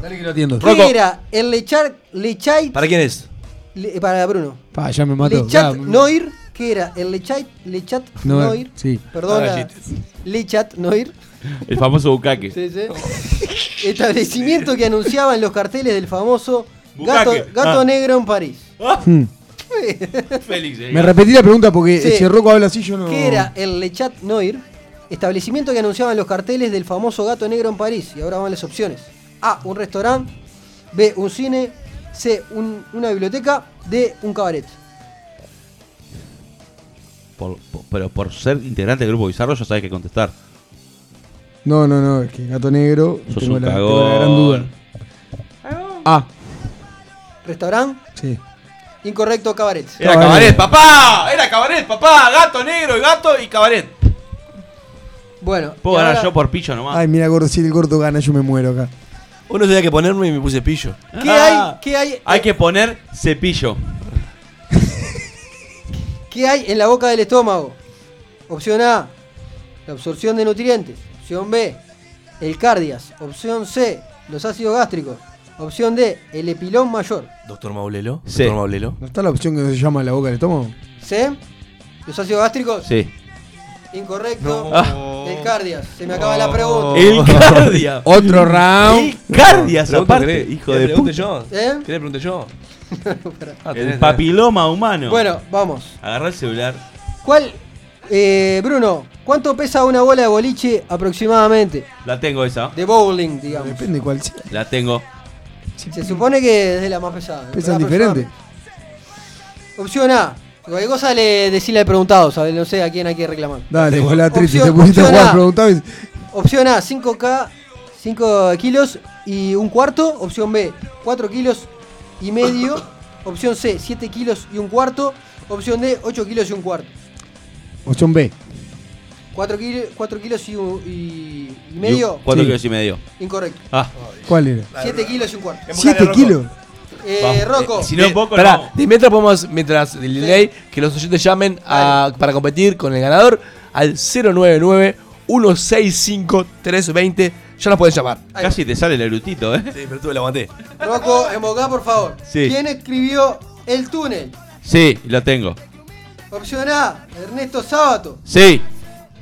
Dale que lo atiendo. ¿Qué Rocco. era el Lechar, Lechait ¿Para quién es? Le- para Bruno? Pa, ya me mató. Lechat Ya, Noir, ¿qué era? El Lechat, Lechat Noir, Noir. sí. Perdón, Ah, Lechat Noir. El famoso bucaque. Sí, sí. Establecimiento que anunciaba en los carteles del famoso Gato, Bucaque. Gato Ah. Negro en París. Hmm. Félix. eh. Me repetí la pregunta porque Sí. si Rocco habla así yo no. ¿Qué era el Lechat Noir? Establecimiento que anunciaba en los carteles del famoso Gato Negro en París. Y ahora van las opciones. A, un restaurante. B, un cine. C, un- una biblioteca. D, un cabaret. Por- por- pero por ser integrante del grupo Bizarro ya sabes qué contestar. No, no, no, es que gato negro. Sos tengo, un la, cagón. tengo la gran duda. Ah, Restaurante. sí. Incorrecto, cabaret. Era Cabaret. cabaret, papá. Era cabaret, papá. Gato negro y gato y cabaret. Bueno. Puedo y ganar ahora, yo por pillo nomás. Ay, mira, gordo, si el gordo gana, yo me muero acá. Uno tenía que ponerme y me puse pillo. ¿Qué Ah. hay? ¿Qué hay? Hay que poner cepillo. ¿Qué hay en la boca del estómago? Opción A, la absorción de nutrientes. Opción B, el cardias. Opción C, los ácidos gástricos. Opción D, el epilón mayor. Doctor Maulelo. Sí. Doctor Maulelo. ¿No está la opción que se llama la boca del estómago? C, los ácidos gástricos. Sí. Incorrecto. Ah. El cardias. Se me acaba la pregunta. El cardia. Otro round. El cardias aparte, hijo ¿Querés de puta. yo? ¿Eh? ¿Querés pregunte yo? Ah, El papiloma humano. Bueno, vamos. Agarra el celular. ¿Cuál? eh, Bruno, ¿cuánto pesa una bola de boliche aproximadamente? La tengo esa. De bowling, digamos. Depende cuál sea. La tengo. Se supone que es de la más pesada. Pesan diferente. Opción A. Cualquier cosa le decirle al preguntado, ¿sabes? No sé a quién hay que reclamar. Dale, volá triste. Opción- Te pusiste a opción jugar A. preguntado y. Opción A, 5K, 5 kilos y un cuarto. Opción B, 4 kilos y medio. Opción C, 7 kilos y un cuarto. Opción D, 8 kilos y un cuarto. Opción B. 4, kilos y, un- y- y medio. Cuatro Sí. kilos y medio. Incorrecto. Ah. ¿Cuál era? 7 kilos y un cuarto. ¿Siete kilos? Eh, Vamos. Rocco. Eh, si no, poco Pará, no. de mientras podemos, mientras el delay, que los oyentes llamen a- para competir con el ganador al 099-165-320. Ya nos pueden llamar. Ahí Casi te sale el erutito, ¿eh? Sí, pero tú lo aguanté. Rocco, embocá, por favor. Sí. ¿Quién escribió El túnel? Sí, lo tengo. Opción A, Ernesto Sábato. Sí,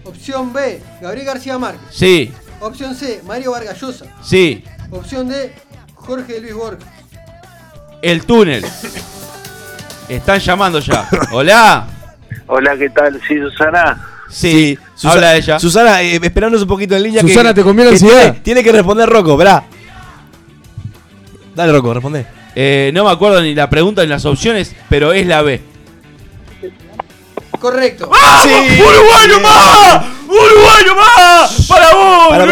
Opción B, Gabriel García Márquez. sí, Opción C, Mario Vargas Llosa. sí. Opción D, Jorge Luis Borges. El túnel. Están llamando ya. Hola. Hola, ¿qué tal? Sí, Susana. Sí, Susa- habla ella. Susana, eh, esperándonos un poquito en línea. Susana, que, ¿te conviene ansiedad? tiene, tiene que responder Rocco, verá. Dale, Rocco, responde. Eh, no me acuerdo ni la pregunta ni las opciones, pero es la B. Correcto. Sí. ¡Uruguayo más! ¡Uruguayo más! ¡Para vos, pará,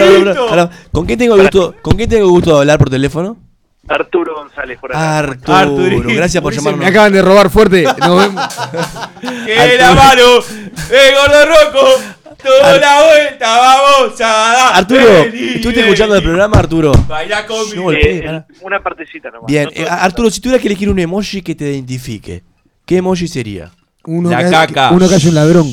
pará. ¿Con quién tengo el gusto, ¿Con quién tengo gusto de hablar por teléfono? Arturo González por acá. Arturo. Gracias por llamarnos. Me acaban de robar fuerte. Nos vemos. ¡Que la mano! ¡Eh, gordo roco! ¡Toda Ar- la vuelta vamos a dar! Arturo, Vení, ¿estuviste vení. escuchando el programa, Arturo? Bailá No, conmigo. el- Eh, una partecita nomás. Bien, No eh, Arturo, si tuvieras que elegir un emoji que te identifique, ¿qué emoji sería? Uno, La que, caca. uno que haya un ladrón.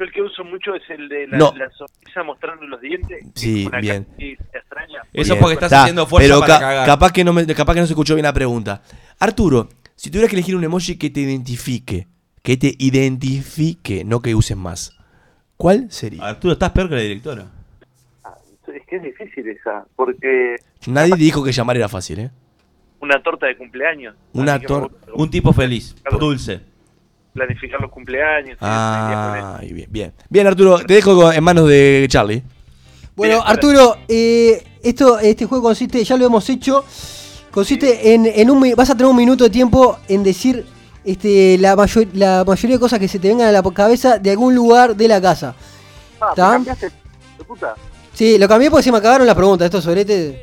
Yo el que uso mucho es el de la, No. la sonrisa mostrando los dientes. Sí, Una bien. extraña. Eso Bien, porque estás está, haciendo fuerza pero para ca- cagar. Capaz que, no me, capaz que no se escuchó bien la pregunta. Arturo, si tuvieras que elegir un emoji que te identifique, que te identifique, no que uses más, ¿cuál sería? Arturo, estás peor que la directora. Es que es difícil esa, porque Nadie dijo que llamar era fácil, ¿eh? una torta de cumpleaños. Una Así que me tor- gusta Un tipo feliz, dulce. Planificar los cumpleaños. y bien, bien. Bien, Arturo, te dejo en manos de Charlie. Bueno, Bien, Arturo, eh, esto, este juego consiste, ya lo hemos hecho, consiste en, en un mi- vas a tener un minuto de tiempo en decir este, la, mayor- la mayoría de cosas que se te vengan a la cabeza de algún lugar de la casa. Ah, ¿Está? ¿me cambiaste? ¿De puta? Sí, lo cambié porque se me acabaron las preguntas. Estos sobretes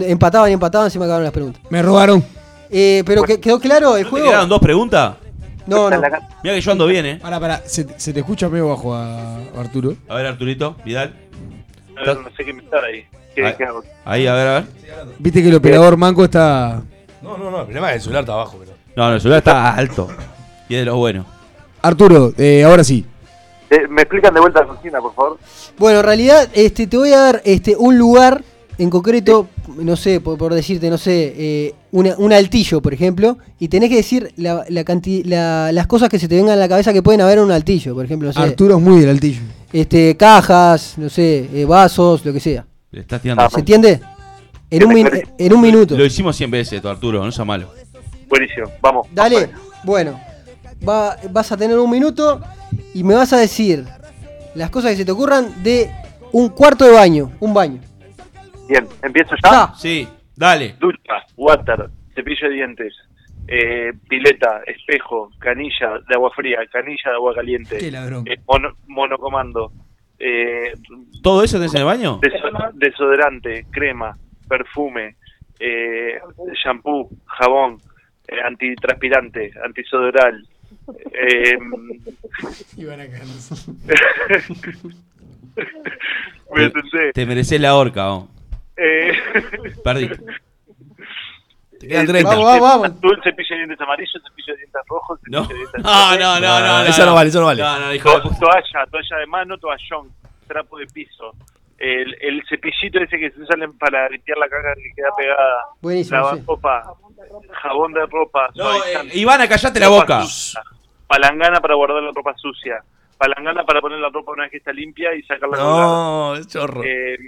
empataban y empataban, se me acabaron las preguntas. Me robaron. Eh, pero que- ¿quedó claro el ¿No te juego? quedaron dos preguntas? No, no. Mira que yo ando bien, eh. Pará, pará, se, se te escucha medio bajo a a Arturo. A ver, Arturito, Vidal. A ver, no sé qué inventar ahí. ¿Qué, Ahí. qué hago? Ahí, a ver, a ver. Viste que el operador manco está. No, no, no, el problema es que el celular está abajo. Pero... No, no, el celular está alto. Y es de los buenos. Arturo, eh, ahora sí. Eh, ¿Me explican de vuelta la cocina, por favor? Bueno, en realidad este, te voy a dar este, un lugar en concreto, no sé, por, por decirte, no sé, eh, una- un altillo, por ejemplo, y tenés que decir la, la canti- la- las cosas que se te vengan a la cabeza que pueden haber en un altillo, por ejemplo, no sé, Arturo es muy del altillo. este, cajas, no sé, eh, vasos, lo que sea. Le estás tirando. ¿Se entiende? En un, min- en un minuto. Lo hicimos 100 veces, esto, Arturo, no sea malo. Buenísimo, vamos. Dale, bueno, va- vas a tener un minuto y me vas a decir las cosas que se te ocurran de un cuarto de baño, un baño. Bien, empiezo ya. Ya. Sí, dale. Ducha, water, cepillo de dientes, eh, pileta, espejo, canilla de agua fría, canilla de agua caliente, Qué ladrón. eh, mono- monocomando, eh, ¿Todo eso tenés en el baño? deso- desodorante, crema, perfume, eh, shampoo, jabón, eh, antitranspirante, antisodoral. Eh, me senté. Te mereces la horca, oh. Eh, Perdí. Te quedan eh, 30. Vamos, vamos, vamos. azul, cepillo de dientes amarillo, cepillo de dientes rojo, cepillo No, de dientes no, no, no, no, no. Eso no vale, eso no vale. No, no, hijo de To- puta. toalla, toalla de mano, toallón, trapo de piso. El, el cepillito ese que se usan para limpiar la caca que queda pegada. Buenísimo, Lavar sí. ropa, jabón de ropa. No, eh, Ivana, callate la boca. sucia, Palangana para guardar la ropa sucia. Palangana para poner la ropa una vez que está limpia y sacarla. No, es chorro. Eh,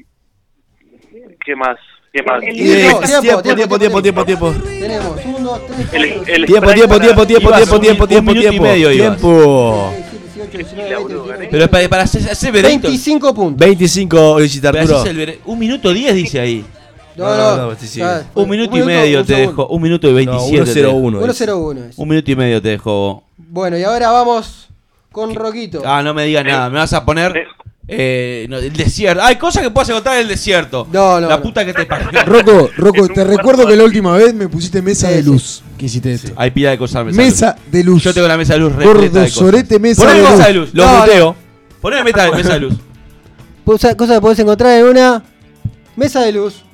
¿Qué más? ¿Qué más? Tiempo, tiempo, eh, tiempo, tiempo, tiempo. Tenemos uno, tres, Tiempo, tiempo, tiempo, tiempo, tiempo, tiempo, tiempo, tiempo. Tiempo. tiempo. Pero es para, para hacer, veredicto. 25 puntos. 25, Arturo. Un minuto 10 dice ahí. No, no, no. Un minuto y medio te dejo. Un minuto y 27. 101. 101. Un minuto y medio te dejo. Bueno, y ahora vamos con Roquito. Ah, no me digas nada. Me vas a poner. Eh, no, el desierto. Hay cosas que puedes encontrar en el desierto. No, no, La no. puta que te parió. Rocco, Rocco, te recuerdo que la última vez me pusiste mesa Sí, de sí. luz. Que hiciste esto. Hay pila de cosas. Mesa, Mesa de luz. Yo tengo la mesa de luz repleta Gordo de cosas. sorete, mesa Poné de mesa luz. de luz. Los No, muteo. Poné mesa, mesa de luz. Cosa- Cosas que podés encontrar en una mesa de luz.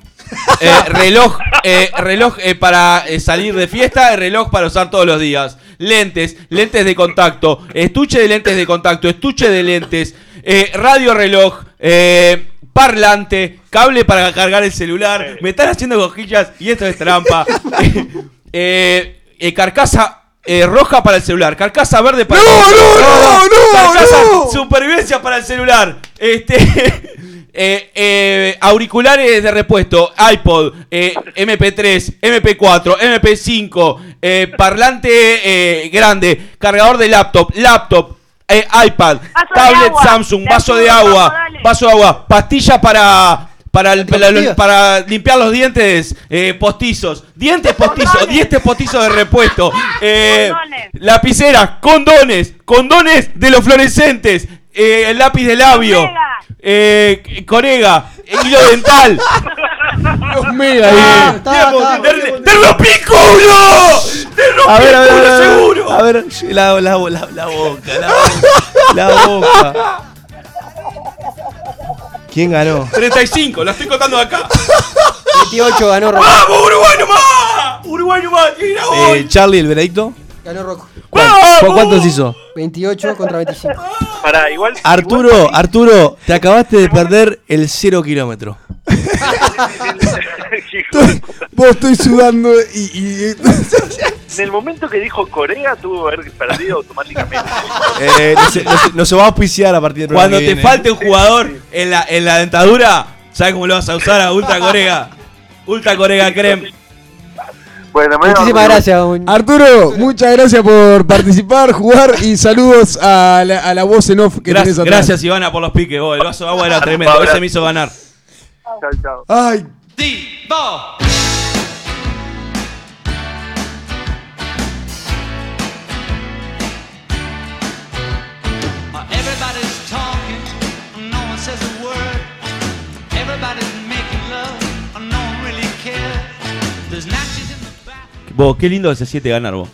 Eh, reloj, eh, reloj eh, para eh, salir de fiesta, reloj para usar todos los días. Lentes, lentes de contacto, estuche de lentes de contacto, estuche de lentes, eh, radio reloj, eh, parlante, cable para cargar el celular. Me están haciendo cojillas y esto es trampa. Eh, eh, carcasa eh, roja para el celular, carcasa verde para el celular. Carcasa supervivencia para el celular. Este. eh, eh, auriculares de repuesto, iPod, eh, MP3, MP4, MP5, eh, parlante grande, cargador de laptop, laptop, eh, iPad, Vaso tablet. Samsung, vaso de agua, dale. vaso de agua, pastilla para para, el- para, Anticonceptiva. para limpiar los dientes eh, postizos, dientes postizos, Condones. dientes postizos de repuesto, eh, Condones. lapiceras, condones, condones de los fluorescentes, eh, el lápiz de labio. Eh, corega, hilo dental. Los mega, Ah, eh. está, está. ¡Te, rompí el culo! ¡Te rompí A ver, a el ver, a culo, ver, a ver, seguro! a ver, la, la, la, la boca, la boca, la boca. ¿Quién ganó? 35, la estoy contando de acá. 28 ganó Rocco. ¡Vamos, Uruguay nomás! ¡Uruguay nomás! ¡Tira Eh, hoy! Charlie, el veredicto. Ganó Rocco. ¿Cuál- ¡Vamos! cu- ¿Cuántos hizo? 28 contra 25. Para, igual. Arturo, Arturo, te acabaste de perder el cero kilómetro. igual- Vos estoy sudando y. y- en el momento que dijo Corea, tuvo que haber perdido automáticamente. Eh, no, se, no se- no se va a auspiciar a partir programa Cuando que te viene. falte un jugador en la, en la dentadura, ¿sabes cómo lo vas a usar a Ultra Corega? Ultra Corega Creme. Bueno, Muchísimas gracias. un- Arturo, muchas gracias por participar, jugar y saludos a la, a la voz en off que tenés Gracias, atrás. gracias Ivana por los piques. vos, el vaso de agua era tremendo. Ese me hizo ganar. Chao, chao. Ay, Everybody's Vos, qué lindo que se siente ganar vos.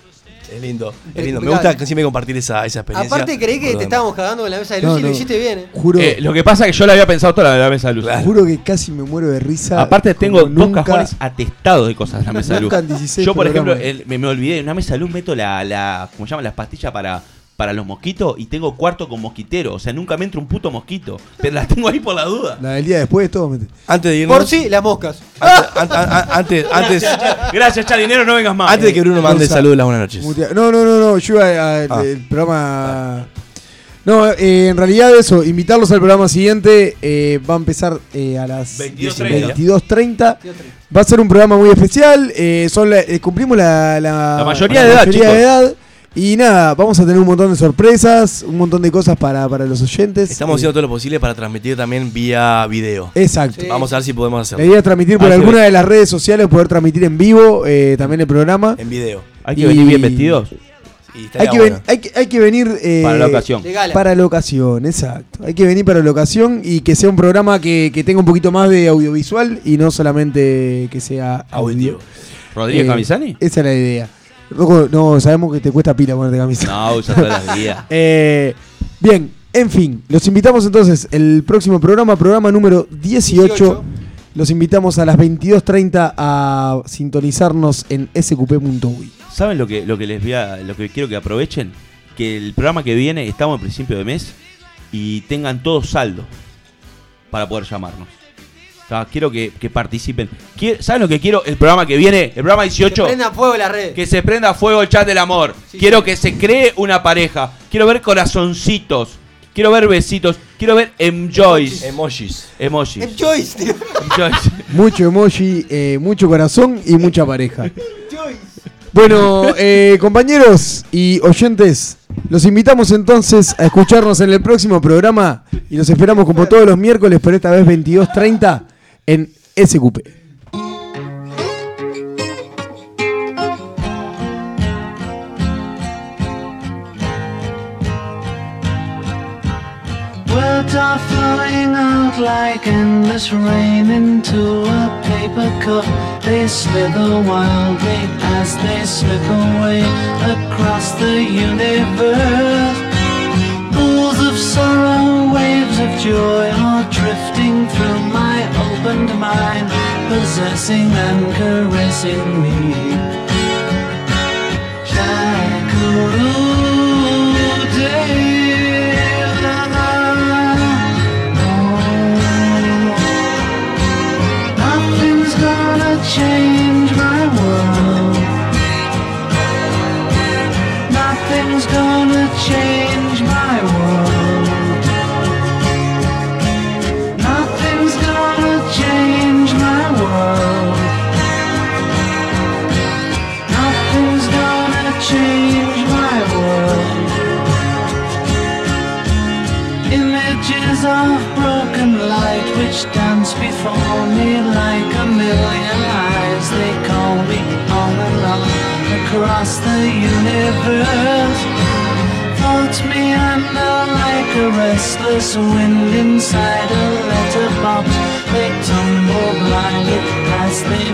Es lindo, es lindo. Me gusta siempre compartir esa, esa experiencia. Aparte creí que Perdón. te estábamos cagando con la mesa de No, luz y lo no. hiciste bien. eh. juro, Eh, lo que pasa es que yo la había pensado toda la, la mesa de luz. juro que casi me muero de risa. Aparte como tengo dos cajones atestados de cosas en la mesa de luz. Nunca en 16 Yo, por ejemplo, programas. el- me, me olvidé, en una mesa de luz meto la, la ¿cómo se llama? Las pastillas para, para los mosquitos y tengo cuarto con mosquitero. O sea, nunca me entra un puto mosquito. Pero las tengo ahí por la duda. La del día después, todo. Antes de irnos. Por sí, las moscas. Antes, an- an- antes, antes, Gracias, Chalinero, no vengas más. antes de que Bruno mande saludos, las buenas noches. No, no, no, no. Yo iba a- al Ah. el programa. No, eh, en realidad eso, invitarlos al programa siguiente. eh, va a empezar eh, a las 22:30. 22.30. Va a ser un programa muy especial. eh, son la- eh, cumplimos la, la, La mayoría de edad, mayoría chicos. de edad. Y nada, vamos a tener un montón de sorpresas, un montón de cosas para, para los oyentes. Estamos Eh, haciendo todo lo posible para transmitir también vía video. Exacto. Sí. Vamos a ver si podemos La hacerlo. idea es transmitir por Hay que alguna ver. de las redes sociales, poder transmitir en vivo eh, también el programa. En video. Hay que Y- venir bien vestidos Y Hay que, ven- bueno. hay, que, hay que venir eh, para la ocasión. De gala. Para la ocasión, exacto. Hay que venir para la ocasión y que sea un programa que, que tenga un poquito más de audiovisual y no solamente que sea audio. ¿Rodríguez Eh, Camisani? Esa es la idea. Rocco, no, sabemos que te cuesta pila ponerte camisa. No, usa todas las días. Eh, bien, en fin, los invitamos entonces el próximo programa, programa número 18. 18. Los invitamos a las 22.30 a sintonizarnos en sqp.uy. ¿Saben lo que, lo que les voy a, lo que quiero que aprovechen? Que el programa que viene, estamos en principio de mes, y tengan todo saldo para poder llamarnos. O sea, quiero que, que participen. ¿Saben lo que quiero? El programa que viene, el programa Que 18. prendan fuego las redes. Que se prenda fuego el chat del amor. Sí, quiero sí. que se cree una pareja. Quiero ver corazoncitos. Quiero ver besitos. Quiero ver enjoys. Emojis. Emojis. Enjoys, tío. Enjoys. Mucho emoji, eh, mucho corazón y mucha pareja. Bueno, eh, compañeros y oyentes, los invitamos entonces a escucharnos en el próximo programa y los esperamos como todos los miércoles, pero esta vez 22.30 en SQP. Words are flowing out like endless rain into a paper cup. They slither wildly as they slip away across the universe. Pools of sorrow, waves of joy are drifting through my mine, possessing and caressing me. Shakudo. Across the universe. Floats me under like a restless wind inside a letterbox. They tumble blindly as they